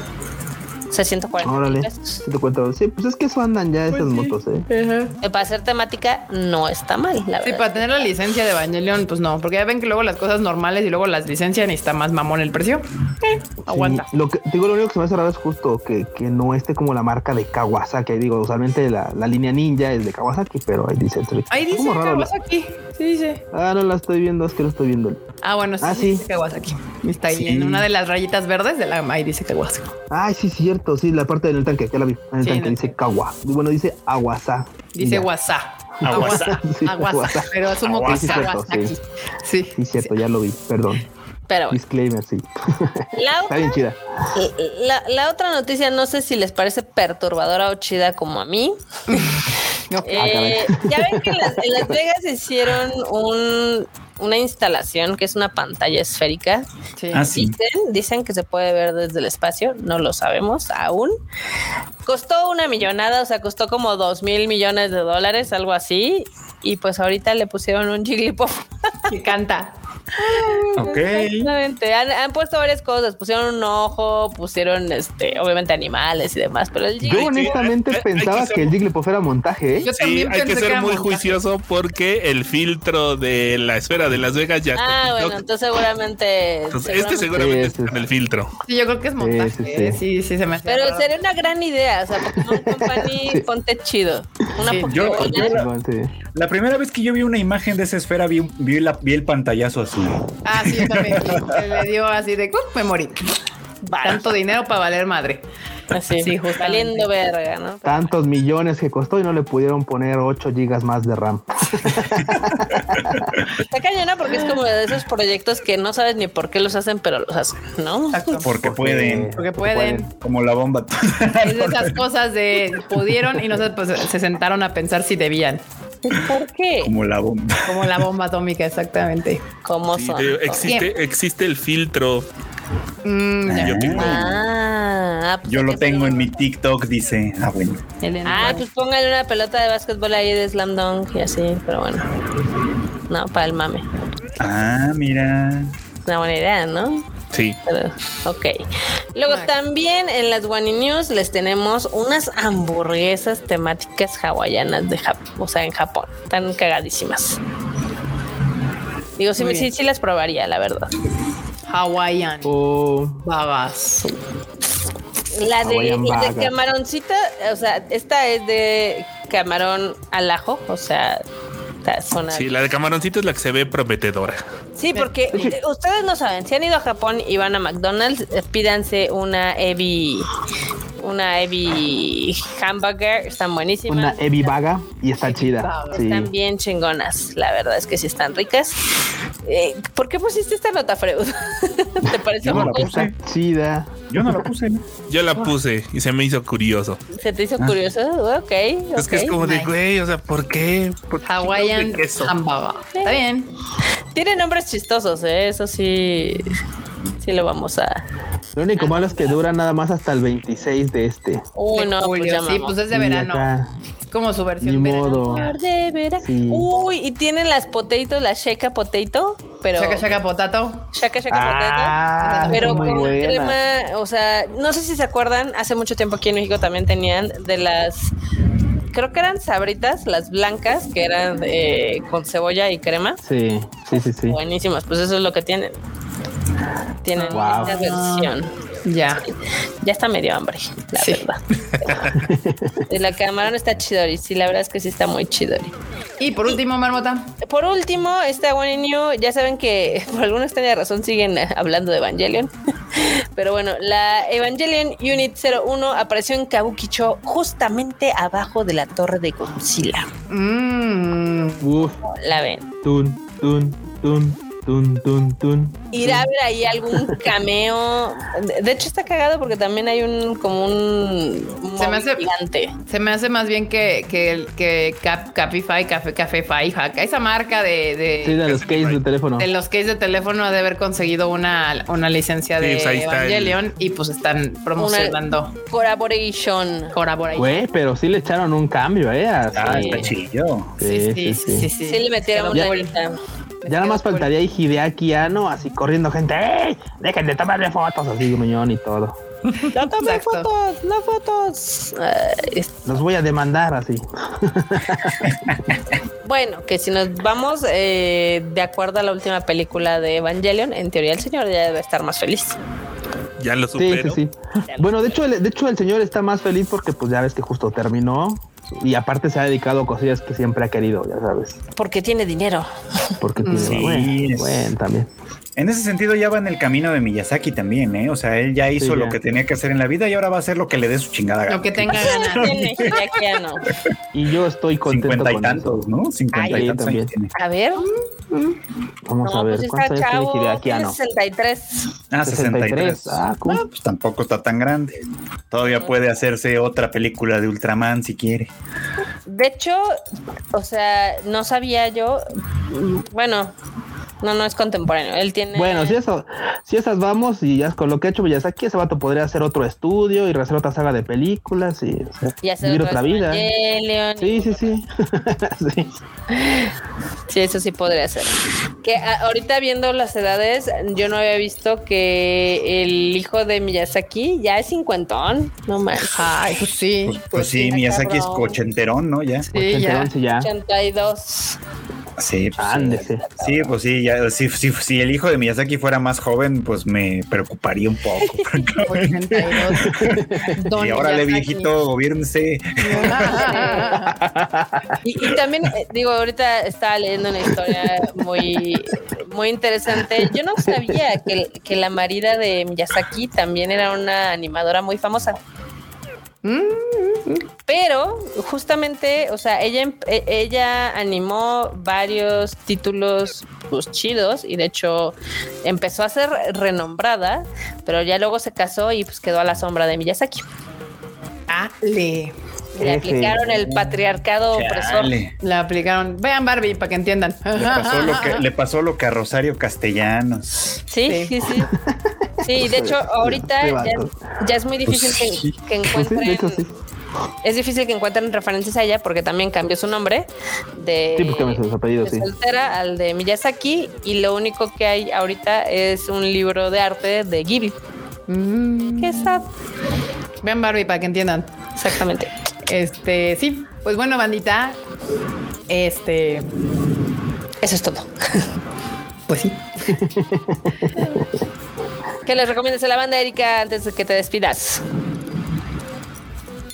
O sea, 140 mil Órale, pesos. sí te cuento. Sí, pues es que eso andan ya estas motos, eh. Eh, Para hacer temática, no está mal, la Sí, verdad. para tener la licencia de Evangelion, pues no, porque ya ven que luego las cosas normales y luego las licencias y está más mamón el precio. Eh, aguanta. Sí, lo que digo, lo único que se me hace raro es justo que, que no esté como la marca de Kawasaki. Digo, usualmente la, la línea ninja es de Kawasaki, pero ahí dice. Ahí dice la- Kawasaki. Sí, dice. Ah, no la estoy viendo, es que lo estoy viendo. Ah, bueno, sí, Ah, sí. sí. dice Kawasaki. Está ahí Sí. en una de las rayitas verdes de la ahí dice Kawasaki. Ay, sí, cierto. Sí, la parte del tanque, ya la vi. En el Sí, tanque en el dice Kawa. Bueno, dice Awasa. Dice Ya. WhatsApp. Aguasa. Sí, Aguasa. Aguasa. Pero asumo que es Aguasa. Sí, Sí. Sí, cierto, ya lo vi. Perdón. Pero bueno. Disclaimer, sí. La Está bien chida. la, la otra noticia, no sé si les parece perturbadora o chida como a mí. No. Eh, ya ven que en Las, en Las Vegas hicieron un, una instalación que es una pantalla esférica. Sí. Ah, sí. Dicen, dicen que se puede ver desde el espacio, no lo sabemos aún. Costó una millonada, o sea, costó como dos mil millones de dólares, algo así. Y pues ahorita le pusieron un Jigglypuff. Que canta. Ok. Exactamente. Han, han puesto varias cosas. Pusieron un ojo, pusieron este, obviamente animales y demás. Pero el Yo honestamente hay pensaba que ser- que el Jigglypuff era montaje, ¿eh? Yo Sí, hay que ser era muy montaje. juicioso porque el filtro de la esfera de Las Vegas ya está Ah, en bueno, entonces seguramente. Entonces, este seguramente- Sí, sí. en el filtro. Sí, yo creo que es montaje. Sí, sí, ¿eh? sí. Sí, sí, se me hace. Pero raro. sería una gran idea. O sea, Pokémon Company, ponte chido. Una Sí. Yo- yo- Sí. La primera vez que yo vi una imagen de esa esfera, vi, vi, la- vi el pantallazo azul. Ah, sí, yo también. Se le dio así de ¡uh! me morí. Tanto dinero para valer madre. Así, Sí, valiendo verga, ¿no? Tantos millones que costó y no le pudieron poner 8 gigas más de RAM. Está cañona porque es como de esos proyectos que no sabes ni por qué los hacen, pero los hacen, ¿no? Porque pueden. Porque pueden. Como la bomba. Es de esas cosas de pudieron y no sé, pues se sentaron a pensar si debían. ¿Por qué? Como la bomba. Como la bomba atómica, exactamente. ¿Cómo Sí, son? digo, existe, existe el filtro. Mm. Yo tengo- Ah, pues Yo lo tengo en mi TikTok, dice. Ah, bueno. Ah, pues póngale una pelota de básquetbol ahí de slam dunk y así, pero bueno. No, para el mame. Ah, mira. Es una buena idea, ¿no? Sí. Ok. Luego también en las One News les tenemos unas hamburguesas temáticas hawaianas de Japón, o sea, en Japón. Están cagadísimas. Digo, sí, sí, sí las probaría, la verdad. Hawaiian. O Bagazo. La de, de camaroncita, o sea, esta es de camarón al ajo, o sea, Sí, la de camaroncito es la que se ve prometedora. Sí, porque ustedes no saben, si han ido a Japón y van a McDonald's, eh, pídanse una Ebi, una Ebi hamburger, están buenísimas. una Evi Vaga y está chida. Sí. Están bien chingonas, la verdad es que sí están ricas. Eh, ¿Por qué pusiste esta nota, Freud? ¿Te pareció Yo no la muy- puse. Chida. Yo no la puse. ¿no? Yo la puse y se me hizo curioso. ¿Se te hizo Ah. curioso? Ok. Es que es como de, nice. güey, o sea, ¿por qué? ¿Por Hawaiian de hamburger. Está bien. Tiene nombres chistosos, ¿eh? Eso sí. Sí lo vamos a. Lo único malo es que dura nada más hasta el 26 de este. Uy, no, pues sí, pues es de verano. acá, Es como su versión Ni verano. modo. De veras. Sí. Uy, y tienen las potato, la shaka potato, pero. Chaca, chaca, potato. Shaka shaka Ah, potato. Pero con buena. crema, o sea, no sé si se acuerdan, hace mucho tiempo aquí en México también tenían de las, creo que eran sabritas, las blancas, que eran eh, con cebolla y crema. Sí, sí, sí, sí. Buenísimas, pues eso es lo que tienen. Tienen Wow. esta versión. Ya. Ya está medio hambre, la Sí. verdad. Y la camarón está chidori, sí, la verdad es que sí está muy chidori. Y por último, Marmota. Por último, esta One New, ya saben que por alguna extraña razón siguen eh, hablando de Evangelion. Pero bueno, la Evangelion Unit 01 apareció en Kabukicho justamente abajo de la torre de Godzilla. Mmm. Uf, La ven. tun, tun, tun, tun, tun, tun. Ir a ver ahí algún cameo. De- hecho, está cagado porque también hay un como un Se me hace- gigante. Se me hace más bien que, que, el- que Cap, Capify, Café, Caféfy, Jaca, esa marca de, de, Sí, de los cases de teléfono. de los cases de teléfono ha de haber conseguido una, una licencia Sí, de pues está el- Evangelion y pues están promocionando Collaboration. Collaboration. Güey, pero sí le echaron un cambio, ¿eh? Ah, Sí. está chillo. Sí, sí, sí, sí. Sí, le metieron una cool. Ya nada más faltaría ahí Hideaki Anno, así corriendo gente. ¡Ey! Dejen de tomarle fotos, así, muñón y todo. No tomen Exacto. fotos, no fotos. Ay, Los voy a demandar así. Bueno, que si nos vamos eh, de acuerdo a la última película de Evangelion, en teoría el señor ya debe estar más feliz. Ya lo Sí, sí, supero. sí. Bueno, de hecho, el, de hecho, el señor está más feliz porque, pues, ya ves que justo terminó. Y aparte se ha dedicado a cosillas que siempre ha querido, ya sabes. Porque tiene dinero. Porque tiene, Sí, bueno, también. En ese sentido ya va en el camino de Miyazaki también, ¿eh? O sea, él ya hizo Sí, lo ya. que tenía que hacer en la vida y ahora va a hacer lo que le dé su chingada gana. Lo que tenga ganas. Tiene Hideakiano. Y yo estoy contento Cincuenta y con tantos, eso. ¿no? Cincuenta Ay, y tantos también. años tiene. A ver, Vamos a no, ver, pues ¿cuántos está años tiene chavo, Hideaki tiene Anno? 63. Ah, 63. 63. Ah, cool. Ah, pues tampoco está tan grande. Todavía puede hacerse otra película de Ultraman si quiere. De hecho, o sea, no sabía yo. Bueno, no, no es contemporáneo. Él tiene. Bueno, si, eso, si esas vamos y ya con lo que ha hecho Miyazaki, ese vato podría hacer otro estudio y hacer otra saga de películas y o sea, y hacer vivir otra vida. Sí, y- sí, sí. sí. Sí, eso sí podría ser. Que a- ahorita viendo las edades, yo no había visto que el hijo de Miyazaki ya es cincuentón. No manches. Ay, pues sí. Pues, pues sí, Miyazaki es cabrón. ochenterón, ¿no? Ya. Sí, ya. Sí, ya. 82. Sí, pues, Ándese. sí, pues sí, ya, si, si, si el hijo de Miyazaki fuera más joven, pues me preocuparía un poco. francamente. 82. Don y ahora le viejito, gobiernse. Y, y también, eh, digo, ahorita estaba leyendo una historia muy, muy interesante. Yo no sabía que, que la marida de Miyazaki también era una animadora muy famosa. Pero justamente, o sea, ella, em- e- ella animó varios títulos pues, chidos y de hecho empezó a ser renombrada, pero ya luego se casó y pues quedó a la sombra de Miyazaki. Ale. Le aplicaron el patriarcado opresor. La aplicaron. Vean Barbie para que entiendan. Le pasó, lo que, le pasó lo que a Rosario Castellanos. Sí, Sí. sí, sí. Sí, de hecho, ahorita ya, es muy difícil Pues sí. que, que Pues sí, de encuentren. hecho, sí. Es difícil que encuentren referencias a ella porque también cambió su nombre de, Sí, pues cambió sus apellidos, de sí. soltera al de Miyazaki y lo único que hay ahorita es un libro de arte de Ghibli. Mm. Qué sad. Vean Barbie para que entiendan. Exactamente. Este, sí. Pues bueno, bandita. Este, Eso es todo. pues sí. ¿Qué les recomiendas a la banda, Erika, antes de que te despidas?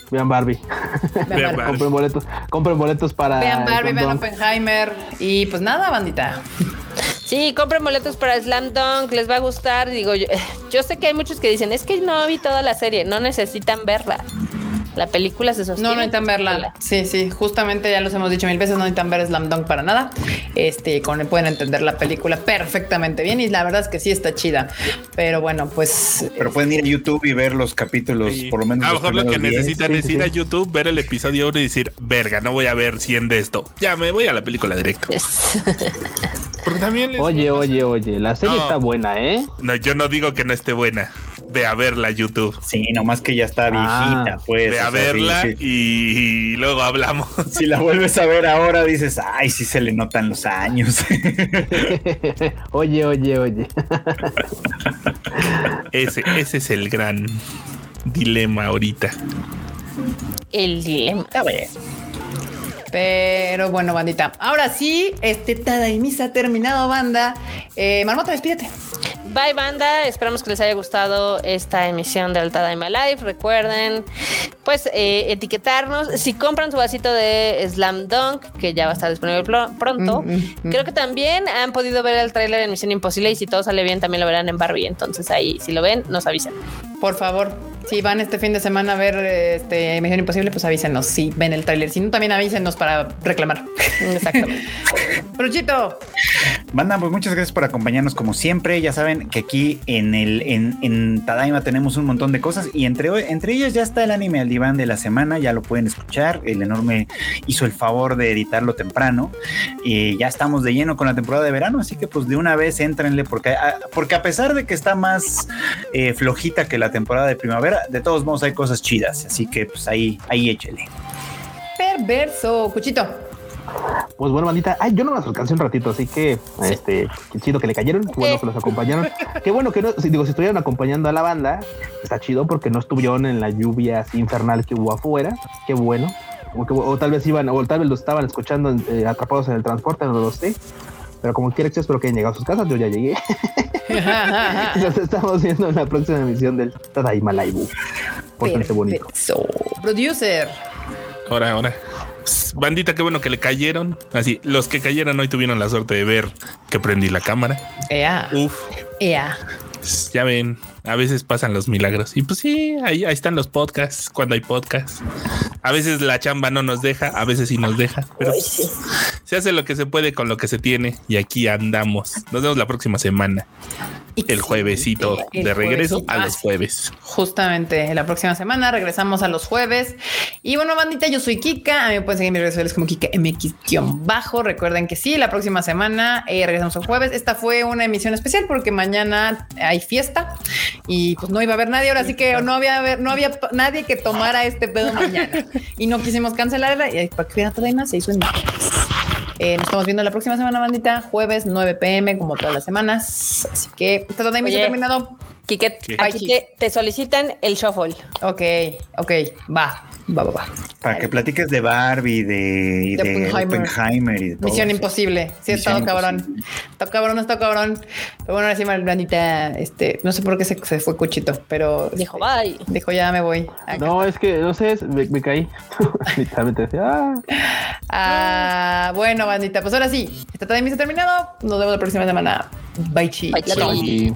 Vean Barbie. Vean Barbie. Barbie. compren boletos, compren boletos para. Vean Barbie, vean. Oppenheimer. Y pues nada, bandita. Sí, compren boletos para Slam Dunk, les va a gustar. Digo, yo, yo sé que hay muchos que dicen, es que no vi toda la serie, no necesitan verla. La película se sostiene. No, no necesitan verla. Sí, sí, justamente ya los hemos dicho mil veces, no necesitan ver Slam Dunk para nada. Este, con él pueden entender la película perfectamente bien y la verdad es que sí está chida. Pero bueno, pues. Pero pueden ir a YouTube y ver los capítulos, por lo menos. A lo los mejor lo que primeros 10. necesitan es ir a YouTube, ver el episodio 1 y decir, verga, no voy a ver 100 de esto. Ya me voy a la película directo. Porque también les- Oye, oye, oye, la serie No. está buena, ¿eh? No, yo no digo que no esté buena. Ve a verla YouTube. Sí, nomás que ya está Ah, viejita, pues. Ve a o sea, sí, verla sí. y, luego hablamos. Si la vuelves a ver ahora, dices, ay, sí se le notan los años. oye, oye, oye. Ese, ese es el gran dilema ahorita. El dilema. Pero bueno, bandita. Ahora sí, este Tadaimisa ha terminado, banda. Eh, Marmota, despídete. Bye banda, esperamos que les haya gustado esta emisión de Altada My Life. Recuerden, pues, eh, etiquetarnos. Si compran su vasito de Slam Dunk, que ya va a estar disponible pronto, Mm, mm, mm. creo que también han podido ver el tráiler en Misión Imposible y si todo sale bien también lo verán en Barbie. Entonces ahí, si lo ven, nos avisen. Por favor, si van este fin de semana a ver este Misión Imposible, pues avísenos si ven el tráiler. Si no, también avísenos para reclamar. Exactamente. Bruchito. Banda, pues muchas gracias por acompañarnos como siempre. Ya saben que aquí en el en, en Tadaima tenemos un montón de cosas y entre, entre ellas ya está el anime al diván de la semana, ya lo pueden escuchar. El enorme hizo el favor de editarlo temprano. Y ya estamos de lleno con la temporada de verano, así que pues de una vez éntrenle porque, a- porque a pesar de que está más eh, flojita que la temporada de primavera, de todos modos hay cosas chidas, así que pues ahí, ahí échele. Perverso. Cuchito. Pues bueno, bandita, ay, yo no las alcancé un ratito, así que este, qué chido que le cayeron, qué bueno que los acompañaron. Qué bueno que no, si, digo, si estuvieron acompañando a la banda, está chido porque no estuvieron en la lluvia así infernal que hubo afuera. Qué bueno. O, que- o tal vez iban, o tal vez lo estaban escuchando eh, atrapados en el transporte, no lo sé. Pero como quiera que espero que hayan llegado a sus casas, yo ya llegué. Nos estamos viendo en la próxima emisión del Tadaima Live. Pórtense bonito. Producer. Ahora, ahora. Bandita, qué bueno que le cayeron. Así, los que cayeron hoy tuvieron la suerte de ver que prendí la cámara. Ea. Uf, Ea. ya ven, a veces pasan los milagros. Y pues sí, ahí, ahí están los podcasts, cuando hay podcasts. A veces la chamba no nos deja, a veces sí nos deja, pero se hace lo que se puede con lo que se tiene y aquí andamos. Nos vemos la próxima semana, el juevesito El de regreso juevesito. a los jueves. Justamente la próxima semana regresamos a los jueves. Y bueno, bandita, yo soy Kika. A mí me pueden seguir en mis redes sociales como Kika MX-bajo. Recuerden que sí, la próxima semana eh, regresamos el jueves. Esta fue una emisión especial porque mañana hay fiesta y pues no iba a haber nadie ahora, así que no había no había nadie que tomara este pedo mañana y no quisimos cancelarla y para que hubiera todavía más se hizo en. Eh, nos estamos viendo la próxima semana, bandita, jueves 9 pm, como todas las semanas. Así que esta todavía Oye. terminado. Quique, aquí te, te solicitan el shuffle. Ok, ok, va, va, va, va. Para que platiques de Barbie, de, y De de Oppenheimer. Oppenheimer. y de todo Misión eso. imposible. Sí, Misión cabrón. Imposible. Está cabrón, está cabrón. Pero bueno, ahora sí, Blandita, este, no sé por qué se, se fue Cuchito, pero Dijo, este, bye. dijo ya me voy. Acá. No, es que no sé, me, me caí. Literalmente decía, ah. Ah, bueno, bandita, pues ahora sí, esta también se ha terminado. Nos vemos la próxima semana. Bye, chi. Bye, chi.